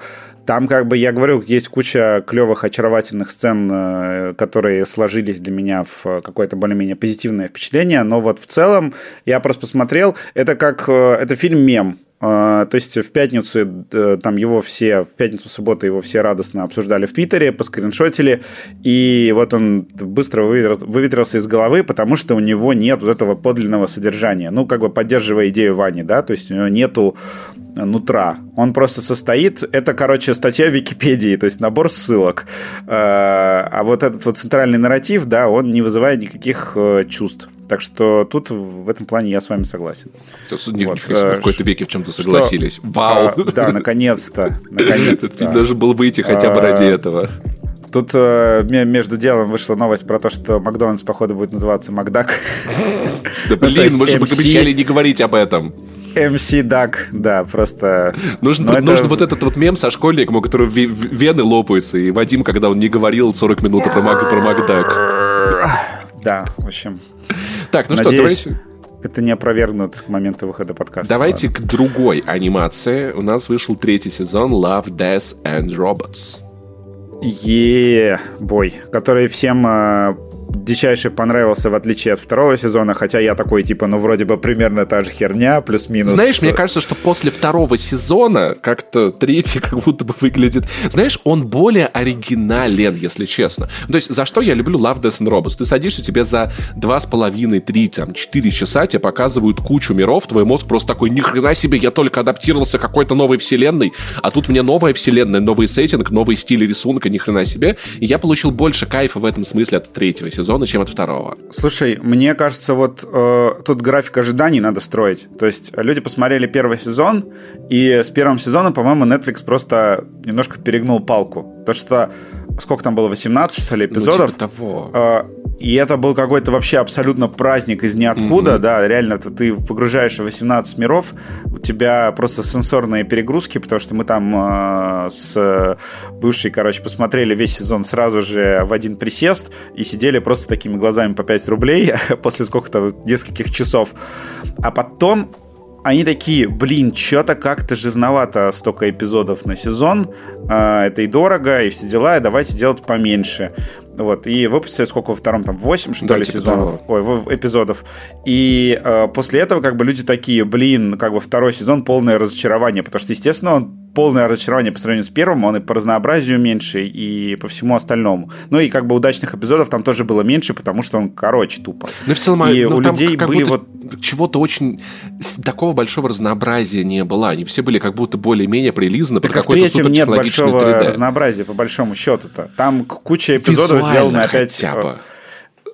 там, как бы, я говорю, есть куча клевых, очаровательных сцен, э, которые сложились для меня в какое-то более-менее позитивное впечатление, но вот в целом я просто посмотрел, это как, это фильм-мем, то есть в пятницу э, там его все, в пятницу, субботу его все радостно обсуждали в Твиттере, поскриншотили, и вот он быстро выветрился из головы, потому что у него нет вот этого подлинного содержания. Ну, как бы поддерживая идею Вани, да, то есть у него нету нутра. Он просто состоит, это, короче, статья в Википедии, то есть набор ссылок. А, а вот этот вот центральный нарратив, да, он не вызывает никаких э, чувств. Так что тут в этом плане я с вами согласен. Не, вот. в э, какой-то веке в чем-то согласились. Что? Вау! А, да, наконец-то. Наконец-то. Фильм должен был выйти хотя бы ради а, этого. Тут э, между делом вышла новость про то, что Макдональдс, походу, будет называться Макдак. Да блин, мы же обещали не говорить об этом. MC Duck, да, просто... Это... нужно вот этот вот мем со школьником, у которого вены лопаются, и Вадим, когда он не говорил 40 минут про, Мак, про Макдак. Да, в общем. Так, ну Надеюсь, что, давайте... Это не опровергнут к моменту выхода подкаста. Давайте ладно. к другой анимации. У нас вышел третий сезон Love, Death and Robots. Е, бой, который всем э, дичайше понравился, в отличие от второго сезона, хотя я такой, типа, ну, вроде бы примерно та же херня, плюс-минус. Знаешь, мне кажется, что после второго сезона как-то третий как будто бы выглядит... Знаешь, он более оригинален, если честно. То есть, за что я люблю Love, Death and Robots? Ты садишься, тебе за два с половиной, три, там, четыре часа тебе показывают кучу миров, твой мозг просто такой, ни хрена себе, я только адаптировался к какой-то новой вселенной, а тут мне новая вселенная, новый сеттинг, новый стиль рисунка, ни хрена себе. И я получил больше кайфа в этом смысле от третьего сезона сезона, чем от второго. Слушай, мне кажется, вот э, тут график ожиданий надо строить. То есть люди посмотрели первый сезон, и с первым сезоном, по-моему, Netflix просто немножко перегнул палку. То что сколько там было, 18, что ли, эпизодов? Ну, типа того. Э, и это был какой-то вообще абсолютно праздник из ниоткуда, mm-hmm. да, реально ты погружаешь в 18 миров, у тебя просто сенсорные перегрузки, потому что мы там э, с бывшей, короче, посмотрели весь сезон сразу же в один присест и сидели просто такими глазами по 5 рублей после сколько-то нескольких часов. А потом они такие, блин, что-то как-то жирновато столько эпизодов на сезон, э, это и дорого, и все дела, и давайте делать поменьше. Вот, и выпустили сколько во втором, там, 8, что да, ли, типа сезонов, того. ой, эпизодов. И э, после этого, как бы, люди такие, блин, как бы второй сезон полное разочарование, потому что, естественно, он полное разочарование по сравнению с первым, он и по разнообразию меньше, и по всему остальному. Ну и как бы удачных эпизодов там тоже было меньше, потому что он короче тупо. Ну в целом, и ну, у людей как были вот... Чего-то очень... Такого большого разнообразия не было. Они все были как будто более-менее прилизаны так а какой-то супер нет большого 3D. разнообразия, по большому счету-то. Там куча эпизодов Визуально сделаны опять... Хотя бы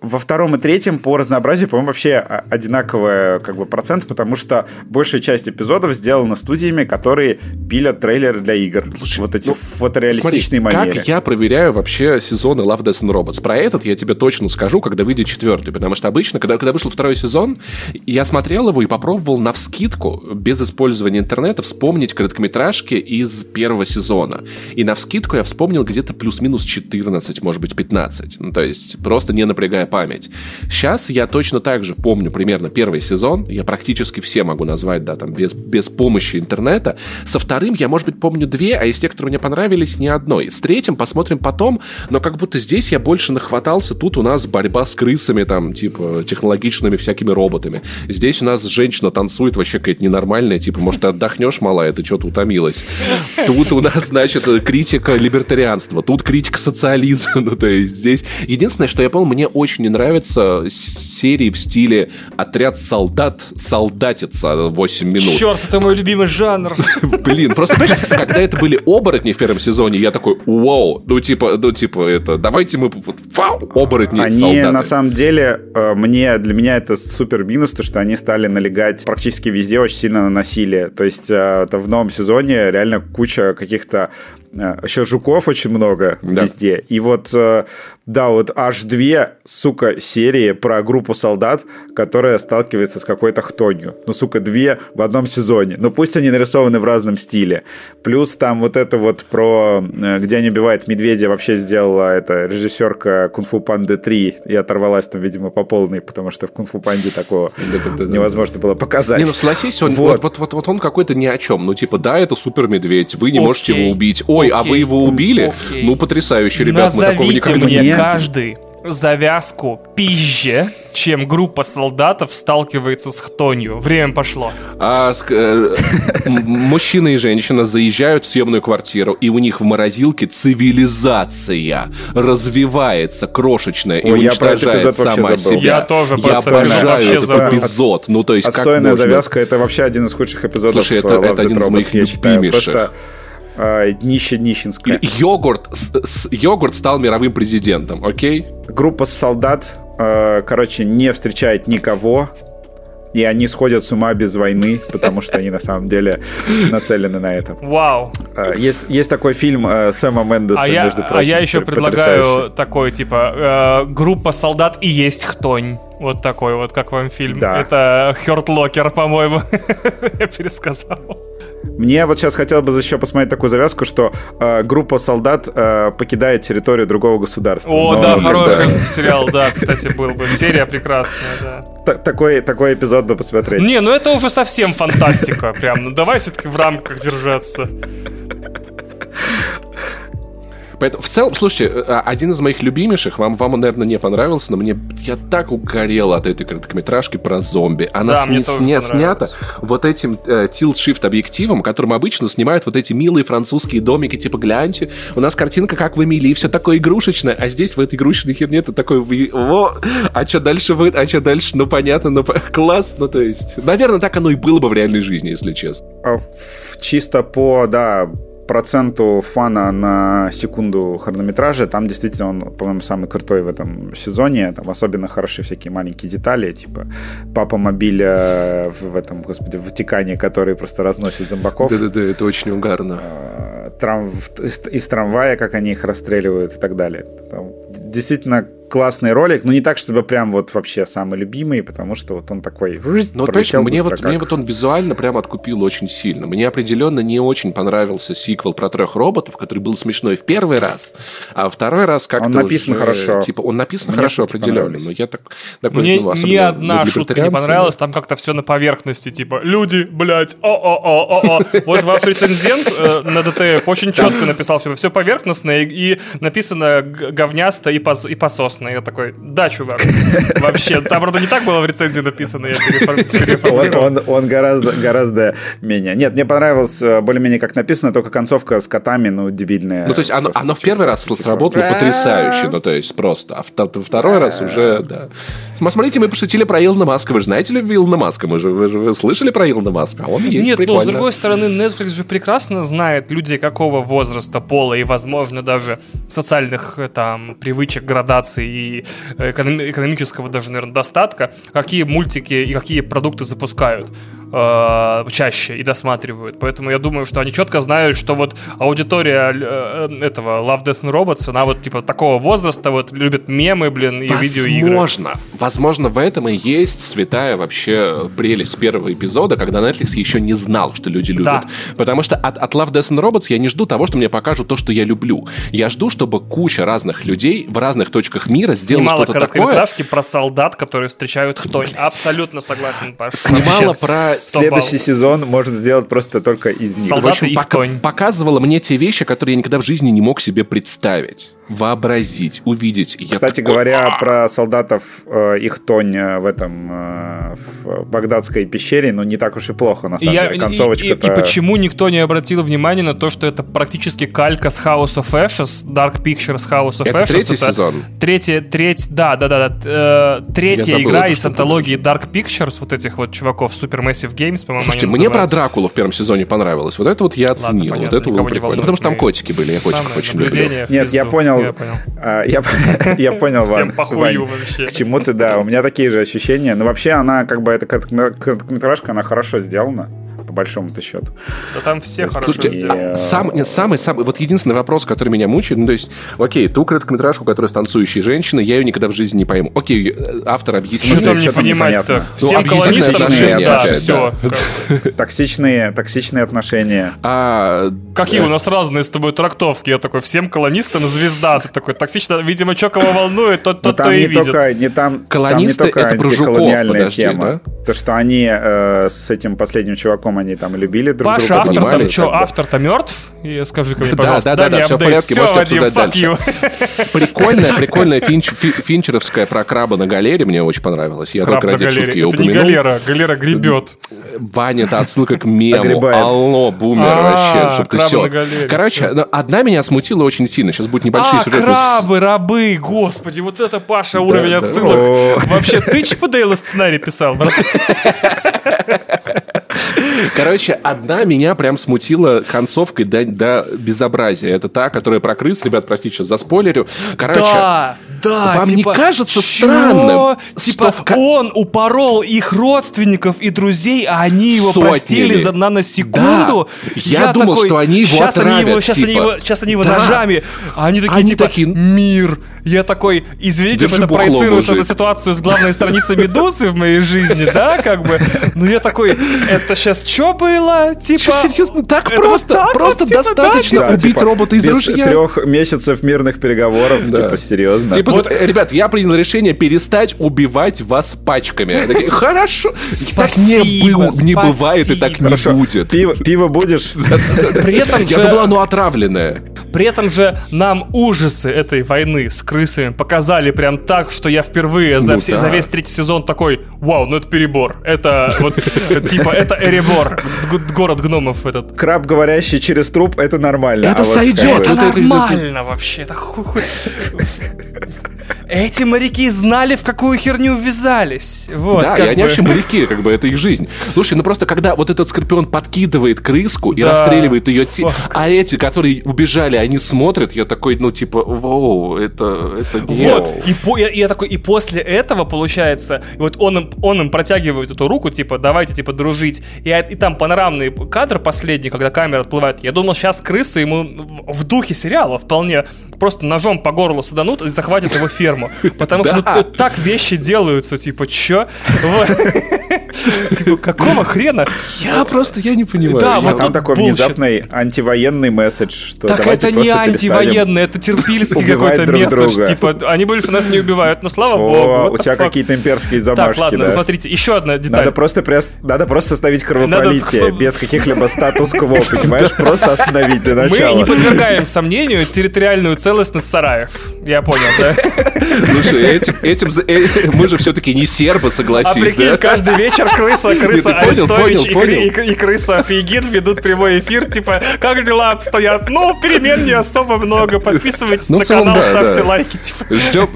во втором и третьем по разнообразию, по-моему, вообще одинаковый как бы, процент, потому что большая часть эпизодов сделана студиями, которые пилят трейлеры для игр. Слушай, вот эти ну, фотореалистичные смотри, манеры. Как я проверяю вообще сезоны Love, Death and Robots? Про этот я тебе точно скажу, когда выйдет четвертый, потому что обычно, когда, когда вышел второй сезон, я смотрел его и попробовал на вскидку, без использования интернета, вспомнить короткометражки из первого сезона. И на вскидку я вспомнил где-то плюс-минус 14, может быть, 15. Ну, то есть просто не напрягая память. Сейчас я точно так же помню примерно первый сезон, я практически все могу назвать, да, там, без, без помощи интернета. Со вторым я, может быть, помню две, а из тех, которые мне понравились, ни одной. С третьим посмотрим потом, но как будто здесь я больше нахватался. Тут у нас борьба с крысами, там, типа, технологичными всякими роботами. Здесь у нас женщина танцует вообще какая-то ненормальная, типа, может, ты отдохнешь, малая, ты что-то утомилась. Тут у нас, значит, критика либертарианства, тут критика социализма. Ну, то есть здесь... Единственное, что я помню, мне очень очень не нравятся серии в стиле «Отряд солдат солдатится 8 минут». Черт, это мой любимый жанр. Блин, просто, понимаешь, когда это были оборотни в первом сезоне, я такой, вау, ну типа, ну типа это, давайте мы, вот, вау, оборотни Они солдаты. на самом деле, э, мне, для меня это супер минус, то что они стали налегать практически везде очень сильно на насилие. То есть э, это в новом сезоне реально куча каких-то э, еще жуков очень много Да. везде. И вот, э, да, вот аж две, сука, серии про группу солдат, которая сталкивается с какой-то хтонью. Ну, сука, две в одном сезоне. Ну, пусть они нарисованы в разном стиле. Плюс там вот это вот про, э, где они убивают медведя, вообще сделала эта режиссерка Кунг-фу Панды 3 и оторвалась там, видимо, по полной, потому что в Кунг-фу Панде такого невозможно было показать. Не, ну согласись, он, Вот. вот. Вот, вот, он какой-то ни о чем. Ну, типа, да, это супер медведь, вы не Окей. можете его убить. Ой, а вы его убили? Окей. Ну, потрясающе, ребят, мы такого никогда не Нет. Каждый завязку пизже, чем группа солдатов сталкивается с хтонью. Время пошло. А ск- э, мужчина и женщина заезжают в съемную квартиру, и у них в морозилке цивилизация развивается крошечная и Ой, уничтожает сама себя. Я тоже Я обожаю этот забыл. эпизод. Ну, то есть, как Отстойная можно- завязка это вообще один из худших эпизодов Слушай, это- э, это один из моих любимейших. Просто э, днище нищенское. Йогурт, с- с- йогурт стал мировым президентом, окей? Группа солдат, э, короче, не встречает никого, и они сходят с ума без войны, потому что они на самом деле нацелены на это. Вау. Э, Есть, есть такой фильм э, Сэма Мендеса, А я, между а прочим. я еще пр- предлагаю потрясающий. такой, типа, э, группа солдат и есть хтонь. Вот такой вот, как вам фильм. Да. Это Хёрт Локер, по-моему. Я пересказал. Мне вот сейчас хотел бы еще посмотреть такую завязку, что э, группа солдат э, покидает территорию другого государства. О, Но да, когда- хороший сериал, да, кстати, был бы. Серия прекрасная, да. Та- такой, такой эпизод бы посмотреть. Не, ну это уже совсем фантастика, прям. Ну давай все-таки в рамках держаться. Поэтому, в целом, слушайте, э, один из моих любимейших, вам, вам он, наверное, не понравился, но мне я так угорел от этой короткометражки про зомби. Она Да, сни- мне тоже сня- снята вот этим э, tilt-shift объективом, которым обычно снимают вот эти милые французские домики, типа, гляньте, у нас картинка как в Эмилии, все такое игрушечное, а здесь в этой игрушечной херне ты такой, о, а что дальше вы, а что дальше, ну понятно, ну класс, ну то есть, наверное, так оно и было бы в реальной жизни, если честно. А Чисто по, да, проценту фана на секунду хронометража, там действительно он, по-моему, самый крутой в этом сезоне. Там особенно хороши всякие маленькие детали, типа папа мобиля в, этом, господи, в Ватикане, который просто разносит зомбаков. Да-да-да, это очень угарно. Э, трам- в- из, трамвая, как они их расстреливают и так далее. Там действительно классный ролик, но не так, чтобы прям вот вообще самый любимый, потому что вот он такой Ну, пролетел точно, мне вот, как- мне вот он визуально прям откупил очень сильно. Мне определенно не очень понравился сиквел про трех роботов, который был смешной в первый раз, а второй раз как-то Он написан уже, хорошо. Типа, он написан Мне хорошо определенно, но я так... такой, Мне ну, ни одна шутка не понравилась, там как-то все на поверхности, типа, люди, блядь, о-о-о-о-о. Вот ваш рецензент э, на ДТФ очень четко написал, что все поверхностное и и написано говнясто и пос- и пососно. Я такой, да, чувак, вообще. Там, правда, не так было в рецензии написано, я Он, переформулировал. он, он гораздо, гораздо менее. Нет, мне понравилось э, более-менее как написано, только концовка с котами, ну, дебильная. Ну, то есть оно, оно в типа, первый раз типа, сработало потрясающе, ну, то есть просто. А вто- второй раз уже, да. Смотрите, мы пошутили про Илона Маска. Вы же знаете ли Илона Маска? Мы же, вы же вы слышали про Илона Маска? А он есть, Нет, но прикольно. с другой стороны, Netflix же прекрасно знает людей какого возраста, пола и, возможно, даже социальных э, там привычек, градаций и э, эконом- экономического даже, наверное, достатка, какие мультики и какие продукты запускают э, чаще и досматривают. Поэтому я думаю, что они четко знают, что вот аудитория э, э, этого Love, Death and Robots, она вот типа такого возраста вот любит мемы, блин, и видеоигры. Возможно. Возможно, в этом и есть святая вообще прелесть первого эпизода, когда Netflix еще не знал, что люди любят. Да. Потому что от, от Love, Death and Robots я не жду того, что мне покажут то, что я люблю. Я жду, чтобы куча разных людей в разных точках мира сделала Снимала что-то такое. короткометражки про солдат, которые встречают хтонь. Абсолютно согласен, Паш. Снимала про Следующий сезон можно сделать просто только из них. Солдат. В общем, и пока- хтонь. показывала мне те вещи, которые я никогда в жизни не мог себе представить, вообразить, увидеть. И я Кстати такой, говоря, «А!» про солдатов, э, их тонь э, в этом э, в Багдадской пещере, но не так уж и плохо, на самом я- деле. Концовочка и- и- и почему никто не обратил внимания на то, что это практически калька с House of Ashes, Dark Pictures House of Это Ashes. третий сезон? Третья, треть, да, да, да, да. э, третья забыл игра из антологии Dark Pictures, вот этих вот чуваков Supermassive Games, по-моему, Слушайте, они мне про. Дракулу в первом сезоне понравилось. Вот это вот я оценил. вот понятно, это было прикольно. Потому что там котики были, я котиков очень люблю. Нет, я пизду. Понял. Я понял. А, Я, я понял, Всем похую вообще. К чему ты, да, у меня такие же ощущения. Но вообще она, как бы, эта коротко- короткометражка, она хорошо сделана, большому-то счету. Да там все хорошо Слушайте, сделали. э, сам, нет, самый, самый, вот единственный вопрос, который меня мучает, ну, то есть, окей, ту короткометражку, которая с танцующей женщиной, я ее никогда в жизни не пойму. Окей, э, автор объяснил. Что что непонятно? Ну, Всем объяснительное колонистам опять, все. Токсичные, токсичные отношения. А, Какие у нас разные с тобой трактовки? Я такой, всем колонистам звезда. Ты такой, токсично, видимо, что кого волнует, тот, Но тот, то и не видит. только, не там, Колонисты там не только это антиколониальная подожди, тема. То, что они э, с этим последним чуваком, они там любили друг Паша, друга. автор понимали, там что, автор-то мертв? И скажи-ка мне, Да, пожалуйста. да, да, да, всё в порядке, можете обсуждать you. прикольная, прикольная финч, фи- финчеровская про краба на галере мне очень понравилась. Я Краб только ради галере. шутки ее Это не упомянул. галера, галера гребет. Ваня, это отсылка к мему. Огребает. Алло, бумер А, вообще, чтобы ты все. на галере, Короче, ну, одна меня смутила очень сильно. Сейчас будет небольшие А, сюжетные... крабы, рабы, господи, вот это, Паша, уровень отсылок. Вообще, ты Чипа сценарий писал, брат? Короче, одна меня прям смутила концовкой до, до безобразия. Это та, которая про крыс. Ребят, простите, сейчас заспойлерю. Короче, Да, да. вам не типа, кажется чё? странным, Типа, что он упорол их родственников и друзей, а они его Сотнями. простили за наносекунду. Да. Я думал, что они его сейчас они его, отравят, сейчас, они типа. его, сейчас они его Да. ножами. А они такие, Они типа, такие, мир. Я такой, извините, Держи что это проецируется на ситуацию с главной страницы Медузы в моей жизни, да, как бы. Но я такой, это сейчас что было? Типа... Чё, серьезно, так просто, вот так просто вот, типа, да, достаточно Да, убить типа, робота из без ружья. трех месяцев мирных переговоров, Да. типа, серьезно. Типа, Вот- э, ребят, я принял решение перестать убивать вас пачками. Они такие, Хорошо, так не, Спасибо, бы- не бывает и так не Хорошо, будет. Пиво, пиво будешь? При этом Я же- думал, оно отравленное. При этом же нам ужасы этой войны с крысами показали прям так, что я впервые за, Ну все- да. за весь третий сезон такой, вау, ну это перебор. Это вот, типа, это Эребор, город гномов этот. Краб, говорящий через труп, это нормально. Это А сойдет. Это это- нормально вообще. Эти моряки знали, в какую херню ввязались. Вот, да, и они бы. вообще моряки, как бы это их жизнь. Слушай, ну просто когда вот этот скорпион подкидывает крыску и Да. расстреливает ее, те- а эти, которые убежали, они смотрят, я такой, ну типа, вау, это, это не- Вот, и, по, я, я такой, и после этого, получается, вот он им, он им протягивает эту руку, типа, давайте, типа, дружить, и, и там панорамный кадр последний, когда камера отплывает, я думал, сейчас крысы ему в в духе сериала вполне просто ножом по горлу саданут и захватят его ферму, потому что так вещи делаются, типа, чё? Типа, какого хрена? Я просто, я не понимаю. Да, А вот там такой внезапный антивоенный месседж, что Так это не антивоенный, это терпильский какой-то друг месседж. друга. Типа, они больше нас не убивают, но слава богу. у тебя какие-то имперские замашки, Так, ладно, смотрите, еще одна деталь. Надо просто, надо просто остановить кровопролитие, без каких-либо статус-кво, понимаешь? Просто остановить для Мы начала. не подвергаем сомнению территориальную целостность сараев. Я понял, да? Слушай, этим, э, мы же все-таки не сербы, А согласись, прикинь, да? каждый вечер крыса, крыса Арестович и, крыса Фейгин ведут прямой эфир, типа, как дела обстоят? Ну, перемен не особо много, подписывайтесь Ну, на канал, ставьте лайки, типа. Ждем,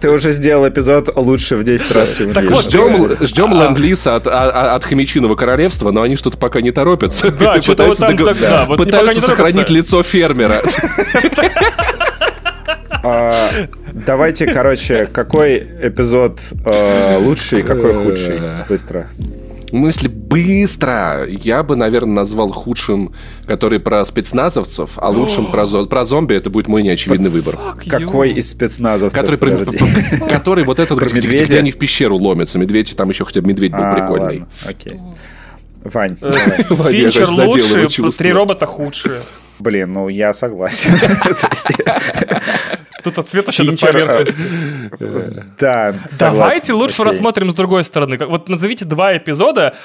Ты уже, сделал эпизод лучше в 10 раз, чем Ждем, ждем А. ленд-лиза от, а- от Хомячиного королевства, но они что-то пока не торопятся. Да, что-то вот Пытаются там сохранить лицо фермера. А, давайте, короче, какой эпизод э, лучший, какой худший? Быстро. Ну, если быстро, я бы, наверное, назвал худшим, который про спецназовцев, а лучшим про, зо- про зомби это будет мой неочевидный выбор. Какой из спецназовцев? Который, про- который вот этот, Про где, где они в пещеру ломятся. Медведь, там еще хотя бы медведь был А, прикольный. ладно, окей. Вань, Э, Финчер чувства. три робота худшие. блин, ну я согласен. Тут ответ вообще на Финчер, поверхности. Да, Давайте лучше рассмотрим с другой стороны. Вот назовите два эпизода,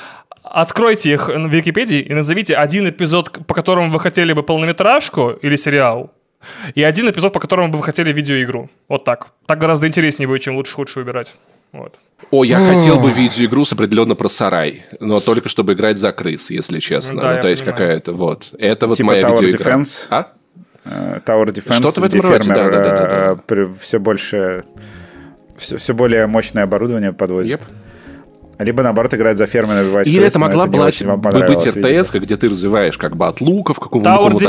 откройте их в Википедии и назовите один эпизод, по которому вы хотели бы полнометражку или сериал, и один эпизод, по которому бы вы хотели видеоигру. Вот так. Так гораздо интереснее будет, чем лучше худший выбирать. Вот. О, я хотел бы видеоигру с определенно про сарай, но только чтобы играть за крыс, если честно. Ну да, ну, то есть какая-то вот. Это вот Типа моя Tower видеоигра. Defense? А? Э, Tower Defense, Что-то в этом где роде, фермер, да-да-да-да-да. э, при- все больше, все, все более мощное оборудование подвозит. Yep. Либо, наоборот, играть за фермер, набивать Или крыс, это могла вам быть видимо. РТС, где ты развиваешь как бы от луков,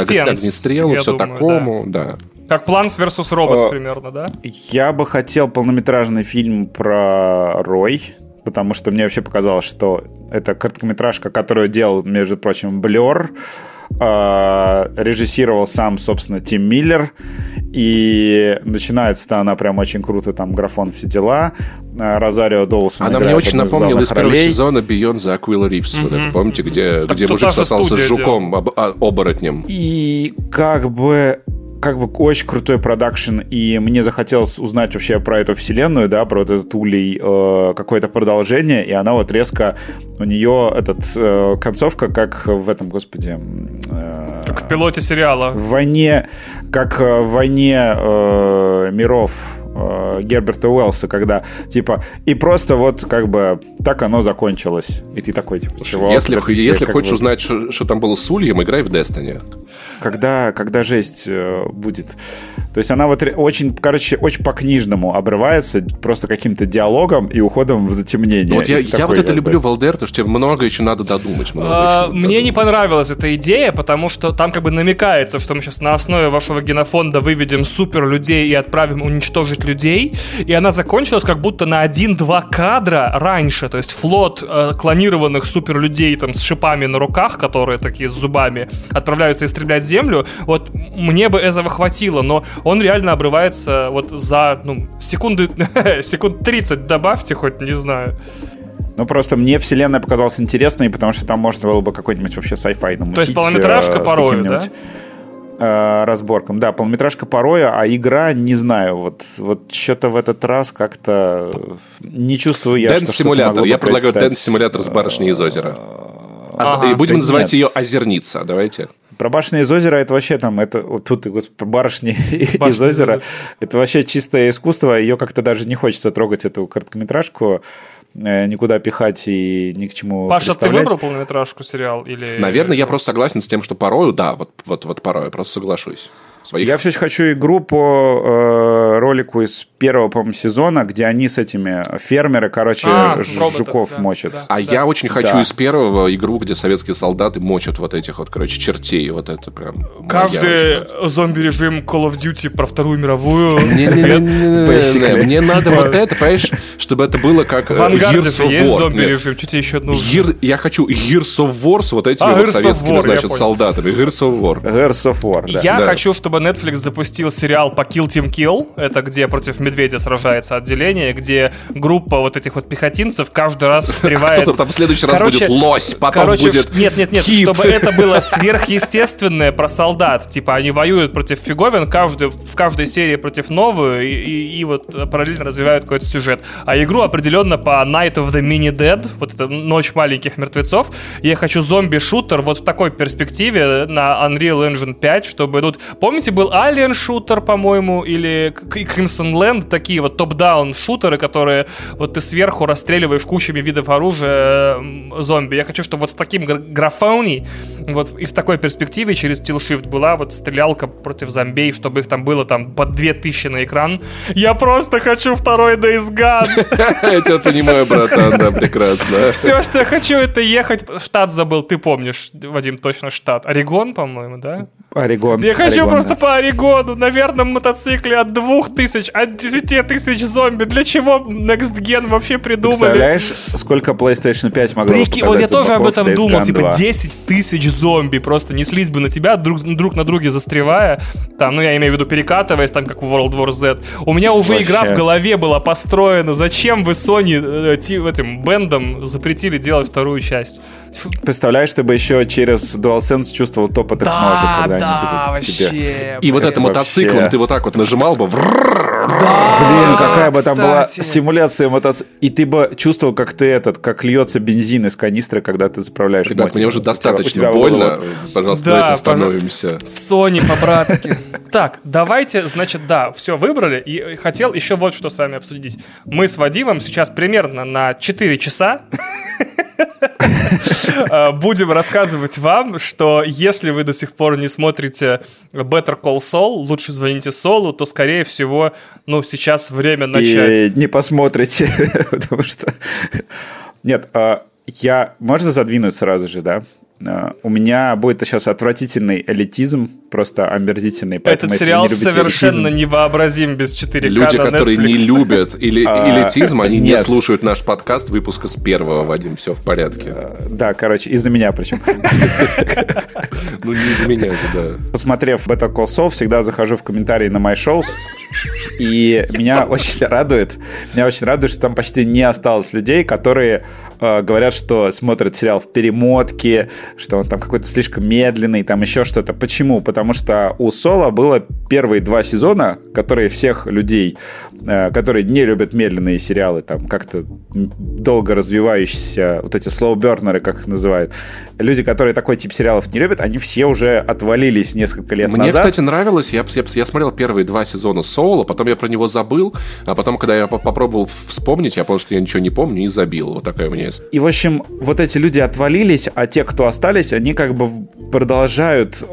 Defense, огнестрелу, все думаю, такому, да. Как Plants vs. Robots О. примерно, да? Я бы хотел полнометражный фильм про Рой, потому что мне вообще показалось, что это короткометражка, которую делал, между прочим, Блер, режиссировал сам, собственно, Тим Миллер, и начинается она прям очень круто, там графон, все дела. А, Розарио Доусон Она мне очень из напомнила из главных первого ролей. сезона Beyond the Aquila Reefs. Вот это, помните, где, Так где мужик сосался с жуком, об- а, оборотнем? И как бы как бы очень крутой продакшн, и мне захотелось узнать вообще про эту вселенную, да, про вот этот улей, э, какое-то продолжение, и она вот резко, у нее этот э, концовка, как в этом, господи, э, Как в пилоте сериала. в войне, как э, в войне э, миров э, Герберта Уэллса, когда типа и просто вот как бы так оно закончилось, и ты такой типа чего? Если, Подождите, если хочешь бы- узнать, что, что там было с Ульем, играй в Destiny. когда, когда жесть э, будет. То есть она вот очень, короче, очень по-книжному обрывается просто каким-то диалогом и уходом в затемнение. Вот я, я такой, вот это бы, люблю в потому что тебе много еще надо додумать. много А, еще надо Мне не додумать. понравилась эта идея, потому что там как бы намекается, что мы сейчас на основе вашего генофонда выведем супер людей и отправим уничтожить людей. И она закончилась как будто на один-два кадра раньше. То есть флот э, клонированных супер людей там с шипами на руках, которые такие с зубами, отправляются истреблять землю. Вот мне бы этого хватило, но он реально обрывается вот за ну, секунды, секунд 30 добавьте хоть, не знаю. Ну, просто мне вселенная показалась интересной, потому что там можно было бы какой-нибудь вообще sci-fi намутить. То есть полнометражка э, порою, каким-нибудь, э, разборком. Да, полнометражка порою, а игра, не знаю, вот, вот что-то в этот раз как-то не чувствую я, Дэнс-симулятор. Я предлагаю дэнс-симулятор с барышней из озера. А, Ага. и будем Да называть нет. ее Озерница. Давайте. Про башни из озера это вообще там, это вот тут, господи, про барышни из из озера, это вообще чистое искусство, ее как-то даже не хочется трогать, эту короткометражку, никуда пихать и ни к чему Паша, ты выбрал полнометражку сериал или... Наверное, я просто согласен с тем, что порою, да, вот, вот, вот порою, просто соглашусь. Своих Я все еще хочу игру по э, ролику из первого, по-моему, сезона, где они с этими фермеры, короче, А, ж- роботов, жуков да, мочат. да. А я очень хочу Да. из первого игру, где советские солдаты мочат вот этих вот, короче, чертей. Вот это прям... Каждый зомби-режим Call of Duty про Вторую мировую. Мне надо вот это, понимаешь, чтобы это было как э, В Ангарде of есть зомби-режим, что тебе еще нужно? Я хочу Gears of War с вот этими А, вот советскими, значит, солдатами. Gears of War. Gears of War, да. Я Да. хочу, чтобы Netflix запустил сериал по Kill Team Kill. Это где против медведя сражается отделение, где группа вот этих вот пехотинцев каждый раз встревает... Кто-то там в следующий раз Короче, будет лось, потом Короче, будет нет, нет, нет, чтобы это было сверхъестественное про солдат. Типа они воюют против фиговин, каждый, в каждой серии против новую, и, и- и вот параллельно развивают какой-то сюжет. А игру определенно по Night of the Mini Dead, вот это Ночь маленьких мертвецов. Я хочу зомби-шутер вот в такой перспективе на Unreal Engine 5, чтобы тут... Помните, был Alien шутер, по-моему, или Crimson Land, такие вот топ-даун шутеры, которые вот ты сверху расстреливаешь кучами видов оружия зомби. Я хочу, чтобы вот с таким гра- графони, вот и в такой перспективе через Steel Shift была вот стрелялка против зомбей, чтобы их там было там по 2000 на экран. Я просто хочу второй Days Gone. Я тебя понимаю, братан, да, прекрасно. Все, что я хочу, это ехать. Штат забыл, ты помнишь, Вадим, точно штат. Орегон, по-моему, да? Орегон. Я хочу Орегон, просто да. по Орегону на верном мотоцикле от двух тысяч, от 10 тысяч зомби. Для чего Next Gen вообще придумали? Представляешь, сколько PlayStation 5 могло Прикинь, вот я тоже об этом Days думал, Gone типа 2? 10 тысяч зомби просто неслись бы на тебя, друг, друг на друге застревая, там, ну я имею в виду перекатываясь, там как в World War Z. У меня уже Вообще. игра в голове была построена, зачем вы Sony э, ти- этим бендом запретили делать вторую часть? Представляешь, ты бы еще через DualSense чувствовал топот их ножек, Да, когда да, они бегут к тебе. вообще. И вот это мотоциклом вообще. ты вот так вот нажимал бы, врррр, Блин, какая бы там была симуляция мотоцикла. И ты бы чувствовал, как ты этот, как льется бензин из канистры, когда ты заправляешь Ребят, мотик. мне уже У тебя- у достаточно тебя больно. вот- Пожалуйста, Да, давайте остановимся. Сони по-братски. Так, давайте, значит, да, все выбрали. И хотел еще вот что с вами обсудить. Мы с Вадимом сейчас примерно на 4 часа будем рассказывать вам, что если вы до сих пор не смотрите Better Call Saul, лучше звоните Солу, то, скорее всего, ну, сейчас время начать. И не посмотрите, потому что... Нет, а, я... Можно задвинуть сразу же, да? А, У меня будет сейчас отвратительный элитизм, просто омерзительный. поэтому Этот сериал не совершенно элитизм- невообразим без 4К Люди, на которые не любят или А, элитизм, они не слушают наш подкаст выпуска с первого, Вадим, все в порядке. Да, короче, из-за меня причем. Ну, не из-за меня да. Посмотрев Better Call Saul, всегда захожу в комментарии на My Shows, и меня очень радует, меня очень радует, что там почти не осталось людей, которые э, говорят, что смотрят сериал в перемотке, что он там какой-то слишком медленный, там еще что-то. Почему? Потому что у Соло было первые два сезона, которые всех людей, которые не любят медленные сериалы, там как-то долго развивающиеся, вот эти слоубернеры, как их называют, люди, которые такой тип сериалов не любят, они все уже отвалились несколько лет Мне, назад. кстати, нравилось. Я, я, я смотрел первые два сезона Соула, потом я про него забыл, а потом, когда я по- попробовал вспомнить, я понял, что я ничего не помню и забил. Вот такая у меня есть. И, в общем, вот эти люди отвалились, а те, кто остались, они как бы продолжают э,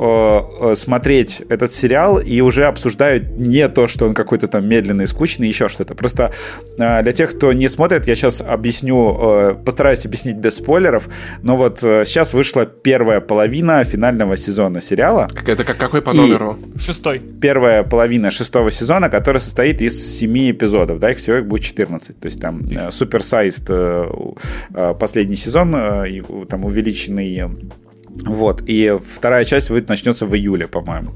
э, смотреть этот сериал и уже обсуждают не то, что он какой-то там медленный, скучный, еще что-то. Просто э, для тех, кто не смотрит, я сейчас объясню, э, постараюсь объяснить без спойлеров, но вот э, сейчас вышла первая половина финального сезона сериала. Это как, какой по И- номеру? Шестой. первая половина шестого сезона, который состоит из семи эпизодов, да, их всего их будет 14. То есть там э, суперсайз последний сезон, э, и, там увеличенный. Вот. И вторая часть начнется в июле, по-моему.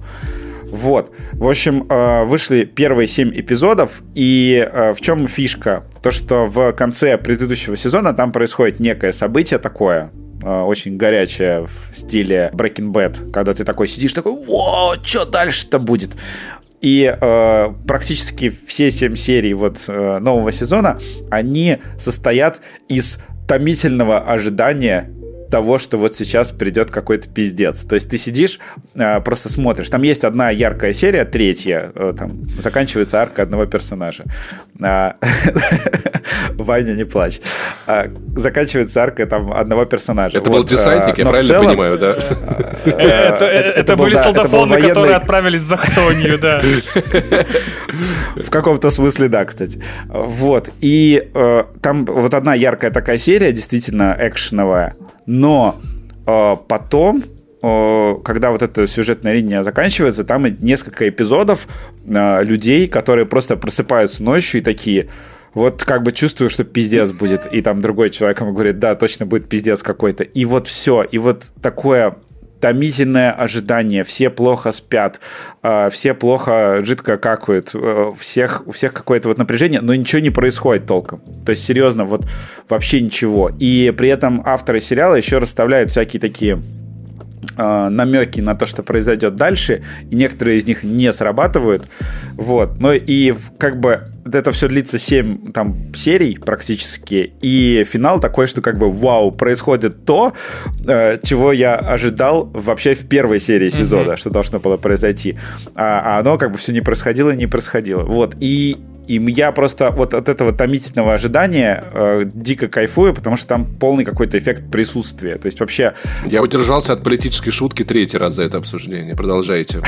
Вот. В общем, э, вышли первые семь эпизодов, и э, в чем фишка? То, что в конце предыдущего сезона там происходит некое событие такое, э, очень горячее в стиле Breaking Bad, когда ты такой сидишь, такой, о, что дальше-то будет? И э, практически все семь серий вот э, нового сезона, они состоят из томительного ожидания того, что вот сейчас придет какой-то пиздец. То есть ты сидишь, э, просто смотришь. Там есть одна яркая серия, третья, э, там заканчивается арка одного персонажа. А, Ваня, не плачь. А, Заканчивается арка там одного персонажа. Это Вот, был десантник, э, я но в правильно целом- понимаю, да? Э, Это, это был, были солдафоны, которые отправились за хтонью, да. В каком-то смысле, да, кстати. Вот. И там вот одна яркая такая серия, действительно экшеновая, но э, потом, э, когда вот эта сюжетная линия заканчивается, там несколько эпизодов э, людей, которые просто просыпаются ночью и такие... Вот как бы чувствую, что пиздец будет. И там другой человек ему говорит, да, точно будет пиздец какой-то. И вот все. И вот такое томительное ожидание, все плохо спят, э, все плохо жидко какают, э, всех, у всех какое-то вот напряжение, но ничего не происходит толком. То есть, серьезно, вот вообще ничего. И при этом авторы сериала еще расставляют всякие такие э, намеки на то, что произойдет дальше, и некоторые из них не срабатывают. Вот. Но и как бы это все длится 7 там, серий практически, и финал такой, что как бы вау, происходит то, э, чего я ожидал вообще в первой серии сезона, что должно было произойти. А, а оно как бы все не происходило и не происходило. Вот. И и я просто вот от этого томительного ожидания э, дико кайфую, потому что там полный какой-то эффект присутствия. То есть вообще Я удержался от политической шутки третий раз за это обсуждение. Продолжайте.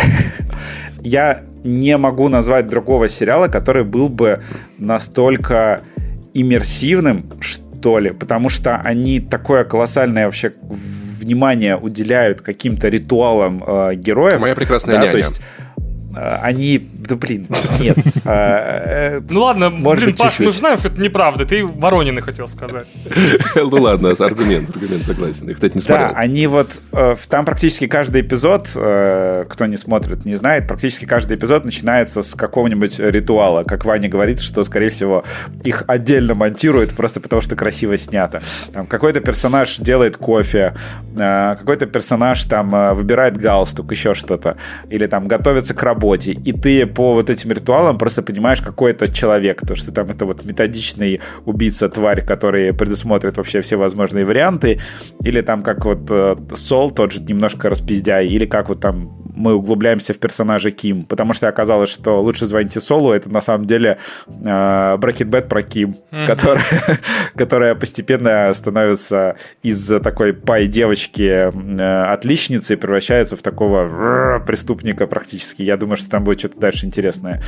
я не могу назвать другого сериала, который был бы настолько иммерсивным, что ли, потому что они такое колоссальное вообще внимание уделяют каким-то ритуалам э, героев. Моя прекрасная да, няня. То есть они, да блин, нет. Э, э, Ну ладно, блин, Паш, мы знаем, что это неправда. Ты Воронины хотел сказать. Ну ладно, аргумент, аргумент согласен. Я, кстати, не Да, смотрел. они вот э, там практически каждый эпизод, э, кто не смотрит, не знает, практически каждый эпизод начинается с какого-нибудь ритуала. Как Ваня говорит, что, скорее всего, их отдельно монтируют просто потому, что красиво снято. Там какой-то персонаж делает кофе, какой-то персонаж там выбирает галстук, еще что-то, или там готовится к работе, и ты по вот этим ритуалам просто понимаешь, какой это человек, то, что там это вот методичный убийца, тварь, который предусмотрит вообще все возможные варианты, или там как вот э, Сол, тот же немножко распиздяй, или как вот там мы углубляемся в персонажа Ким, потому что оказалось, что лучше звоните Солу, это на самом деле э, Bad про Ким, mm-hmm. которая, которая постепенно становится из такой пай девочки э, отличницы и превращается в такого преступника практически. Я думаю, что там будет что-то дальше интересное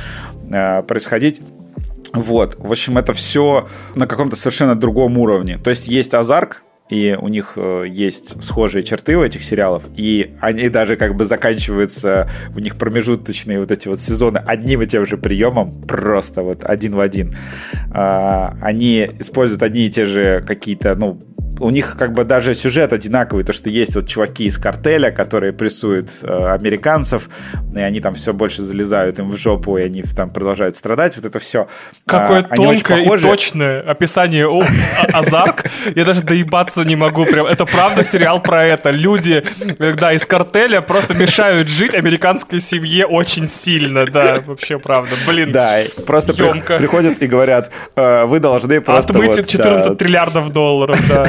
э, происходить. Вот, в общем, это все на каком-то совершенно другом уровне. То есть есть Азарк, и у них э, есть схожие черты у этих сериалов, и они даже как бы заканчиваются, у них промежуточные вот эти вот сезоны одним и тем же приемом, просто вот один в один. А, они используют одни и те же какие-то, ну, у них как бы даже сюжет одинаковый, то, что есть вот чуваки из картеля, которые прессуют э, американцев, и они там все больше залезают им в жопу, и они там продолжают страдать, вот это все. Какое а, тонкое и точное описание о, Азарк, я даже доебаться не могу, прям, это правда сериал про это, люди, да, из картеля просто мешают жить американской семье очень сильно, да, вообще правда, блин, Да, просто при, приходят и говорят, э, вы должны просто... Отмыть вот, 14 да, триллиардов долларов, да.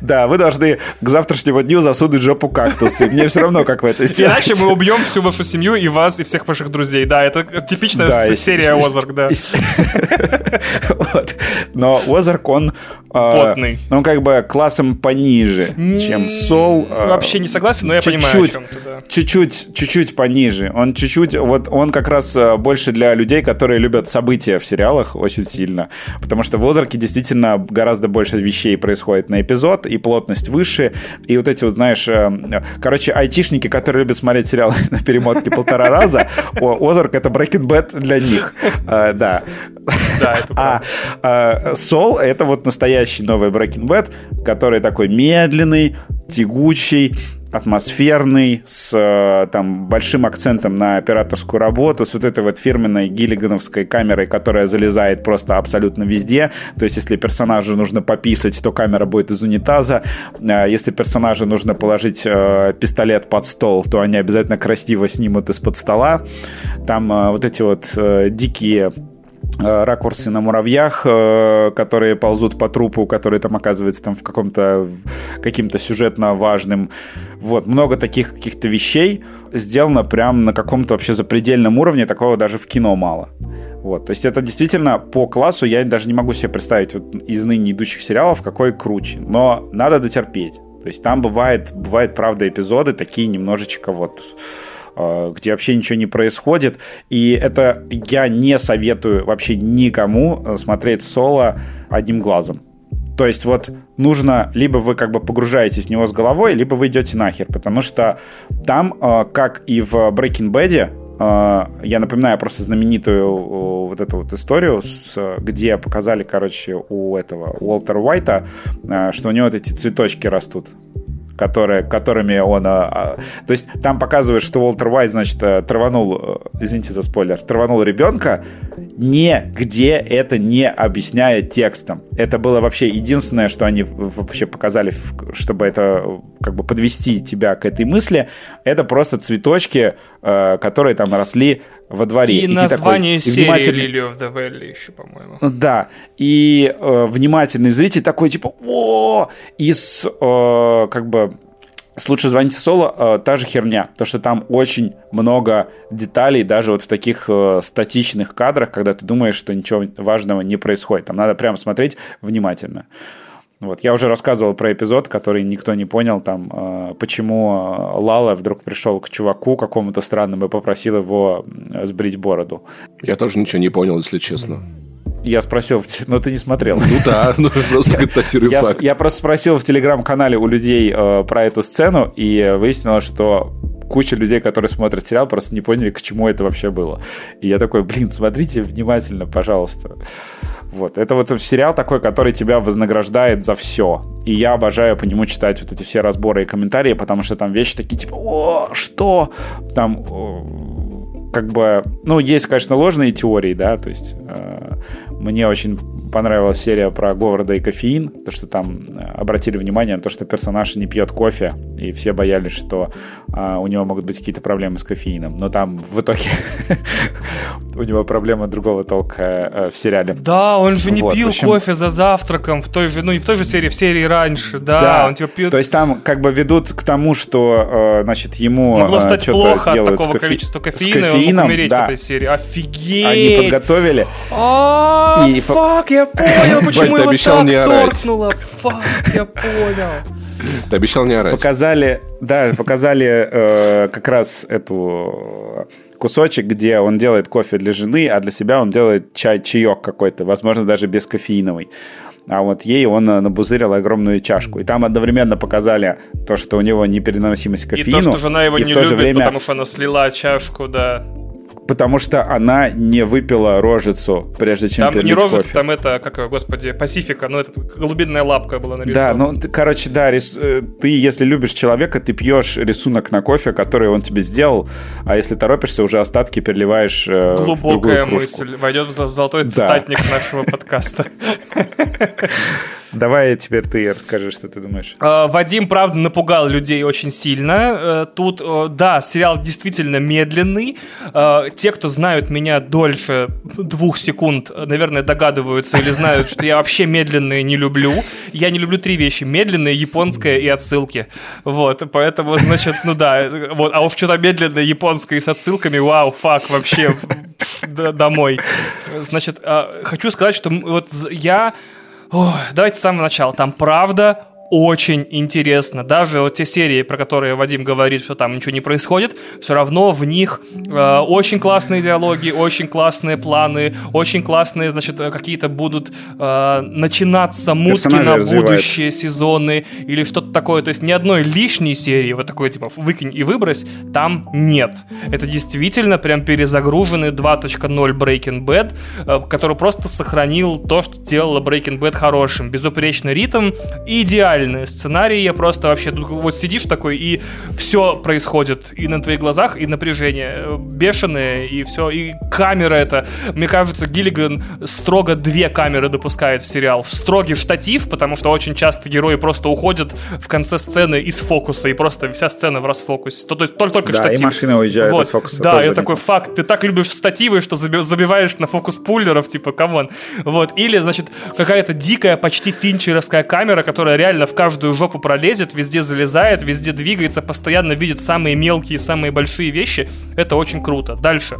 Да, вы должны к завтрашнему дню засунуть жопу кактусы. Мне все равно, как вы это сделаете. Иначе мы убьем всю вашу семью и вас, и всех ваших друзей. Да, это типичная да, серия Озарк, да. Но Озарк, он... А, Потный. Он как бы классом пониже, чем Сол. А, Вообще не согласен, но я понимаю, о чем ты, Чуть-чуть, чуть-чуть пониже. Он чуть-чуть... Вот он как раз а, больше для людей, которые любят события в сериалах очень сильно. Потому что в Озарке действительно гораздо больше вещей происходит на эпизод, и плотность выше, и вот эти вот, знаешь, э, короче, айтишники, которые любят смотреть сериалы на перемотке полтора раза, Озарк — это Breaking Bad для них, э, да. Да, это а, а Сол — это вот настоящий новый Breaking Bad, который такой медленный, тягучий, атмосферный, с э, там, большим акцентом на операторскую работу, с вот этой вот фирменной гиллигановской камерой, которая залезает просто абсолютно везде. То есть, если персонажу нужно пописать, то камера будет из унитаза. Э, если персонажу нужно положить э, пистолет под стол, то они обязательно красиво снимут из-под стола. Там вот эти вот дикие Э, ракурсы на муравьях, э, которые ползут по трупу, который там оказывается там в каком-то каким-то сюжетно важным. Вот, много таких каких-то вещей сделано прям на каком-то вообще запредельном уровне, такого даже в кино мало. Вот, то есть это действительно по классу я даже не могу себе представить вот из ныне идущих сериалов какой круче, но надо дотерпеть. То есть там бывает, бывает правда эпизоды такие немножечко вот Э, где вообще ничего не происходит. И это я не советую вообще никому э, смотреть соло одним глазом. То есть вот нужно, либо вы как бы погружаетесь в него с головой, либо вы идете нахер, потому что там, э, как и в Breaking Bad, я напоминаю просто знаменитую вот эту вот историю, где показали, короче, у этого Уолтера Уайта, что у него вот эти цветочки растут которые, которыми он... А, а, то есть там показывают, что Уолтер Уайт, значит, э, траванул, э, извините за спойлер, траванул ребенка, нигде это не объясняя текстом. Это было вообще единственное, что они вообще показали, чтобы это как бы подвести тебя к этой мысли. Это просто цветочки, э, которые там росли во дворе. И, и название такой, серии внимательный... Lily of the Valley еще, по-моему. Да. И э, внимательный зритель такой, типа, о, из э, как бы с «Лучше звоните соло» э, та же херня, то, что там очень много деталей, даже вот в таких э, статичных кадрах, когда ты думаешь, что ничего важного не происходит. Там надо прямо смотреть внимательно. Вот, я уже рассказывал про эпизод, который никто не понял, там, э, почему э, Лала вдруг пришел к чуваку какому-то странному и попросил его сбрить бороду. Я тоже ничего не понял, если честно. Я спросил, но ты не смотрел. Ну да, ну просто констатирую я, факт. Я просто спросил в телеграм-канале у людей э, про эту сцену, и выяснилось, что куча людей, которые смотрят сериал, просто не поняли, к чему это вообще было. И я такой, блин, смотрите внимательно, пожалуйста. Вот. Это вот сериал такой, который тебя вознаграждает за все. И я обожаю по нему читать вот эти все разборы и комментарии, потому что там вещи такие типа, о, что? Там как бы, ну, есть, конечно, ложные теории, да, то есть э, мне очень понравилась серия про Говарда и кофеин, то, что там э, обратили внимание на то, что персонаж не пьет кофе, и все боялись, что а, у него могут быть какие-то проблемы с кофеином. Но там в итоге у него проблема другого толка э, в сериале. Да, он же не вот, пил общем... кофе за завтраком в той же, ну и в той же серии, в серии раньше, да, да. он типа пьет. То есть там как бы ведут к тому, что, э, значит, ему Могло стать плохо от такого кофе... количества кофеина, с кофеином, и он мог умереть да. в этой серии. Офигеть! Они подготовили. А, и... фак, я понял, почему его так торкнуло. Фак, я понял. Ты обещал не орать. Показали, да, показали э, как раз эту кусочек, где он делает кофе для жены, а для себя он делает чай, чаек какой-то, возможно, даже без кофеиновый. А вот ей он набузырил огромную чашку. И там одновременно показали то, что у него непереносимость кофеину. И то, что жена его не любит, время... потому что она слила чашку, да потому что она не выпила рожицу, прежде чем Там не рожица, кофе. там это, как, господи, Пасифика, ну, это голубиная лапка была нарисована. Да, ну, короче, да, рис... Э, ты, если любишь человека, ты пьешь рисунок на кофе, который он тебе сделал, а если торопишься, уже остатки переливаешь э, Глубокая в мысль, войдет в золотой да. цитатник нашего подкаста. Давай теперь ты расскажи, что ты думаешь. А, Вадим, правда, напугал людей очень сильно. Э, тут, да, сериал действительно медленный. Те, кто знают меня дольше двух секунд, наверное, догадываются или знают, что я вообще медленные не люблю. Я не люблю три вещи. Медленные, японское и отсылки. Вот, поэтому, значит, ну да. Вот, а уж что-то медленное, японское и с отсылками, вау, фак, вообще домой. Значит, хочу сказать, что вот я Ой, давайте с самого начала. Там правда очень интересно. Даже вот те серии, про которые Вадим говорит, что там ничего не происходит, все равно в них э, очень классные диалоги, очень классные планы, очень классные, значит, какие-то будут э, начинаться мутки на будущие сезоны или что-то такое. То есть ни одной лишней серии, вот такой типа выкинь и выбрось, там нет. Это действительно прям перезагруженный 2.0 Breaking Bad, э, который просто сохранил то, что делало Breaking Bad хорошим. Безупречный ритм, идеально идеальные сценарии, я просто вообще вот сидишь такой, и все происходит и на твоих глазах, и напряжение э, бешеное, и все, и камера это, мне кажется, Гиллиган строго две камеры допускает в сериал. Строгий штатив, потому что очень часто герои просто уходят в конце сцены из фокуса, и просто вся сцена в расфокусе. То, то есть только, только да, штатив. и машина уезжает вот. из фокуса. Да, я такой, fuck, ты так любишь штативы, что забиваешь на focus puller ов, типа, come on. Вот, или, значит, какая-то дикая, почти финчеровская камера, которая реально в каждую жопу пролезет, везде залезает, везде двигается, постоянно видит самые мелкие, самые большие вещи. Это очень круто. Дальше.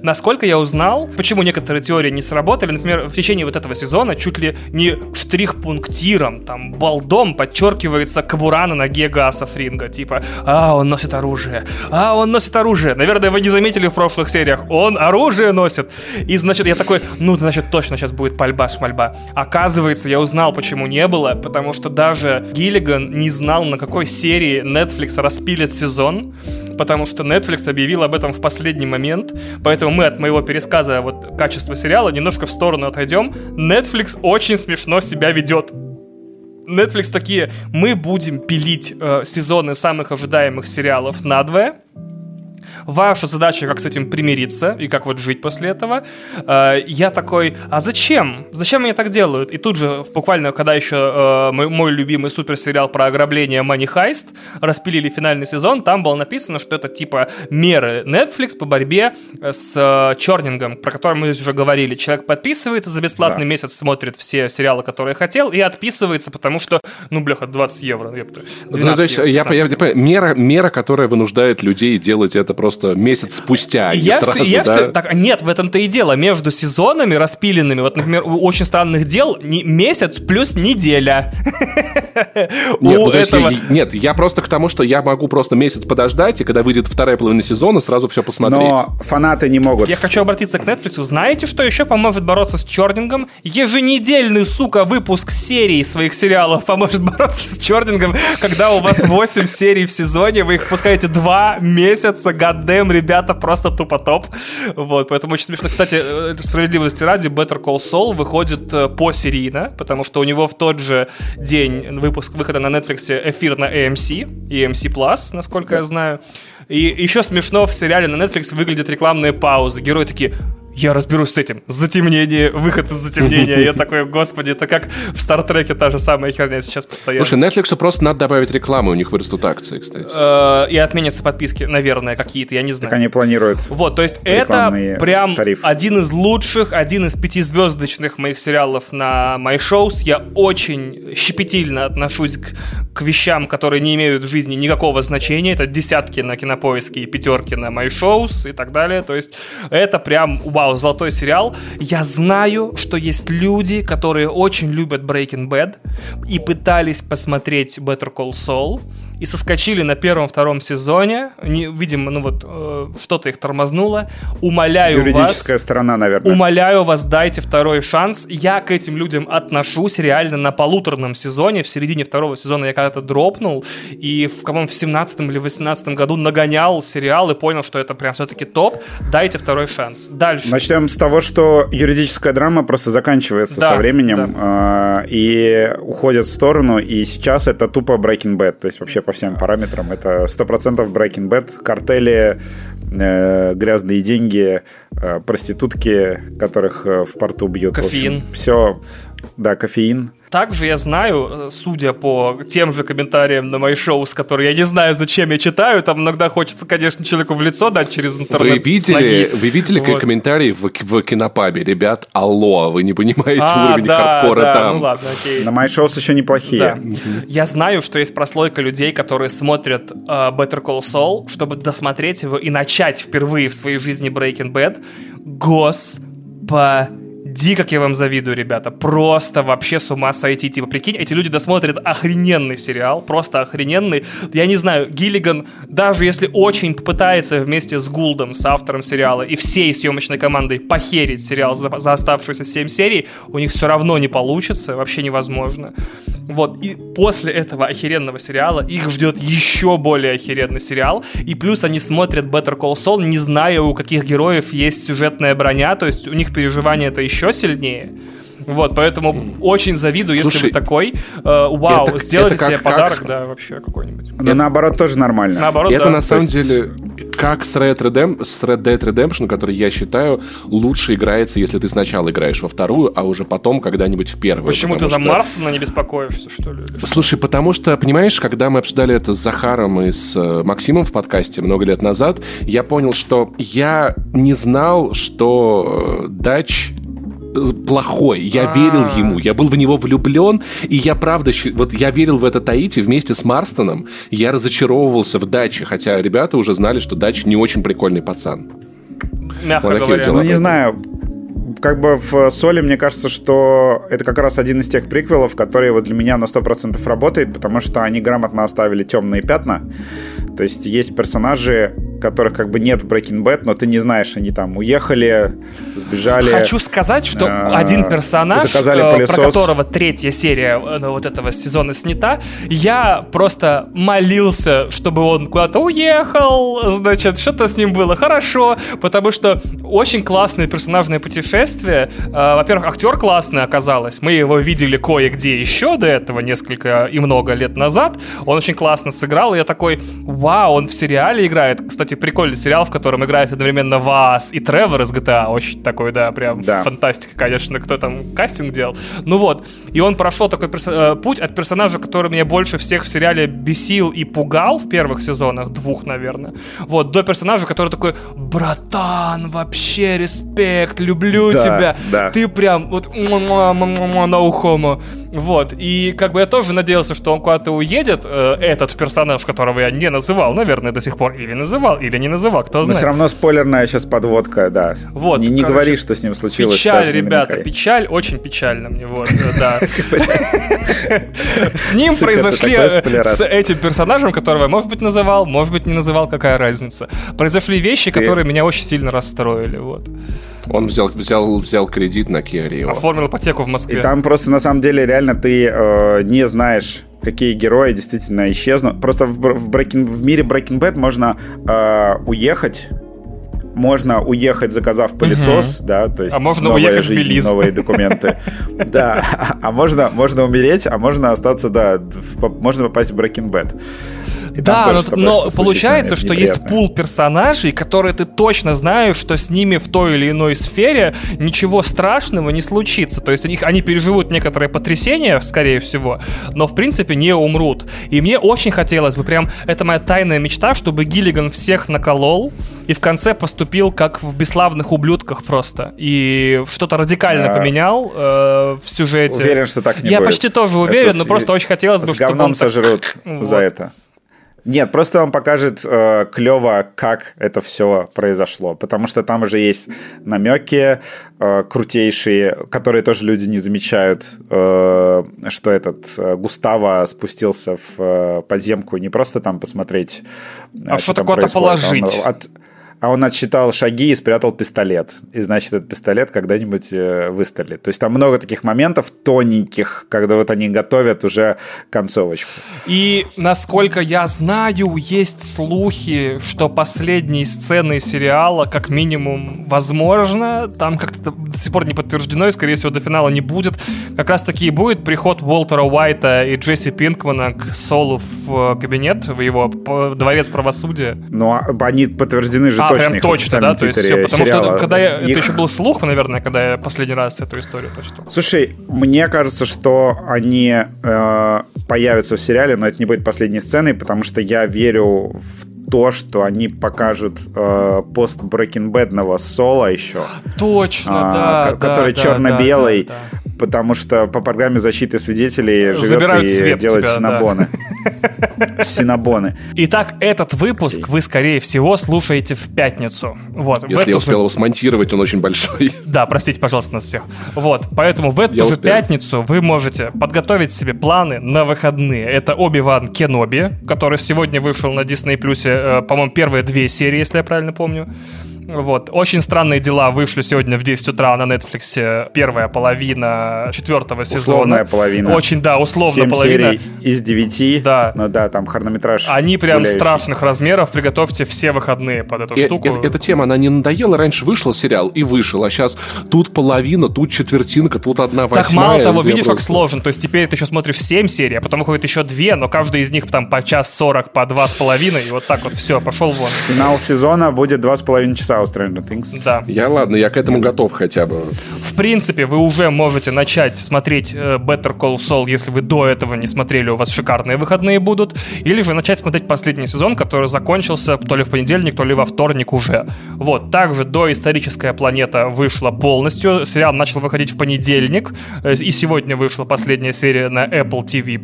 Насколько я узнал, почему некоторые теории не сработали, например, в течение вот этого сезона чуть ли не штрих-пунктиром, там, балдом подчеркивается кобура на ноге Гаса Фринга. Типа, а, он носит оружие, а, он носит оружие. Наверное, вы не заметили в прошлых сериях, он оружие носит. И, значит, я такой, ну, значит, точно сейчас будет пальба, шмальба. Оказывается, я узнал, почему не было, потому что даже Гиллиган не знал, на какой серии Netflix распилит сезон, потому что Netflix объявил об этом в последний момент, поэтому мы от моего пересказа вот качества сериала немножко в сторону отойдем. Netflix очень смешно себя ведет. Netflix такие, мы будем пилить э, сезоны самых ожидаемых сериалов надвое, Ваша задача, как с этим примириться и как вот жить после этого. Э, я такой, а зачем? Зачем они так делают? И тут же, буквально, когда еще э, мой, мой любимый суперсериал про ограбление Money Heist распилили финальный сезон, там было написано, что это типа меры Netflix по борьбе с э, чернингом, про который мы уже говорили. Человек подписывается за бесплатный да. месяц, смотрит все сериалы, которые хотел, и отписывается, потому что, ну, бляха, 20 евро. 12 ну, то есть, евро, я, я, я, мера, мера, которая вынуждает людей делать это просто просто месяц спустя. Я, сразу, все, я да? все, так, нет, в этом-то и дело. Между сезонами распиленными, вот, например, у очень странных дел не, месяц плюс неделя. Нет, ну, этого... я, нет, я просто к тому, что я могу просто месяц подождать, и когда выйдет вторая половина сезона, сразу все посмотреть. Но фанаты не могут. Я хочу обратиться к Netflix. Знаете, что еще поможет бороться с чернингом? Еженедельный, сука, выпуск серии своих сериалов поможет бороться с чернингом, когда у вас 8 серий в сезоне, вы их пускаете 2 месяца, Goddamn, ребята, просто тупо топ. Вот, поэтому очень смешно. Кстати, э, справедливости ради, Better Call Saul выходит э, посерийно, потому что у него в тот же день выпуск выхода на Netflix эфир на AMC, AMC Plus, насколько да. я знаю. И еще смешно в сериале на Netflix выглядят рекламные паузы. Герои такие, я разберусь с этим. Затемнение, выход из затемнения. Я такой, господи, это как в Стартреке та же самая херня сейчас постоянно. Слушай, Netflix просто надо добавить рекламу, у них вырастут акции, кстати. Э, и отменятся подписки, наверное, какие-то, я не знаю. Так они планируют. Вот, то есть это прям один из лучших, один из пятизвездочных моих сериалов на My Shows. Я очень щепетильно отношусь к, к вещам, которые не имеют в жизни никакого значения. Это десятки на кинопоиске и пятерки на My Shows и так далее. То есть это прям вау, золотой сериал. Я знаю, что есть люди, которые очень любят Breaking Bad и пытались посмотреть Better Call Saul и соскочили на первом-втором сезоне. Не, видимо, ну вот э, что-то их тормознуло. Умоляю Юридическая вас, сторона, наверное. Умоляю вас, дайте второй шанс. Я к этим людям отношусь реально на полуторном сезоне. В середине второго сезона я когда-то дропнул. И в, по в 17 или 18 году нагонял сериал и понял, что это прям все-таки топ. Дайте второй шанс. Дальше. Начнем с того, что юридическая драма просто заканчивается да, со временем да. э, и уходит в сторону. И сейчас это тупо Breaking Bad. То есть вообще по всем параметрам. Это 100% Breaking Bad, картели, э, грязные деньги, э, проститутки, которых э, в порту бьют. Кофеин. В общем, все, да, кофеин. Также я знаю, э, судя по тем же комментариям на мои шоу, с которые я не знаю, зачем я читаю, там иногда хочется, конечно, человеку в лицо дать через интернет. Вы видели, вы видели вот. комментарии в, в кинопабе? Ребят, алло, вы не понимаете а, уровень да, хардкора да, там. Ну ладно, окей. На мои шоу еще неплохие. Да. Я знаю, что есть прослойка людей, которые смотрят uh, Better Call Saul, чтобы досмотреть его и начать впервые в своей жизни Breaking Bad. Господи Ди, как я вам завидую, ребята. Просто вообще с ума сойти. Типа, прикинь, эти люди досмотрят охрененный сериал, просто охрененный. Я не знаю, Гиллиган, даже если очень попытается вместе с Гулдом, с автором сериала и всей съемочной командой похерить сериал за, за оставшиеся 7 серий, у них все равно не получится, вообще невозможно. Вот, и после этого охеренного сериала их ждет еще более охеренный сериал, и плюс они смотрят Better Call Saul, не зная, у каких героев есть сюжетная броня, то есть у них переживания это еще сильнее. Вот, поэтому mm. очень завидую, Слушай, если вы такой. Э, вау, это, сделайте это как, себе подарок, как... да, вообще какой-нибудь. Но это, наоборот тоже нормально. Наоборот, это да. на самом есть... деле как с Red, Redem... с Red Dead Redemption, который, я считаю, лучше играется, если ты сначала играешь во вторую, а уже потом когда-нибудь в первую. Почему ты за что... Марстона не беспокоишься, что ли? Слушай, потому что, понимаешь, когда мы обсуждали это с Захаром и с э, Максимом в подкасте много лет назад, я понял, что я не знал, что Дач плохой. Я А-а-а. верил ему, я был в него влюблен, и я правда, вот я верил в это Таити вместе с Марстоном. Я разочаровывался в Даче, хотя ребята уже знали, что Дач не очень прикольный пацан. Мягко вот говоря. Ну, не знаю, как бы в Соли мне кажется, что это как раз один из тех приквелов, которые вот для меня на 100% работает, потому что они грамотно оставили темные пятна. То есть есть персонажи, которых как бы нет в Breaking Bad, но ты не знаешь, они там уехали, сбежали. Хочу сказать, что э, один персонаж, э, про которого третья серия э, вот этого сезона снята, я просто молился, чтобы он куда-то уехал, значит, что-то с ним было хорошо, потому что очень классное персонажное путешествие. Э, во-первых, актер классный оказалось, мы его видели кое-где еще до этого, несколько и много лет назад, он очень классно сыграл, и я такой, вау, он в сериале играет. Кстати, прикольный сериал, в котором играет одновременно Вас и Тревор из GTA. Очень такой, да, прям да. фантастика, конечно, кто там кастинг делал. Ну вот, и он прошел такой перс- э, путь от персонажа, который меня больше всех в сериале бесил и пугал в первых сезонах, двух, наверное, вот, до персонажа, который такой, братан, вообще респект, люблю да, тебя. Да. Ты прям вот на ухому. Вот, и как бы я тоже надеялся, что он куда-то уедет, э, этот персонаж, которого я не называл, наверное, до сих пор, или называл, или не называл, кто знает. Но все равно спойлерная сейчас подводка, да. Вот, не, не короче, говори, что с ним случилось. Печаль, ребята, печаль, очень печально мне, вот, да. С ним произошли, э, с этим персонажем, которого я, может быть, называл, может быть, не называл, какая разница. Произошли вещи, которые меня очень сильно расстроили, вот. Он взял, взял, взял кредит на Kia Rio. Оформил ипотеку в Москве. И там просто, на самом деле, реально ты э, не знаешь, какие герои действительно исчезнут. Просто в, в, Breaking, в мире Breaking Bad можно э, уехать можно уехать, заказав пылесос, угу. да, то есть а можно уехать жизнь, в Белиз. новые документы. Да, а можно, можно умереть, а можно остаться, да, можно попасть в Breaking Bad. Да, но, но получается, что есть пул персонажей, которые ты точно знаешь, что с ними в той или иной сфере ничего страшного не случится. То есть они, они переживут некоторое потрясение, скорее всего, но в принципе не умрут. И мне очень хотелось бы, прям, это моя тайная мечта, чтобы Гиллиган всех наколол и в конце поступил как в «Бесславных ублюдках» просто. И что-то радикально а... поменял э, в сюжете. Уверен, что так не Я будет. почти тоже уверен, это но с... просто очень хотелось бы, с чтобы он сожрут так... за вот. это. Нет, просто он покажет э, клево, как это все произошло. Потому что там уже есть намеки э, крутейшие, которые тоже люди не замечают, э, что этот э, Густава спустился в э, подземку не просто там посмотреть. А что, что такое-то положить? Он, от, а он отсчитал шаги и спрятал пистолет. И значит, этот пистолет когда-нибудь э, выстрелит. То есть там много таких моментов тоненьких, когда вот они готовят уже концовочку. И насколько я знаю, есть слухи, что последние сцены сериала, как минимум, возможно, там как-то до сих пор не подтверждено, и, скорее всего, до финала не будет. Как раз таки и будет приход Уолтера Уайта и Джесси Пинкмана к Солу в кабинет, в его дворец правосудия. Ну, а они подтверждены же а, прям точно, да? То есть все, потому сериала. что когда я, Их... это еще был слух, наверное, когда я последний раз эту историю прочитал. Слушай, мне кажется, что они э, появятся в сериале, но это не будет последней сценой, потому что я верю в то, что они покажут э, пост Badного Соло еще. Точно, а, да. Который да, черно-белый. Да, да, да. Потому что по программе защиты свидетелей живет Забирают и делает тебя, синабоны. Да. Синабоны. Итак, этот выпуск okay. вы, скорее всего, слушаете в пятницу. Вот, Если я успел же... его смонтировать, он очень большой. Да, простите, пожалуйста, нас всех. Вот, поэтому в эту я же успел. пятницу вы можете подготовить себе планы на выходные. Это Оби-Ван Кеноби, который сегодня вышел на Disney+, э, по-моему, первые две серии, если я правильно помню. Вот. Очень странные дела вышли сегодня в 10 утра на Netflix. Первая половина четвертого сезона. Условная половина. Очень, да, условно 7 половина. из 9. Да. Ну да, там хронометраж Они прям гуляющий. страшных размеров. Приготовьте все выходные под эту и, штуку. И, эта тема, она не надоела. Раньше вышел сериал и вышел, а сейчас тут половина, тут четвертинка, тут одна восьмая. Так мало того, видишь, просто... как сложно. То есть теперь ты еще смотришь 7 серий, а потом выходит еще 2, но каждая из них там по час 40, по два с половиной, и вот так вот все, пошел вон. Финал сезона будет два с половиной часа у Stranger Things. Да. Я ладно, я к этому готов хотя бы. В принципе, вы уже можете начать смотреть э, Better Call Saul, если вы до этого не смотрели, у вас шикарные выходные будут. Или же начать смотреть последний сезон, который закончился то ли в понедельник, то ли во вторник уже. Вот. Также доисторическая планета вышла полностью. Сериал начал выходить в понедельник. Э, и сегодня вышла последняя серия на Apple TV+.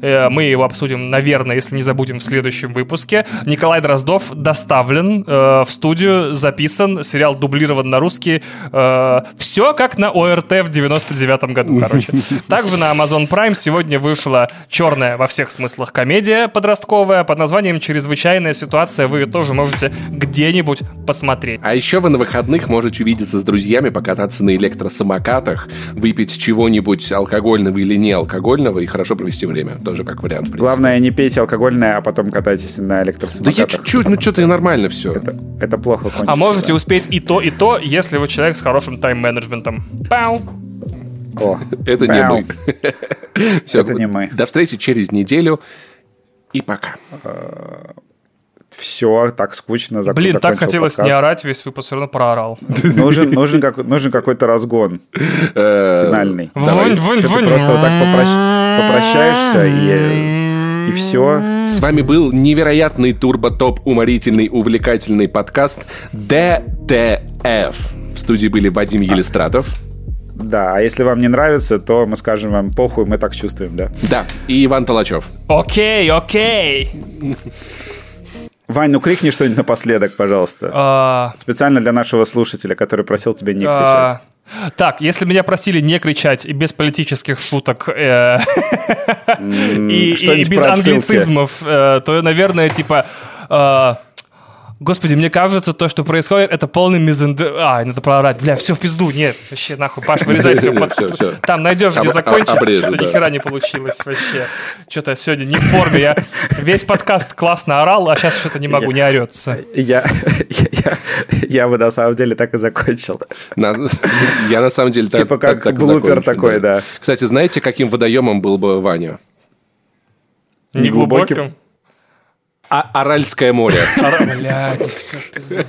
Э, мы его обсудим, наверное, если не забудем, в следующем выпуске. Николай Дроздов доставлен в студию, записан сериал дублирован на русский. Э, все как на ОРТ в 99 году, короче. Также на Amazon Prime сегодня вышла черная во всех смыслах комедия подростковая под названием «Чрезвычайная ситуация». Вы тоже можете где-нибудь посмотреть. А еще вы на выходных можете увидеться с друзьями, покататься на электросамокатах, выпить чего-нибудь алкогольного или не алкогольного и хорошо провести время. Тоже как вариант, Главное, не пейте алкогольное, а потом катайтесь на электросамокатах. Да я чуть-чуть, ну что-то нормально все. Это, это плохо кончится. А можете успеть и то, и то, если вы человек с хорошим тайм-менеджментом. Пау! О, это не мы. Все, это не мы. До встречи через неделю и пока. Все, так скучно. Зак- Блин, так хотелось подкаст. не орать, весь выпуск все равно проорал. Нужен, нужен, как, нужен какой-то разгон э, финальный. Вунь. Просто вот так попрощаешься и и все. С вами был невероятный турбо-топ уморительный увлекательный подкаст ДТФ. В студии были Вадим Елистратов. Да, а если вам не нравится, то мы скажем вам похуй, мы так чувствуем, да. Да, и Иван Толачев. Окей, окей. Вань, ну крикни что-нибудь напоследок, пожалуйста. А... Специально для нашего слушателя, который просил тебя не кричать. Так, если меня просили не кричать и без политических шуток э, и без англицизмов, э, то, наверное, типа... Э, Господи, мне кажется, то, что происходит, это полный мизенд... А, надо проорать. Бля, все в пизду. Нет, вообще, нахуй, Паш, вырезай все. Там найдешь, где закончить. Что-то ни хера не получилось вообще. Что-то сегодня не в форме. Я весь подкаст классно орал, а сейчас что-то не могу, не орется. Я, я бы на самом деле так и закончил. Я на самом деле Типа как блупер такой, да. Кстати, знаете, каким водоемом был бы Ваня? Неглубоким? А- Аральское море. Блять, все, пизда.